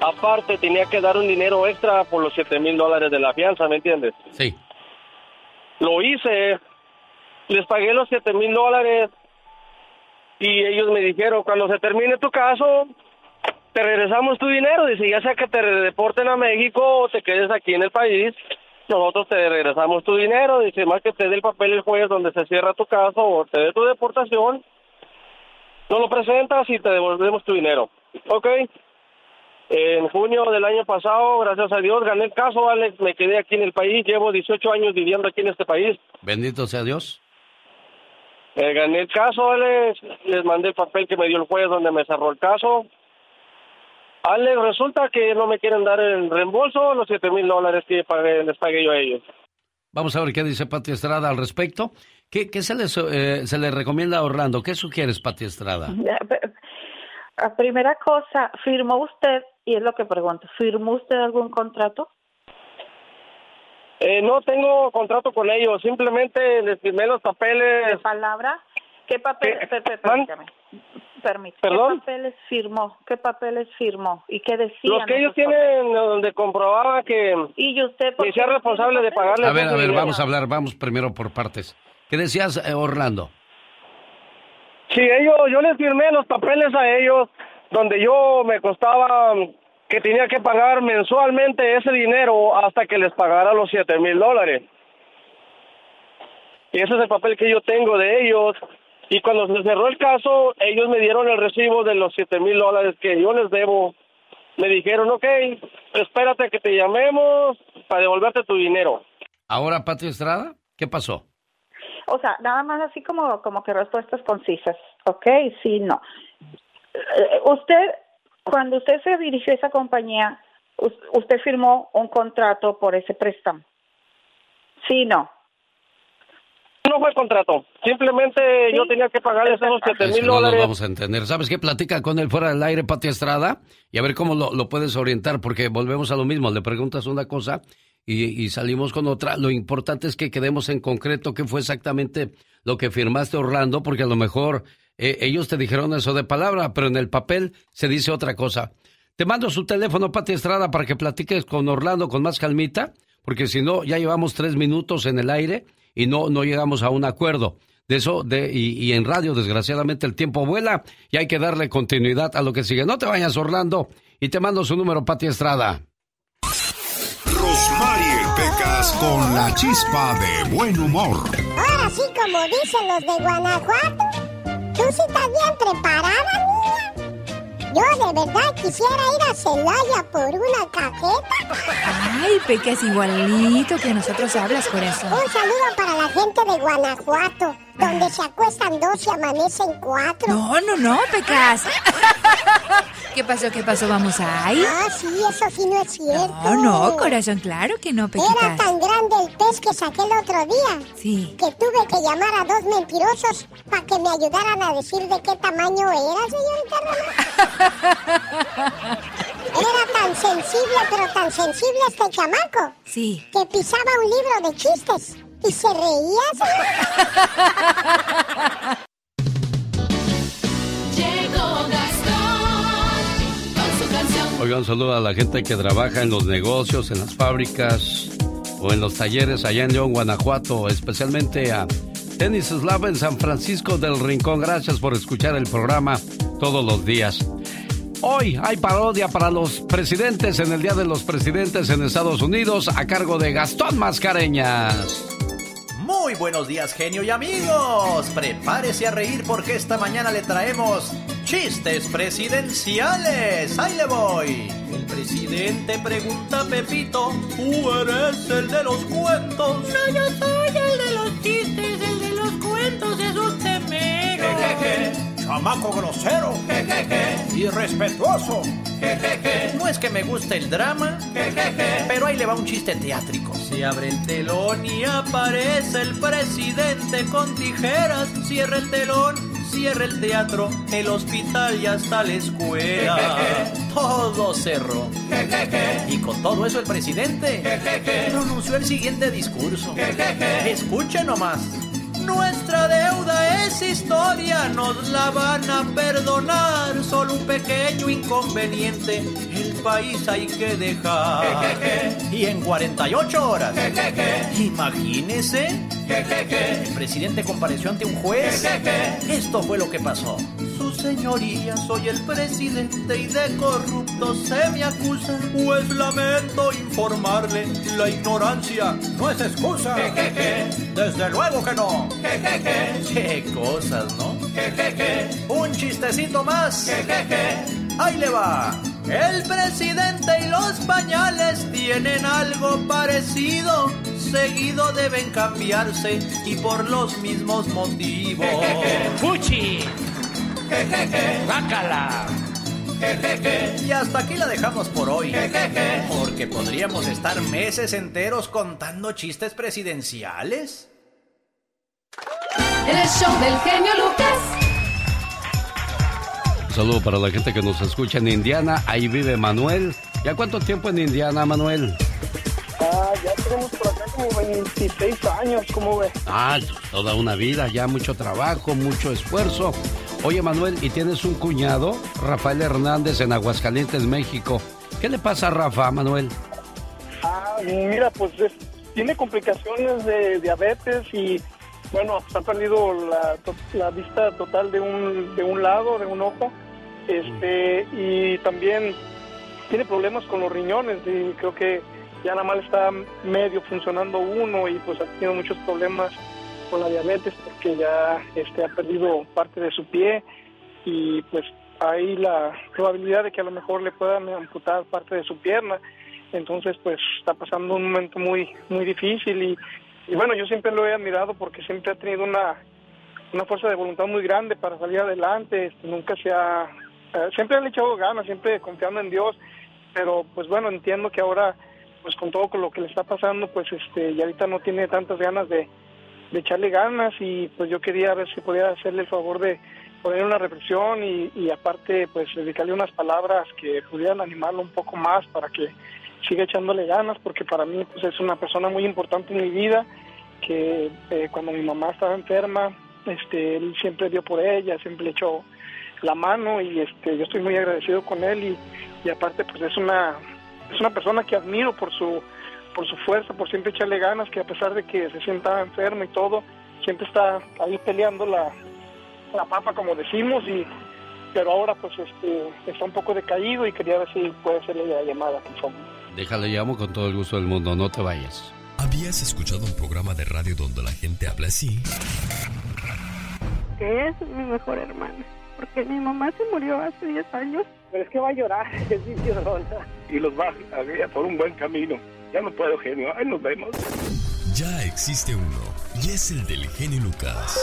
Aparte tenía que dar un dinero extra por los 7 mil dólares de la fianza, ¿me entiendes? Sí. Lo hice, les pagué los 7 mil dólares y ellos me dijeron, cuando se termine tu caso, te regresamos tu dinero. Dice, ya sea que te deporten a México o te quedes aquí en el país, nosotros te regresamos tu dinero. Dice, más que te dé el papel el juez donde se cierra tu caso o te dé tu deportación, no lo presentas y te devolvemos tu dinero. ¿Ok? En junio del año pasado, gracias a Dios, gané el caso, Alex. Me quedé aquí en el país. Llevo 18 años viviendo aquí en este país. Bendito sea Dios. Eh, gané el caso, Alex. Les mandé el papel que me dio el juez donde me cerró el caso. Alex, resulta que no me quieren dar el reembolso, los 7 mil dólares que pagué- les pagué yo a ellos. Vamos a ver qué dice Pati Estrada al respecto. ¿Qué, qué se, les, eh, se le recomienda a Orlando? ¿Qué sugieres, Pati Estrada? Primera cosa, ¿firmó usted, y es lo que pregunto, ¿firmó usted algún contrato? Eh, no tengo contrato con ellos, simplemente les firmé los papeles. ¿De palabra? ¿Qué papel, ¿Qué? per- per- permítame, permítame. ¿Perdón? ¿Qué papeles firmó? ¿Qué papeles firmó? ¿Y qué decían? Los que ellos tienen donde comprobaba que ¿Y usted qué sea responsable de pagarle A ver, a ver, dinero. vamos a hablar, vamos primero por partes. ¿Qué decías, eh, Orlando? Sí, ellos, yo les firmé los papeles a ellos donde yo me costaba mm, que tenía que pagar mensualmente ese dinero hasta que les pagara los siete mil dólares. Y ese es el papel que yo tengo de ellos. Y cuando se cerró el caso, ellos me dieron el recibo de los siete mil dólares que yo les debo me dijeron, ok, espérate que te llamemos para devolverte tu dinero. Ahora, Pati Estrada, ¿qué pasó? O sea, nada más así como, como que respuestas concisas. ¿Ok? Sí, no. Eh, Usted, cuando usted se dirigió a esa compañía, us- usted firmó un contrato por ese préstamo. Sí, no. No fue contrato, simplemente yo tenía que pagarles esos siete Es mil que no dólares. vamos a entender. ¿Sabes qué? Platica con él fuera del aire, Pati Estrada, y a ver cómo lo, lo puedes orientar, porque volvemos a lo mismo. Le preguntas una cosa y, y salimos con otra. Lo importante es que quedemos en concreto qué fue exactamente lo que firmaste, Orlando, porque a lo mejor eh, ellos te dijeron eso de palabra, pero en el papel se dice otra cosa. Te mando su teléfono, Pati Estrada, para que platiques con Orlando con más calmita, porque si no, ya llevamos tres minutos en el aire y no, no llegamos a un acuerdo. De eso, de, y, y en radio, desgraciadamente, el tiempo vuela y hay que darle continuidad a lo que sigue. No te vayas, Orlando, y te mando su número, Pati Estrada. Rosmarie Pecas con la chispa de buen humor. Ahora sí, como dicen los de Guanajuato, tú sí estás bien preparada, niña. Yo de verdad quisiera ir a Celaya por una cajeta. Ay, Pecas, igualito que nosotros hablas, corazón. Un saludo para la gente de Guanajuato, donde se acuestan dos y amanecen cuatro. No, no, no, Pecas. ¿Qué pasó? ¿Qué pasó? ¿Vamos a ir? Ah, sí, eso sí no es cierto. No, no, corazón, claro que no, Era Pequitas. tan grande el pez que saqué el otro día Sí. que tuve que llamar a dos mentirosos para que me ayudaran a decir de qué tamaño era, señorita Román. Era tan sensible, pero tan sensible este chamaco, Sí. que pisaba un libro de chistes y se reía. Llegó Gastón con su canción. Oigan, un saludo a la gente que trabaja en los negocios, en las fábricas o en los talleres allá en León, Guanajuato, especialmente a Tenis Slava en San Francisco del Rincón. Gracias por escuchar el programa todos los días. Hoy hay parodia para los presidentes en el Día de los Presidentes en Estados Unidos a cargo de Gastón Mascareñas. Muy buenos días, genio y amigos. Prepárese a reír porque esta mañana le traemos chistes presidenciales. Ahí le voy. El presidente pregunta a Pepito, ¿tú eres el de los cuentos? No, yo soy el de los chistes, el de los cuentos, es usted mero. Chamaco grosero. Irrespetuoso. No es que me guste el drama, pero ahí le va un chiste teátrico. Se abre el telón y aparece el presidente con tijeras. Cierra el telón, cierra el teatro, el hospital y hasta la escuela. Todo cerró. Y con todo eso el presidente pronunció el siguiente discurso. Escuche nomás. Nuestra deuda es historia, nos la van a perdonar. Solo un pequeño inconveniente, el país hay que dejar. Y en 48 horas, imagínese, el presidente compareció ante un juez. Esto fue lo que pasó. Su señoría, soy el presidente y de corrupto se me acusa. Pues lamento informarle, la ignorancia no es excusa. Desde luego que no. Qué cosas, ¿no? Un chistecito más. Ahí le va. El presidente y los pañales tienen algo parecido. Seguido deben cambiarse y por los mismos motivos. ¡Fuchi! ¡Bácala! Y hasta aquí la dejamos por hoy. Porque podríamos estar meses enteros contando chistes presidenciales. El show del genio Lucas. Saludo para la gente que nos escucha en Indiana. Ahí vive Manuel. ¿Ya cuánto tiempo en Indiana, Manuel? Ah, ya tenemos por acá como 26 años, ¿cómo ves? Ah, toda una vida, ya mucho trabajo, mucho esfuerzo. Oye, Manuel, ¿y tienes un cuñado, Rafael Hernández, en Aguascalientes, México? ¿Qué le pasa a Rafa, Manuel? Ah, mira, pues es- tiene complicaciones de diabetes y, bueno, ha perdido la, la vista total de un, de un lado, de un ojo, este, y también tiene problemas con los riñones y creo que ya nada más está medio funcionando uno y pues ha tenido muchos problemas con la diabetes porque ya este, ha perdido parte de su pie y pues hay la probabilidad de que a lo mejor le puedan amputar parte de su pierna. Entonces, pues está pasando un momento muy muy difícil y, y bueno, yo siempre lo he admirado porque siempre ha tenido una, una fuerza de voluntad muy grande para salir adelante, este, nunca se ha, eh, siempre le ha echado ganas, siempre confiando en Dios, pero pues bueno, entiendo que ahora, pues con todo lo que le está pasando, pues este, y ahorita no tiene tantas ganas de, de echarle ganas y pues yo quería ver si podía hacerle el favor de poner una reflexión y, y aparte pues dedicarle unas palabras que pudieran animarlo un poco más para que siga echándole ganas porque para mí pues es una persona muy importante en mi vida que eh, cuando mi mamá estaba enferma este él siempre dio por ella siempre le echó la mano y este yo estoy muy agradecido con él y, y aparte pues es una es una persona que admiro por su por su fuerza por siempre echarle ganas que a pesar de que se sienta enfermo y todo siempre está ahí peleando la la papa como decimos y pero ahora pues este está un poco decaído y quería ver si puede hacerle la llamada por favor Déjale, llamo con todo el gusto del mundo, no te vayas. ¿Habías escuchado un programa de radio donde la gente habla así? Que es mi mejor hermana. Porque mi mamá se murió hace 10 años. Pero es que va a llorar, es mi llorona. Y los va a guiar por un buen camino. Ya no puedo, genio. Ahí nos vemos. Ya existe uno, y es el del genio Lucas.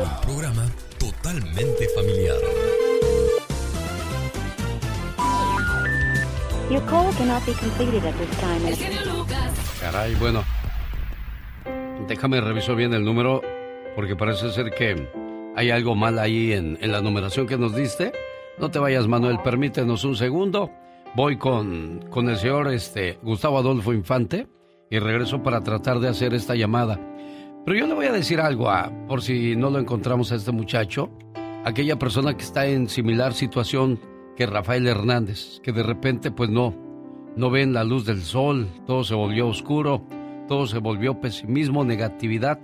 Un programa totalmente familiar. Your call cannot be completed at this time. Caray, bueno. Déjame reviso bien el número, porque parece ser que hay algo mal ahí en, en la numeración que nos diste. No te vayas, Manuel, permítenos un segundo. Voy con, con el señor este, Gustavo Adolfo Infante y regreso para tratar de hacer esta llamada. Pero yo le voy a decir algo, a, por si no lo encontramos a este muchacho, aquella persona que está en similar situación que Rafael Hernández, que de repente pues no, no ven la luz del sol, todo se volvió oscuro, todo se volvió pesimismo, negatividad.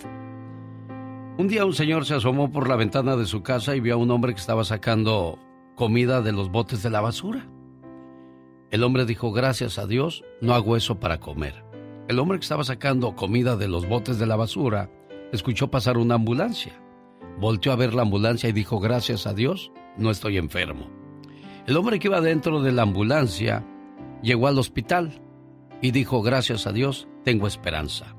Un día un señor se asomó por la ventana de su casa y vio a un hombre que estaba sacando comida de los botes de la basura. El hombre dijo, gracias a Dios, no hago eso para comer. El hombre que estaba sacando comida de los botes de la basura escuchó pasar una ambulancia. Volteó a ver la ambulancia y dijo, gracias a Dios, no estoy enfermo. El hombre que iba dentro de la ambulancia llegó al hospital y dijo, gracias a Dios, tengo esperanza.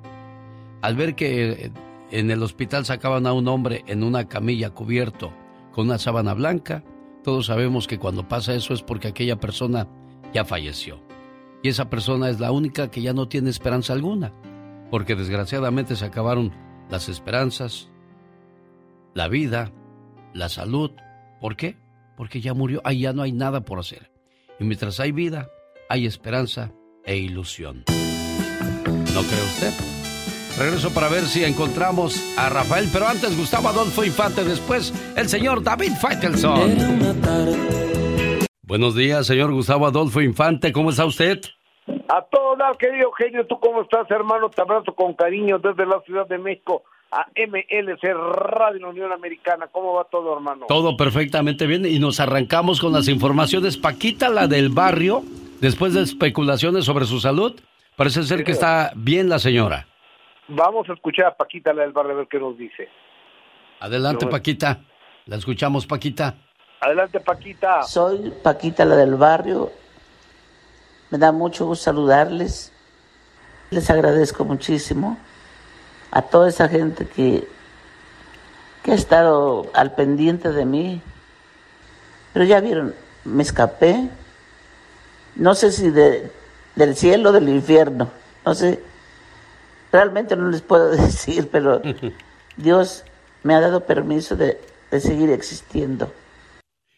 Al ver que en el hospital sacaban a un hombre en una camilla cubierto con una sábana blanca, todos sabemos que cuando pasa eso es porque aquella persona ya falleció. Y esa persona es la única que ya no tiene esperanza alguna, porque desgraciadamente se acabaron las esperanzas, la vida, la salud. ¿Por qué? Porque ya murió, ahí ya no hay nada por hacer. Y mientras hay vida, hay esperanza e ilusión. ¿No cree usted? Regreso para ver si encontramos a Rafael, pero antes Gustavo Adolfo Infante, después el señor David Faitelson. Buenos días, señor Gustavo Adolfo Infante, ¿cómo está usted? A todo dar, querido genio, ¿tú cómo estás, hermano? Te abrazo con cariño desde la Ciudad de México a MLC Radio Unión Americana. ¿Cómo va todo, hermano? Todo perfectamente bien y nos arrancamos con las informaciones. Paquita, la del barrio, después de especulaciones sobre su salud, parece ser que está bien la señora. Vamos a escuchar a Paquita, la del barrio, a ver qué nos dice. Adelante, Paquita. La escuchamos, Paquita. Adelante, Paquita. Soy Paquita, la del barrio. Me da mucho gusto saludarles. Les agradezco muchísimo a toda esa gente que, que ha estado al pendiente de mí. Pero ya vieron, me escapé. No sé si de- del cielo o del infierno. No sé. Realmente no les puedo decir, pero Dios me ha dado permiso de, de seguir existiendo.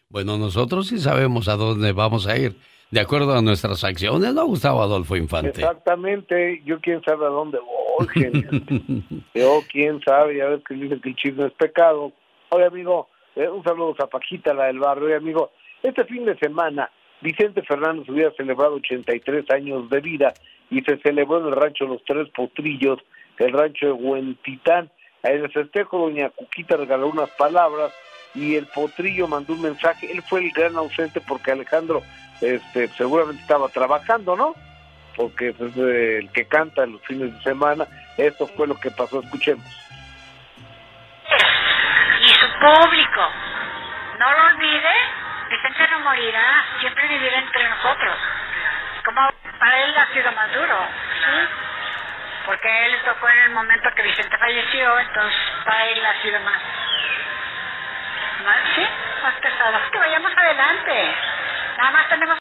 Bueno, nosotros sí sabemos a dónde vamos a ir. De acuerdo a nuestras acciones, ¿no, Gustavo Adolfo Infante? Exactamente, yo quién sabe a dónde voy, genio. Yo quién sabe, ya ves que dicen que el chisme es pecado. Oye, amigo, eh, un saludo a Paquita, la del barrio. Oye, amigo, este fin de semana Vicente Fernández hubiera celebrado 83 años de vida y se celebró en el rancho Los Tres Potrillos, el rancho de Huentitán. En el festejo, doña Cuquita regaló unas palabras y el potrillo mandó un mensaje. Él fue el gran ausente porque Alejandro este, seguramente estaba trabajando, ¿no? Porque es eh, el que canta los fines de semana. Esto fue lo que pasó. Escuchemos. y su público. No lo olvide, Vicente no morirá, siempre vivirá entre nosotros. Como para él ha sido más duro, ¿sí? Porque él tocó en el momento que Vicente falleció, entonces para él ha sido más, más sí, más pesado. Que vayamos adelante. Nada más tenemos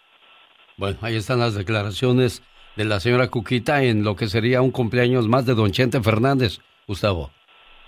Bueno, ahí están las declaraciones de la señora Cuquita en lo que sería un cumpleaños más de don Chente Fernández, Gustavo.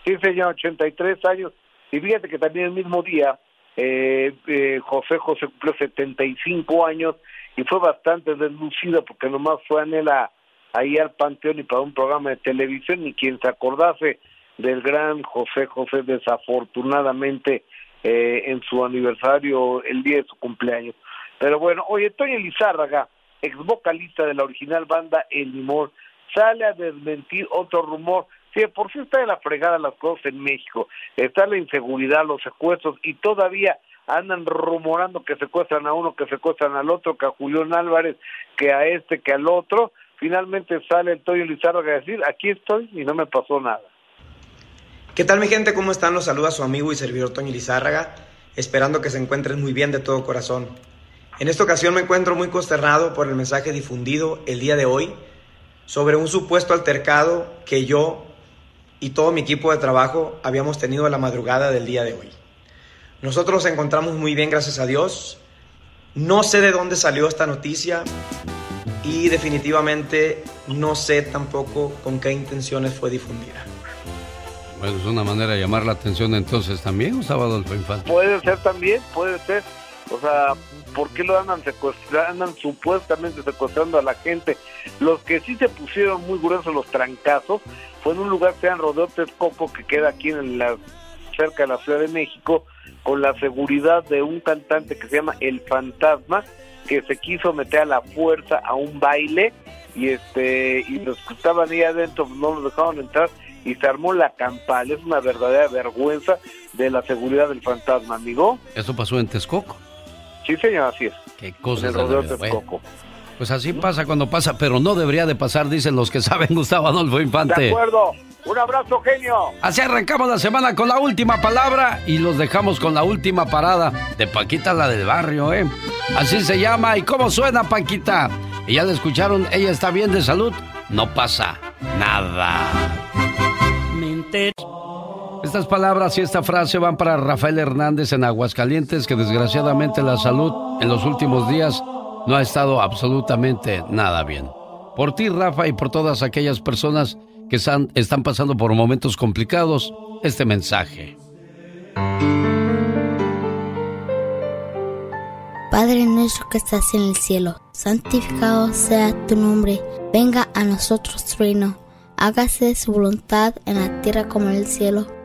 Sí, señor, 83 años. Y fíjate que también el mismo día, eh, eh, José José cumplió 75 años y fue bastante deslucido porque nomás fue anhela ahí al Panteón y para un programa de televisión y quien se acordase del gran José José desafortunadamente eh, en su aniversario el día de su cumpleaños. Pero bueno, oye, Toño Lizárraga, ex vocalista de la original banda El Limón, sale a desmentir otro rumor. Sí, por sí está de la fregada las cosas en México. Está la inseguridad, los secuestros y todavía andan rumorando que secuestran a uno, que secuestran al otro, que a Julián Álvarez, que a este, que al otro. Finalmente sale el Toño Lizárraga a decir, aquí estoy y no me pasó nada. ¿Qué tal mi gente? ¿Cómo están? Los saluda su amigo y servidor Toño Lizárraga, esperando que se encuentren muy bien de todo corazón. En esta ocasión me encuentro muy consternado por el mensaje difundido el día de hoy sobre un supuesto altercado que yo y todo mi equipo de trabajo habíamos tenido a la madrugada del día de hoy. Nosotros nos encontramos muy bien, gracias a Dios. No sé de dónde salió esta noticia y definitivamente no sé tampoco con qué intenciones fue difundida. Bueno, es una manera de llamar la atención entonces también, Gustavo Adolfo Infante. Puede ser también, puede ser. O sea, ¿por qué lo andan secuestrando? Andan supuestamente secuestrando a la gente. Los que sí se pusieron muy gruesos los trancazos fue en un lugar que se llama Rodeo Texcoco, que queda aquí en la, cerca de la Ciudad de México, con la seguridad de un cantante que se llama El Fantasma, que se quiso meter a la fuerza a un baile y este y los que estaban ahí adentro no los dejaron entrar y se armó la campal. Es una verdadera vergüenza de la seguridad del fantasma, amigo. Eso pasó en Texcoco. Sí, señor, así es. Qué cosas. En el rodeo de la vida. Texcoco. Pues así pasa cuando pasa, pero no debería de pasar, dicen los que saben, Gustavo Adolfo Infante. De acuerdo. Un abrazo, genio. Así arrancamos la semana con la última palabra y los dejamos con la última parada de Paquita, la del barrio, ¿eh? Así se llama. ¿Y cómo suena, Paquita? Y ya la escucharon, ella está bien de salud. No pasa nada. Estas palabras y esta frase van para Rafael Hernández en Aguascalientes, que desgraciadamente la salud en los últimos días no ha estado absolutamente nada bien. Por ti, Rafa, y por todas aquellas personas que están, están pasando por momentos complicados, este mensaje. Padre nuestro que estás en el cielo, santificado sea tu nombre, venga a nosotros tu reino, hágase su voluntad en la tierra como en el cielo.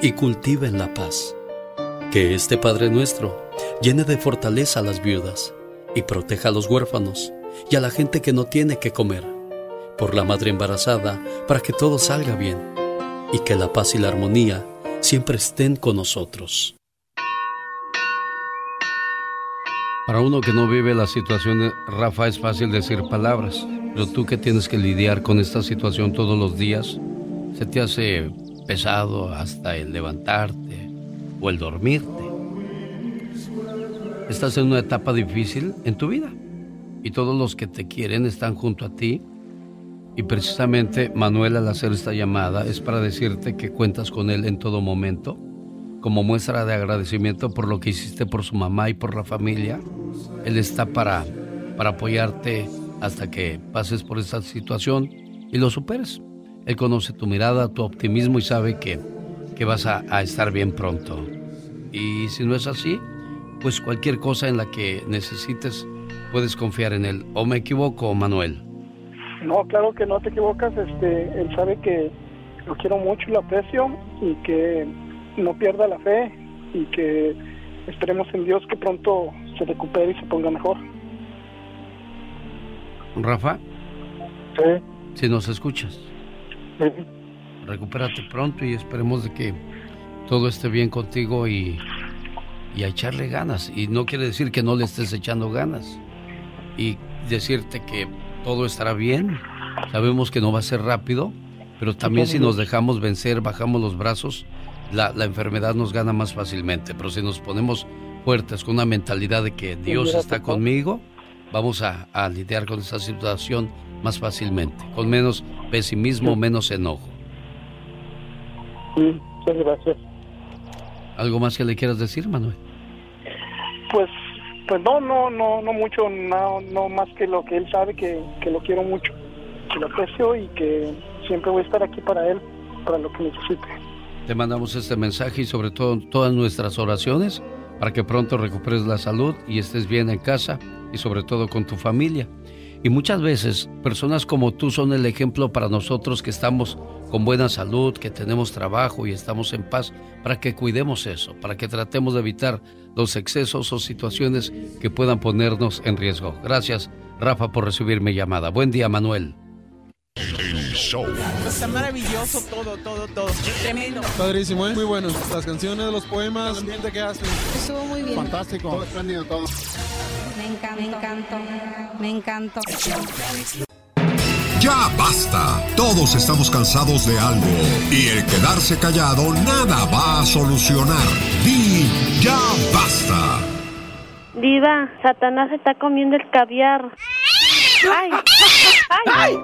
y cultiven la paz. Que este Padre nuestro llene de fortaleza a las viudas y proteja a los huérfanos y a la gente que no tiene que comer. Por la madre embarazada, para que todo salga bien y que la paz y la armonía siempre estén con nosotros. Para uno que no vive la situación, Rafa, es fácil decir palabras, pero tú que tienes que lidiar con esta situación todos los días, se te hace pesado hasta el levantarte o el dormirte. Estás en una etapa difícil en tu vida y todos los que te quieren están junto a ti. Y precisamente Manuel al hacer esta llamada es para decirte que cuentas con él en todo momento como muestra de agradecimiento por lo que hiciste por su mamá y por la familia. Él está para, para apoyarte hasta que pases por esta situación y lo superes. Él conoce tu mirada, tu optimismo y sabe que, que vas a, a estar bien pronto. Y si no es así, pues cualquier cosa en la que necesites, puedes confiar en él. ¿O me equivoco, Manuel? No, claro que no te equivocas. Este, él sabe que lo quiero mucho y lo aprecio y que no pierda la fe y que esperemos en Dios que pronto se recupere y se ponga mejor. Rafa. Sí. Si nos escuchas. Recupérate pronto y esperemos de que todo esté bien contigo y, y a echarle ganas. Y no quiere decir que no le estés echando ganas. Y decirte que todo estará bien. Sabemos que no va a ser rápido, pero también si nos dejamos vencer, bajamos los brazos, la, la enfermedad nos gana más fácilmente. Pero si nos ponemos fuertes con una mentalidad de que Dios está conmigo, vamos a, a lidiar con esa situación más fácilmente, con menos pesimismo, menos enojo. Sí, muchas gracias. ¿Algo más que le quieras decir, Manuel? Pues, pues no, no, no, no mucho, no, no más que lo que él sabe que, que lo quiero mucho, que lo aprecio y que siempre voy a estar aquí para él, para lo que necesite. Te mandamos este mensaje y sobre todo todas nuestras oraciones para que pronto recuperes la salud y estés bien en casa y sobre todo con tu familia. Y muchas veces personas como tú son el ejemplo para nosotros que estamos con buena salud, que tenemos trabajo y estamos en paz, para que cuidemos eso, para que tratemos de evitar los excesos o situaciones que puedan ponernos en riesgo. Gracias, Rafa, por recibir mi llamada. Buen día, Manuel. Está maravilloso todo, todo, todo. Tremendo. Padrísimo, ¿eh? muy bueno. Las canciones, los poemas, el ambiente que hacen. Estuvo muy bien. Fantástico. Todo espléndido, todo. Me encantó. Me encantó. Me encantó. Ya basta. Todos estamos cansados de algo. Y el quedarse callado nada va a solucionar. Di ya basta. Diva, Satanás está comiendo el caviar. ¡Ay! ¡Ay!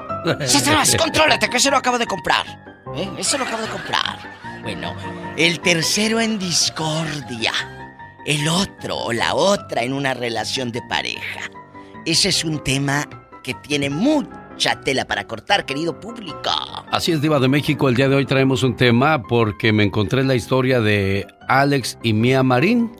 Satanás, contrólate, que se lo acabo de comprar. ¿Eh? Eso lo acabo de comprar. Bueno, el tercero en discordia. El otro o la otra en una relación de pareja. Ese es un tema que tiene mucha tela para cortar, querido público. Así es, Diva de México. El día de hoy traemos un tema porque me encontré la historia de Alex y Mia Marín.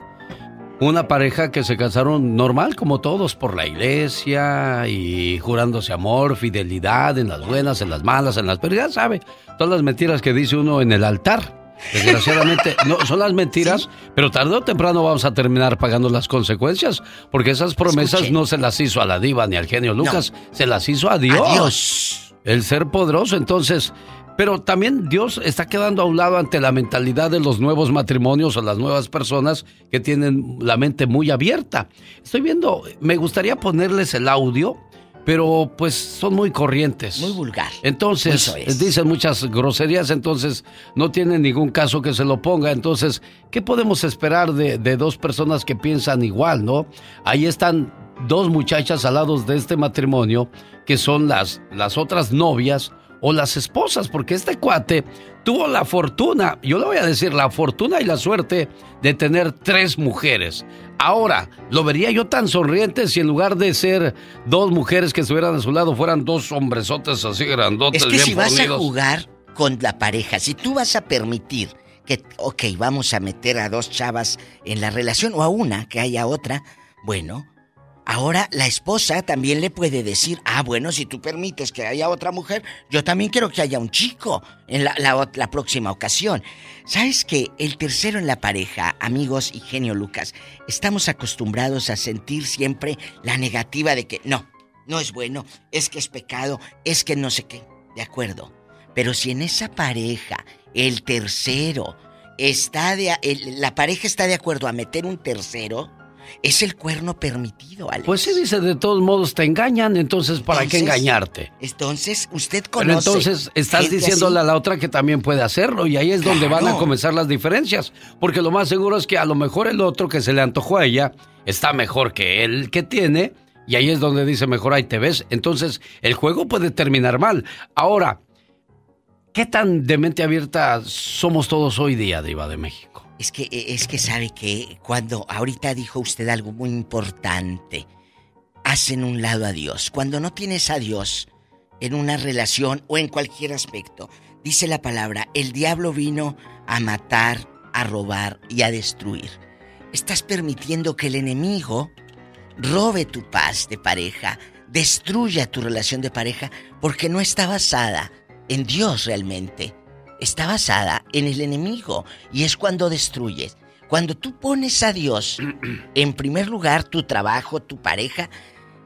Una pareja que se casaron normal, como todos, por la iglesia y jurándose amor, fidelidad en las buenas, en las malas, en las. Pero ya sabe, todas las mentiras que dice uno en el altar. Desgraciadamente, no, son las mentiras, pero tarde o temprano vamos a terminar pagando las consecuencias, porque esas promesas no se las hizo a la diva ni al genio Lucas, se las hizo a Dios. A Dios. El ser poderoso, entonces. Pero también Dios está quedando a un lado ante la mentalidad de los nuevos matrimonios o las nuevas personas que tienen la mente muy abierta. Estoy viendo, me gustaría ponerles el audio, pero pues son muy corrientes. Muy vulgar. Entonces, es. dicen muchas groserías, entonces no tiene ningún caso que se lo ponga. Entonces, ¿qué podemos esperar de, de dos personas que piensan igual, no? Ahí están dos muchachas al lado de este matrimonio, que son las, las otras novias o las esposas, porque este cuate tuvo la fortuna, yo le voy a decir, la fortuna y la suerte de tener tres mujeres. Ahora, lo vería yo tan sonriente si en lugar de ser dos mujeres que estuvieran a su lado fueran dos hombresotes así grandotes, Es que bien si vas a jugar con la pareja, si tú vas a permitir que, ok, vamos a meter a dos chavas en la relación o a una, que haya otra, bueno, ahora la esposa también le puede decir, ah, bueno, si tú permites que haya otra mujer, yo también quiero que haya un chico en la, la próxima ocasión. ¿Sabes que el tercero en la pareja, amigos y genio Lucas, estamos acostumbrados a sentir siempre la negativa de que no, no es bueno, es que es pecado, es que no sé qué. De acuerdo. Pero si en esa pareja el tercero está de la pareja está de acuerdo a meter un tercero, es el cuerno permitido, Alex. Pues sí, dice, de todos modos te engañan, entonces ¿para qué engañarte? Entonces, usted conoce. Pero entonces estás diciéndole así? a la otra que también puede hacerlo y ahí es donde van a comenzar las diferencias. Porque lo más seguro es que a lo mejor el otro que se le antojó a ella está mejor que él que tiene y ahí es donde dice mejor ahí te ves. Entonces el juego puede terminar mal. Ahora, ¿qué tan de mente abierta somos todos hoy día, Diva de México? Es que, e, es que sabe que cuando ahorita dijo usted algo muy importante, hacen un lado a Dios. Cuando no tienes a Dios en una relación o en cualquier aspecto, dice la palabra, el diablo vino a matar, a robar y a destruir. Estás permitiendo que el enemigo robe tu paz de pareja, destruya tu relación de pareja, porque no está basada en Dios realmente. Está basada en el enemigo y es cuando destruyes. Cuando tú pones a Dios en primer lugar, tu trabajo, tu pareja,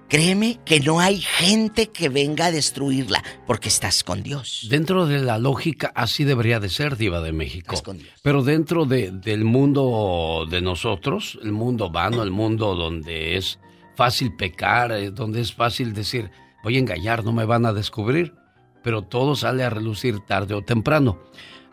créeme que no hay gente que venga a destruirla porque estás con Dios. Dentro de la lógica, así debería de ser, Diva de México. Pero dentro de, del mundo de nosotros, el mundo vano, el mundo donde es fácil pecar, eh, donde es fácil decir, voy a engañar, no me van a descubrir, pero todo sale a relucir tarde o temprano.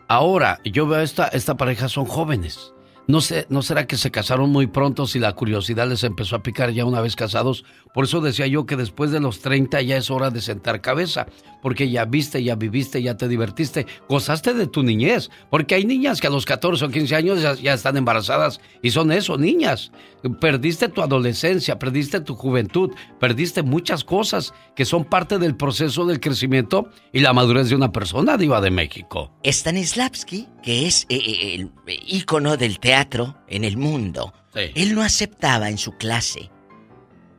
Ahora, yo veo esta, esta pareja son jóvenes. No, sé, ¿No será que se casaron muy pronto si la curiosidad les empezó a picar ya una vez casados? Por eso decía yo que después de los 30 ya es hora de sentar cabeza, porque ya viste, ya viviste, ya te divertiste, gozaste de tu niñez, porque hay niñas que a los 14 o 15 años ya, están embarazadas y son eso, niñas. Perdiste tu adolescencia, perdiste tu juventud, perdiste muchas cosas que son parte del proceso del crecimiento y la madurez de una persona, diva de México. Stanislavski, que es eh, eh, el ícono del teatro en el mundo, él no aceptaba en su clase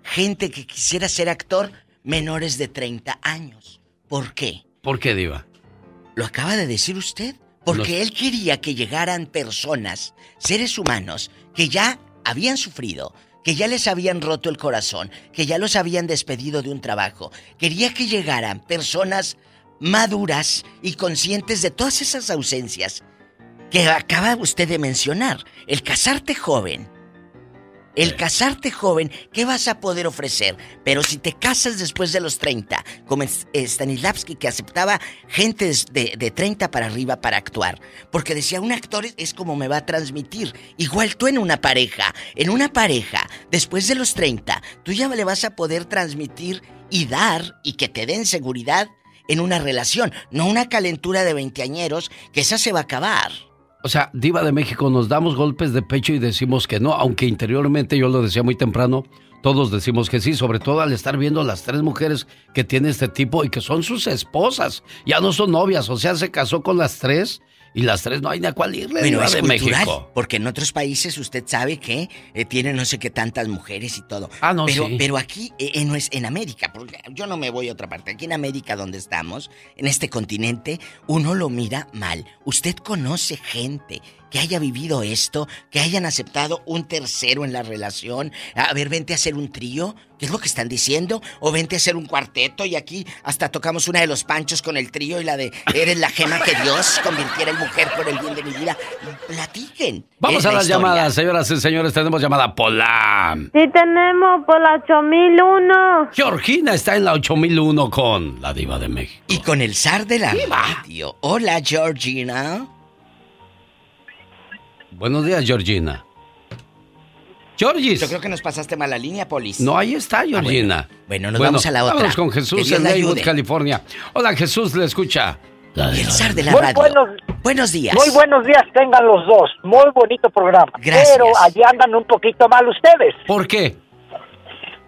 gente que quisiera ser actor menores de 30 años. ¿Por qué? ¿Por qué, diva? Lo acaba de decir usted. Porque él quería que llegaran personas, seres humanos, que ya habían sufrido, que ya les habían roto el corazón, que ya los habían despedido de un trabajo. Quería que llegaran personas maduras y conscientes de todas esas ausencias que acaba usted de mencionar. El casarte joven el casarte joven, ¿qué vas a poder ofrecer? Pero si te casas después de los 30, como Stanislavski que aceptaba gente de, de 30 para arriba para actuar, porque decía, un actor es como me va a transmitir. Igual tú en una pareja, en una pareja, después de los 30, tú ya le vas a poder transmitir y dar y que te den seguridad en una relación, no una calentura de veinteañeros que esa se va a acabar. O sea, Diva de México, nos damos golpes de pecho y decimos que no, aunque interiormente yo lo decía muy temprano, todos decimos que sí, sobre todo al estar viendo las tres mujeres que tiene este tipo y que son sus esposas, ya no son novias, o sea, se casó con las tres y las tres no hay ni a cuál irle. Bueno, es de cultural, México. porque en otros países usted sabe que eh, tienen no sé qué tantas mujeres y todo. Ah, no, pero, sí. pero aquí eh, en, nues- en América, porque yo no me voy a otra parte, aquí en América donde estamos, en este continente, uno lo mira mal. Usted conoce gente que haya vivido esto, que hayan aceptado un tercero en la relación. A ver, vente a hacer un trío, ¿qué es lo que están diciendo? O vente a hacer un cuarteto y aquí hasta tocamos una de los panchos con el trío y la de eres la gema que Dios convirtiera en mujer por el bien de mi vida. Platiquen. Vamos Es a la las historia. llamadas, señoras y señores, tenemos llamada Pola. Sí tenemos por la 8001. Georgina está en la 8001 con la Diva de México. Y con el zar de la radio. Hola, Georgina. Buenos días, Georgina. Georgis. Yo creo que nos pasaste mala línea, Polis. No, ahí está, Georgina. Ah, bueno. Bueno, nos vamos a la otra. Vamos con Jesús en ayude. California. Hola, Jesús, le escucha. El zar de la Muy radio. buenos, Buenos días. Muy buenos días tengan los dos. Muy bonito programa. Gracias. Pero allí andan un poquito mal ustedes. ¿Por qué?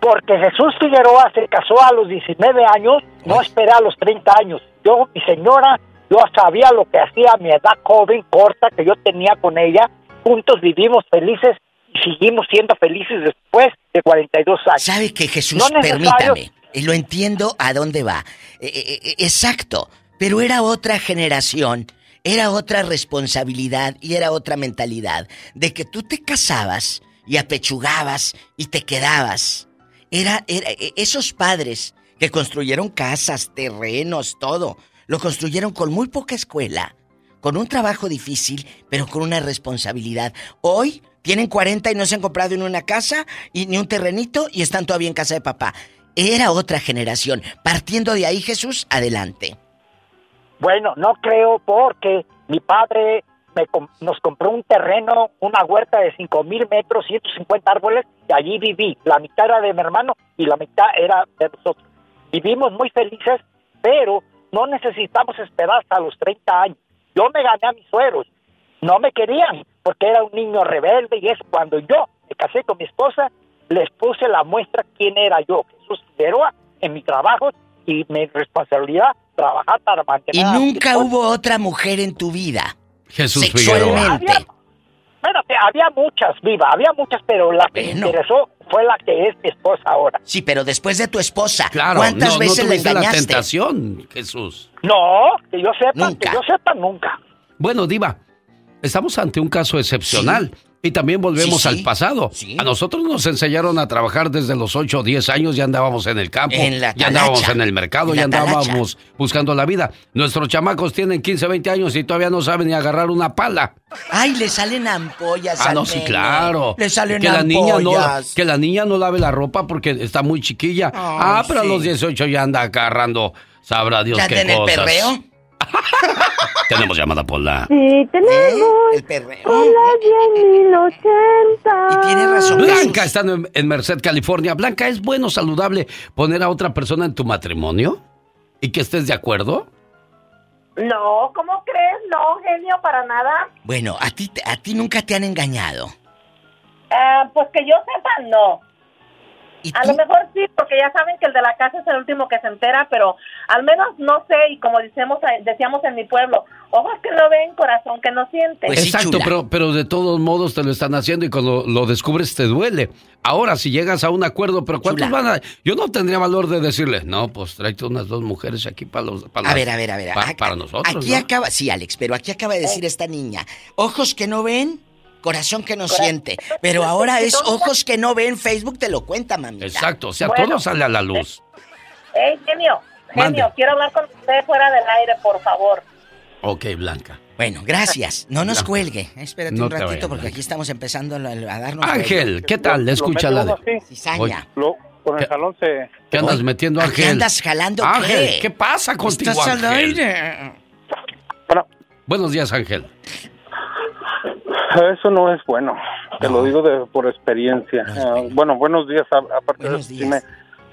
Porque Jesús Figueroa se casó a los 19 años, no esperé a los 30 años. Yo, mi señora, yo sabía lo que hacía mi edad joven, corta, que yo tenía con ella. Juntos vivimos felices y seguimos siendo felices después de 42 años. ¿Sabe que Jesús, No permítame, y lo entiendo a dónde va. Eh, eh, eh, exacto, pero era otra generación, era otra responsabilidad y era otra mentalidad. De que tú te casabas y apechugabas y te quedabas. Era, era eh, esos padres que construyeron casas, terrenos, todo, lo construyeron con muy poca escuela, con un trabajo difícil, pero con una responsabilidad. Hoy tienen 40 y no se han comprado ni una casa y ni un terrenito y están todavía en casa de papá. Era otra generación. Partiendo de ahí, Jesús, adelante. Bueno, no creo porque mi padre me nos compró un terreno, una huerta de 5 mil metros, 150 árboles, y allí viví. La mitad era de mi hermano y la mitad era de nosotros. Vivimos muy felices, pero no necesitamos esperar hasta los 30 años. Yo me gané a mis sueros no me querían porque era un niño rebelde y es cuando yo me casé con mi esposa, les puse la muestra quién era yo, Jesús Figueroa, en mi trabajo y mi responsabilidad trabajar para mantener Y a mi nunca hubo otra mujer en tu vida. Jesús Sexualmente. Había, bueno, que había muchas, viva, había muchas, pero la que me interesó fue la que es mi esposa ahora. Sí, pero después de tu esposa, Claro, ¿cuántas no, veces no le tuviste la engañaste? tentación, Jesús. No, que yo sepa, que yo sepa nunca. Bueno, Diva, estamos ante un caso excepcional. Y también volvemos Sí, sí. al pasado. A nosotros nos enseñaron a trabajar desde los 8 o 10 años, ya andábamos en el campo, En la ya andábamos en el mercado, En ya andábamos buscando la vida. Nuestros chamacos tienen 15, 20 años y todavía no saben ni agarrar una pala. Ay, le salen ampollas Ah, al no, sí, claro. Le salen que la niña no ampollas. Que la niña no lave la ropa porque está muy chiquilla. Ay, ah, pero a los 18 ya anda agarrando, sabrá Dios ¿Ya qué en el cosas. perreo? Tenemos llamada Pola. Sí, tenemos. ¿Eh? El perreo. Hola, 10.080. Y tiene razón. Blanca está en, en Merced, California. Blanca, ¿es bueno, saludable poner a otra persona en tu matrimonio? ¿Y que estés de acuerdo? No, ¿cómo crees? No, genio, para nada. Bueno, a ti, te- a ti nunca te han engañado. Ah, pues que yo sepa, no. A lo mejor sí, porque ya saben que el de la casa es el último que se entera, pero al menos no sé, y como decíamos, decíamos en mi pueblo, ojos que no ven, corazón que no siente. Pues Exacto, pero, pero de todos modos te lo están haciendo y cuando lo descubres te duele. Ahora, si llegas a un acuerdo, pero ¿cuántos Chula. van a...? Yo no tendría valor de decirle, no, pues tráete unas dos mujeres aquí para los... Para A las- ver, a ver, a ver. pa- para nosotros, Aquí ¿no? acaba, sí, Alex, pero aquí acaba de decir esta niña, ojos que no ven, corazón que no siente. Pero ahora es ojos que no ven, Facebook te lo cuenta, mamita. Exacto, o sea, Bueno. todo sale a la luz. Ey, genio, Mande. genio, quiero hablar con usted fuera del aire, por favor. Ok, Blanca. Bueno, gracias. No nos Blanca. cuelgue. Espérate No un ratito porque aquí estamos empezando a, a darnos... Ángel, ¿qué tal? Escúchala. mete uno de-. Cizaña. Lo, con el jalón se... ¿Qué andas metiendo, ¿A Ángel? qué andas jalando Ángel, qué? ¿qué pasa contigo, Estás al Ángel? aire. Buenos días, Ángel. Eso no es bueno, te lo digo de, por experiencia. Ah, bueno, buenos días, a- aparte de sí, me,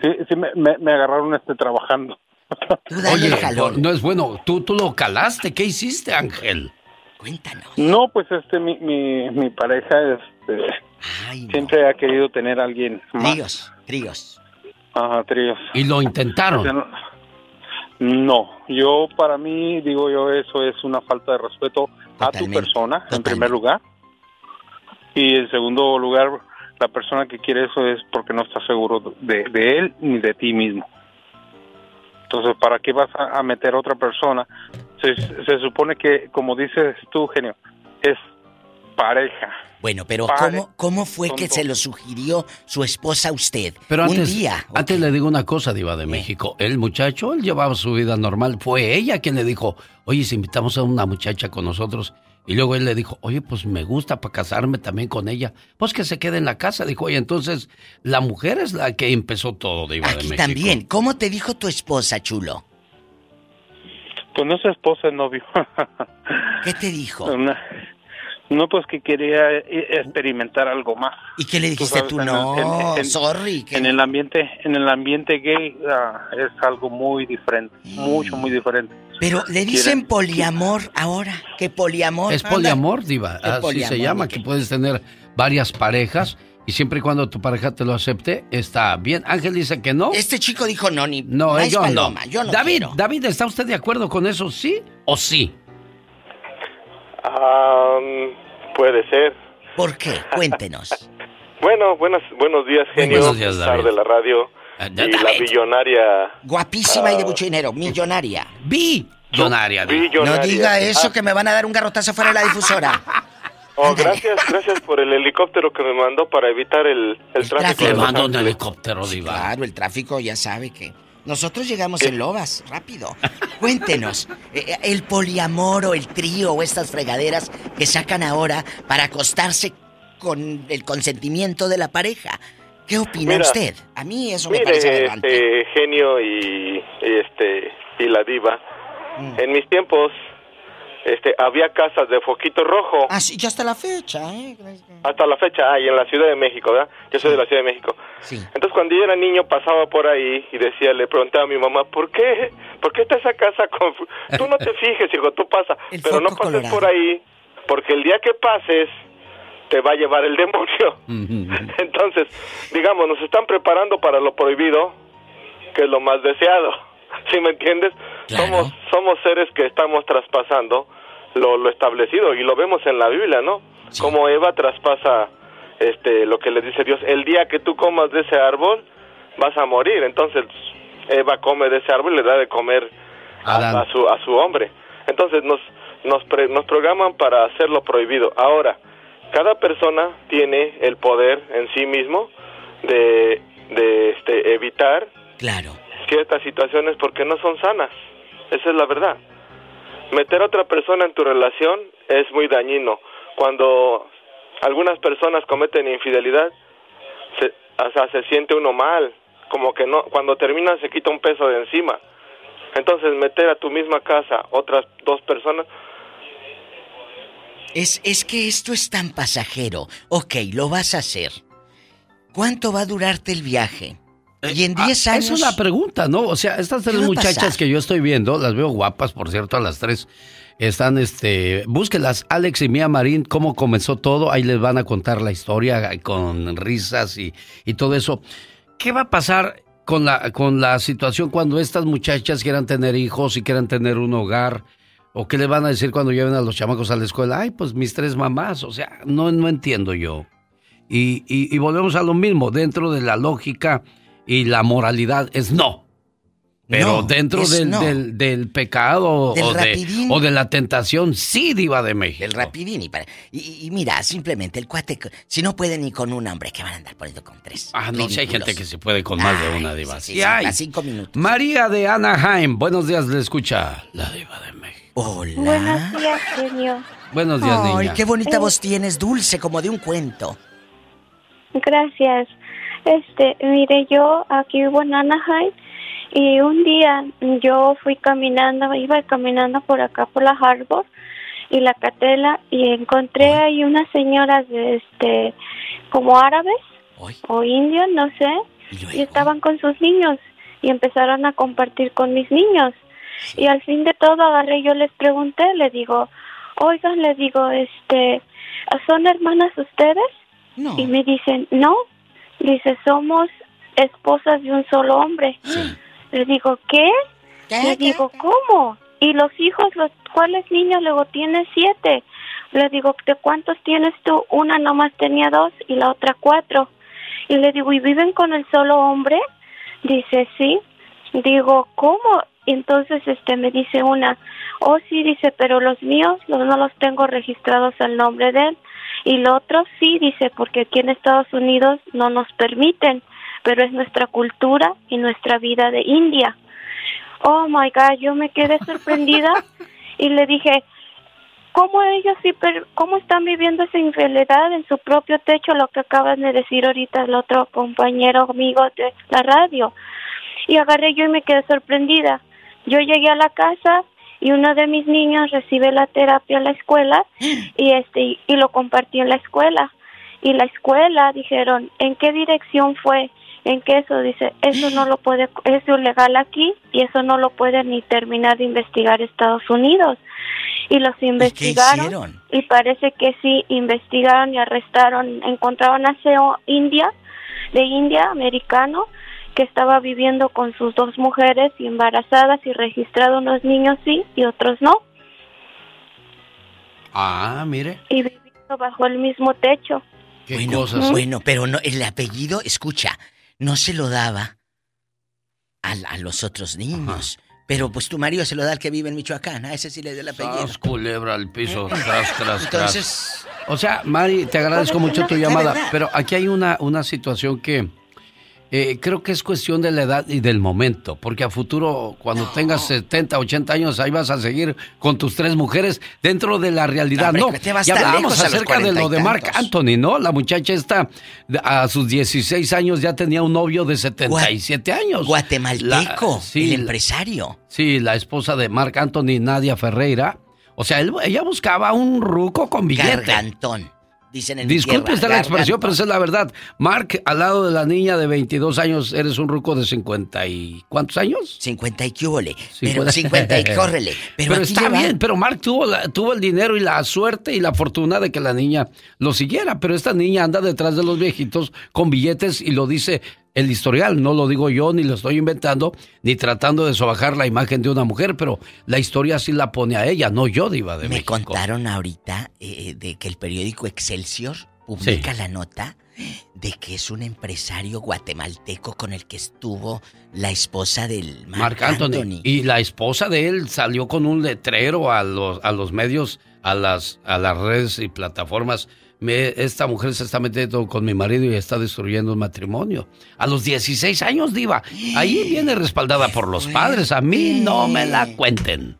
sí, sí me, me- me agarraron este trabajando. Oye, no, no es bueno. Tú, tú lo calaste. ¿Qué hiciste, Ángel? No, pues este, mi, mi, mi pareja este, siempre ha querido tener a alguien más. Tríos, tríos. Ajá, tríos. Y lo intentaron. O sea, no- No, yo para mí digo yo eso es una falta de respeto a tu persona en primer lugar y en segundo lugar la persona que quiere eso es porque no está seguro de, de él ni de ti mismo. Entonces, ¿para qué vas a, a meter a otra persona? Se, se supone que, como dices tú, genio, es pareja. Bueno, pero. ¿cómo, ¿cómo fue que se lo sugirió su esposa a usted? Pero Un antes, día. antes le digo una cosa, Diva de México. El muchacho, él llevaba su vida normal. Fue ella quien le dijo, oye, si invitamos a una muchacha con nosotros. Y luego él le dijo, oye, pues me gusta para casarme también con ella. Pues que se quede en la casa. Dijo, oye, entonces la mujer es la que empezó todo, Diva de Aquí México. también. ¿Cómo te dijo tu esposa, chulo? Pues no es esposa, es novio. ¿Qué te dijo? Una- no, pues que quería eh, experimentar algo más. ¿Y qué le dijiste sabes, tú? en el- No, en- en- sorry. que- En el ambiente, en el ambiente gay ah, es algo muy diferente, mucho, muy diferente. Pero le Quieren- dicen poliamor ahora. ¿Qué poliamor? Es Anda. poliamor, Diva. Así poliamor, se llama, que puedes tener varias parejas y siempre y cuando tu pareja te lo acepte, está bien. Ángel dice que no. Este chico dijo no, ni No, más yo paloma, no. yo no David, quiero. David, ¿está usted de acuerdo con eso? ¿Sí o sí? Ah, puede ser. ¿Por qué? Cuéntenos. Bueno, buenos, buenos días, genio. Buenos días, David. de la radio. Ah, y la billonaria. Guapísima y de ah, mucho dinero, millonaria. Billonaria. Billonaria. No diga eso Ah. que me van a dar un garrotazo fuera de la difusora. Oh, gracias, gracias por el helicóptero que me mandó para evitar el, el, tráfico. de Le Los mando un helicóptero, Diva. Claro, el tráfico ya sabe que. Nosotros llegamos en lobas, rápido. Cuéntenos, eh, eh, el poliamor o el trío o estas fregaderas que sacan ahora para acostarse con el consentimiento de la pareja. ¿Qué opina Mira, usted? A mí eso me parece este genio y, y este y la diva. Mm. En mis tiempos, este, había casas de foquito rojo. Ah, sí, ya hasta la fecha, ¿eh? Hasta la fecha, ahí en la Ciudad de México, ¿verdad? Yo soy de la Ciudad de México. Sí. Entonces, cuando yo era niño, pasaba por ahí y decía, le preguntaba a mi mamá, ¿por qué? ¿Por qué está esa casa con... fu-?" Tú no te fijes, hijo, tú pasa. Pero no pases colorado. por ahí porque el día que pases te va a llevar el demonio. Entonces, digamos, nos están preparando para lo prohibido, que es lo más deseado. ¿Sí me entiendes? Somos somos seres que estamos traspasando lo, lo establecido y lo vemos en la Biblia, ¿no? Como Eva traspasa este lo que le dice Dios, el día que tú comas de ese árbol vas a morir. Entonces, Eva come de ese árbol y le da de comer a, a su a su hombre. Entonces nos nos pre- nos programan para hacer lo prohibido. Ahora, cada persona tiene el poder en sí mismo de, de este, evitar Claro. Ciertas situaciones porque no son sanas. Esa es la verdad. Meter a otra persona en tu relación es muy dañino. Cuando algunas personas cometen infidelidad, se, o sea, se siente uno mal, como que no, cuando termina se quita un peso de encima. Entonces meter a tu misma casa otras dos personas, Es, es que esto es tan pasajero. Ok, lo vas a hacer. ¿Cuánto va a durarte el viaje? Y en 10 Ah, años. Es una pregunta, ¿no? O sea, estas tres muchachas pasar? que yo estoy viendo, las veo guapas, por cierto, a las tres. Están, este, búsquelas, Alex y Mía Marín, cómo comenzó todo. Ahí les van a contar la historia con risas y, y todo eso. ¿Qué va a pasar con la, con la situación cuando estas muchachas quieran tener hijos y quieran tener un hogar? ¿O qué le van a decir cuando lleven a los chamacos a la escuela? Ay, pues mis tres mamás. O sea, no, no entiendo yo. Y, y- y volvemos a lo mismo, dentro de la lógica y la moralidad es no. Pero No, dentro del, no. del, del pecado Del o de, o de la tentación, sí, diva de México. El rapidín y, para- y, y mira, simplemente el cuate, si no puede ni con un hombre, que van a andar poniendo con tres? Ah, no, si hay gente que se puede con más de una diva. sí, Sí sí, hay. a cinco minutos. María de Anaheim, buenos días, le escucha la diva de México. Hola. Buenos días, genio. Buenos días, Ay, niña. qué bonita voz tienes, dulce, como de un cuento. Gracias. Este, mire, yo aquí vivo en Anaheim y un día yo fui caminando, iba caminando por acá por la Harbor y la Catela y encontré ahí unas señoras de este como árabes o indios, no sé, y estaban con sus niños y empezaron a compartir con mis niños. Y al fin de todo agarré, yo les pregunté, le digo, oigan, le digo, este, ¿son hermanas ustedes? Y me dicen, no. Dice, somos esposas de un solo hombre. Le digo, ¿qué? Le digo, ¿cómo? Y los hijos, los cuáles niños? Luego tienes siete. Le digo, ¿de cuántos tienes tú? Una nomás tenía dos y la otra cuatro. Y le digo, ¿y viven con el solo hombre? Dice, sí. Digo, ¿cómo? Y entonces este me dice una, oh sí, dice, pero los míos los, no los tengo registrados al nombre de él. Y lo otro sí, dice, porque aquí en Estados Unidos no nos permiten, pero es nuestra cultura y nuestra vida de India. Oh my God, yo me quedé sorprendida y le dije, ¿cómo ellos sí, per- cómo están viviendo esa infidelidad en su propio techo? Lo que acaban de decir ahorita el otro compañero amigo de la radio. Y agarré yo y me quedé sorprendida. Yo llegué a la casa y uno de mis niños recibe la terapia en la escuela y este y lo compartí en la escuela. Y la escuela dijeron en qué dirección fue en qué eso dice eso no lo puede es ilegal aquí y eso no lo puede ni terminar de investigar Estados Unidos. Y los investigaron hicieron? y parece que sí investigaron y arrestaron encontraron a CEO India de India americano que estaba viviendo con sus dos mujeres y embarazadas y registrado unos niños sí y otros no Ah, mire. y viviendo bajo el mismo techo. Qué bueno, cosas. bueno, pero no, el apellido, escucha, no se lo daba a, a los otros niños. Pero pues tu marido se lo da al que vive en Michoacán, a ese sí le da el apellido. Sas, culebra al piso, tras, tras, tras. Entonces- O sea, Mari, te agradezco mucho tu llamada, pero aquí hay una, una situación que eh, creo que es cuestión de la edad y del momento, porque a futuro, cuando tengas 70, 80 años, ahí vas a seguir con tus tres mujeres dentro de la realidad, Hombre, ¿no? que te vas y tan hablamos acerca de lo 40 y de tantos. Anthony, ¿no? La muchacha esta, a sus 16 años ya tenía un novio de 77 años. Guatemalteco, La- sí, el empresario. Sí, la esposa de Marc Anthony, Nadia Ferreira. O sea, él- ella buscaba un ruco con billete. Gargantón. Dicen en Disculpe usted la expresión, pero esa es la verdad. Mark, al lado de la niña de 22 años, eres un ruco de 50 y... ¿Cuántos años? 50 y cúbole. Pero 50 y córrele. Pero, está lleva- bien, pero Mark tuvo, la- tuvo el dinero y la suerte y la fortuna de que la niña lo siguiera. Pero esta niña anda detrás de los viejitos con billetes y lo dice el historial. No lo digo yo, ni lo estoy inventando, ni tratando de sobajar la imagen de una mujer, pero la historia sí la pone a ella, no yo, Diva de Me México. contaron ahorita eh, de que el periódico Excelsior publica la nota de que es un empresario guatemalteco con el que estuvo la esposa del Marc Anthony. Y la esposa de él salió con un letrero a los, a los medios, a las, a las redes y plataformas. Me- esta mujer se está metiendo con mi marido y está destruyendo el matrimonio. A los 16 años, Diva. Ahí viene respaldada por los padres. A mí no me la cuenten.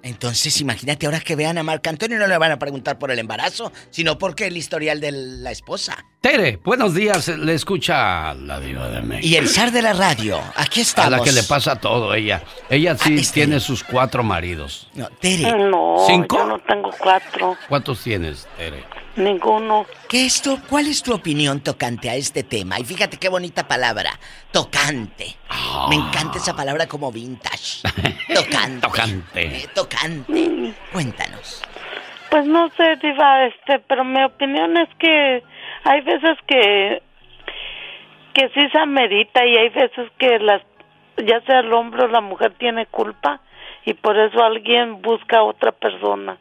Entonces, imagínate ahora que vean a Marc Antonio, no le van a preguntar por el embarazo, sino porque el historial de la esposa. Tere, buenos días. Le escucha la Diva de México. Y el zar de la radio, aquí A estamos. la que le pasa todo, ella. Ella sí tiene sus cuatro maridos. No, Tere. No, ¿Cinco? yo no tengo cuatro, ¿Cuántos tienes, Tere? Ninguno. ¿Qué es tu, ¿Cuál es tu opinión tocante a este tema? Y fíjate qué bonita palabra, tocante. Me encanta esa palabra como vintage. Tocante. Tocante. Eh, tocante. Cuéntanos. Pues no sé, Diva, este, pero mi opinión es que hay veces que que sí se amerita y hay veces que las ya sea el hombre o la mujer tiene culpa y por eso alguien busca a otra persona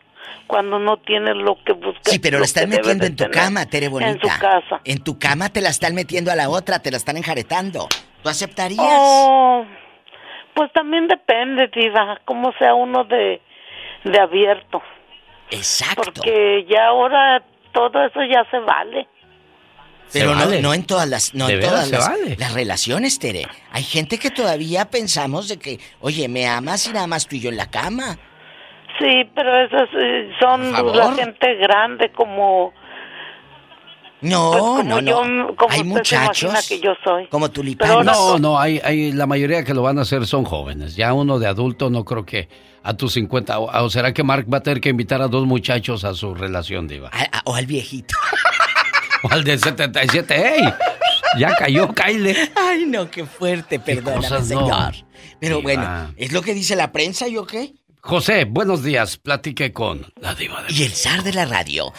cuando no tiene lo que busca. Sí, pero lo la están metiendo en tu cama, Tere bonita. En su casa. En tu cama te la están metiendo a la otra, te la están enjaretando. ¿Tú aceptarías? Oh, pues también depende, Diva, cómo sea uno de, de abierto. Exacto. Porque ya ahora todo eso ya se vale. Pero no, vale. no en todas las, no De en todas las, vale. las relaciones, Tere. Hay gente que todavía pensamos de que, oye, me amas y nada más tú y yo en la cama. Sí, pero esas eh, son la gente grande como... No, pues, como no, yo, no. como Hay muchachos que yo soy. como tulipanes. No, no, hay, hay, la mayoría que lo van a hacer son jóvenes. Ya uno de adulto no creo que a tus 50. O, o será que Mark va a tener que invitar a dos muchachos a su relación, Diva? A- a- o al viejito. O al de 77. ¡Ey! Ya cayó, Kyle. Ay, no, qué fuerte, perdóname, cosas no. señor. Pero Diva. bueno, ¿es lo que dice la prensa y o qué? José, buenos días. Platique con la Diva de Y el zar de la radio.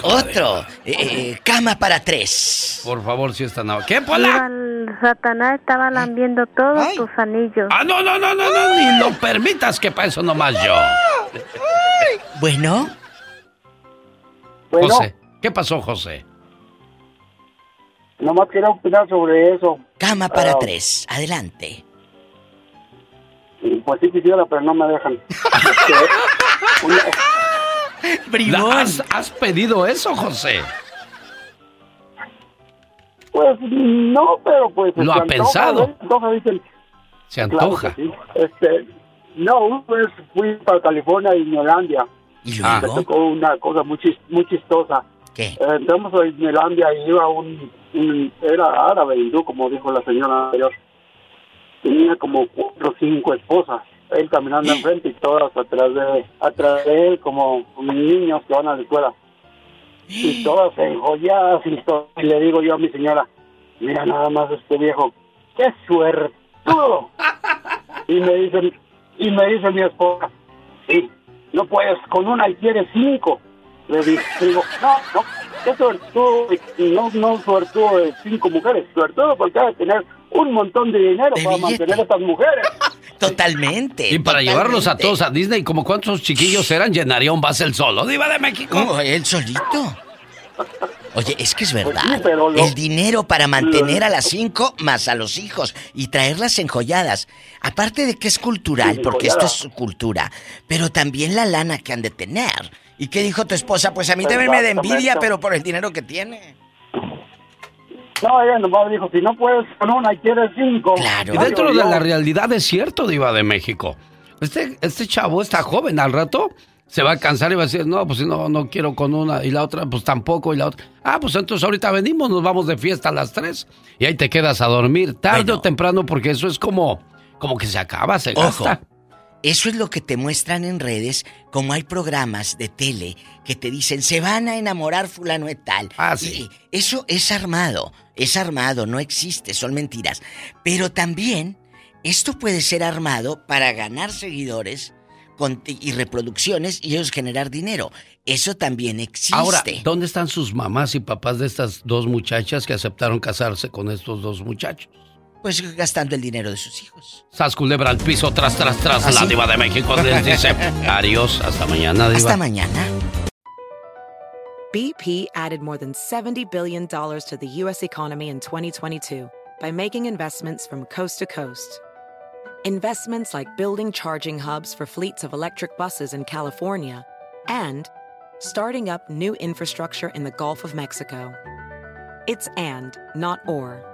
con la Otro, eh, eh, cama para tres. Por favor, si está nada. ¿Qué, Pola? el Satanás estaba lambiendo todos tus anillos. Ah, no, no, no, no, no, ni lo permitas que para eso nomás yo. Bueno. Bueno, José, ¿qué pasó, José? nomás quería opinar sobre eso. Cama para Ah, tres. Adelante. Pues sí quisiera, pero no me dejan. Una- ¿Has, has pedido eso, José? pues no, pero pues... Lo se ha antoja, pensado. ¿ves? Entonces dicen, Se antoja. sí. Este, no, pues fui para California y Neolandia. ¿Y Me tocó una cosa muy, chis- muy chistosa. ¿Qué? Eh, entramos a Disneylandia y iba un, un- Era árabe hindú, como dijo la señora anterior. Tenía como cuatro o cinco esposas. Él caminando enfrente y todas atrás de, atrás de él, como niños que van a la escuela. Y todas enjolladas y todo. Y le digo yo a mi señora, mira nada más este viejo, qué suertudo. y me dicen, y me dice mi esposa, sí, no puedes con una y quieres cinco. Le di- digo, no, no, qué suertudo, no, no suertudo de cinco mujeres, suertudo porque hay que tener un montón de dinero para mantener a estas mujeres. Totalmente. Y para llevarlos a todos a Disney, como cuántos chiquillos eran, llenaría un bus el solo, Diva de México. ¿Cómo? ¿Él solito? Oye, es que es verdad. Pues sí, pero lo- El dinero para mantener a las cinco más a los hijos y traerlas enjolladas. Aparte de que es cultural, Sí, porque esto es cultura, pero también la lana que han de tener. ¿Y qué dijo tu esposa? Pues a mí también me da envidia, pero por el dinero que tiene. No, ella nomás dijo, si no puedes con una y quieres cinco. Y dentro de la realidad es cierto, Diva de México. Este, este chavo está joven, al rato se va a cansar y va a decir, no, pues no, no quiero con una, y la otra, pues tampoco, y la otra. Ah, pues entonces ahorita venimos, nos vamos de fiesta a las tres, y ahí te quedas a dormir, tarde o temprano, porque eso es como, como que se acaba, se Ojo. gasta. Eso es lo que te muestran en redes, como hay programas de tele que te dicen, se van a enamorar fulano de tal. Ah, sí. Y eso es armado, es armado, no existe, son mentiras. Pero también, esto puede ser armado para ganar seguidores con- y reproducciones y ellos generar dinero. Eso también existe. Ahora, ¿dónde están sus mamás y papás de estas dos muchachas que aceptaron casarse con estos dos muchachos? Pues gastando el dinero de sus hijos. Sas culebra al piso, tras, tras, tras. ¿Ah, La diva de México les dice adiós, hasta mañana, diva. Hasta mañana. BP added more than $70 billion to the U.S. economy in 2022 by making investments from coast to coast. Investments like building charging hubs for fleets of electric buses in California and starting up new infrastructure in the Gulf of Mexico. It's and, not or.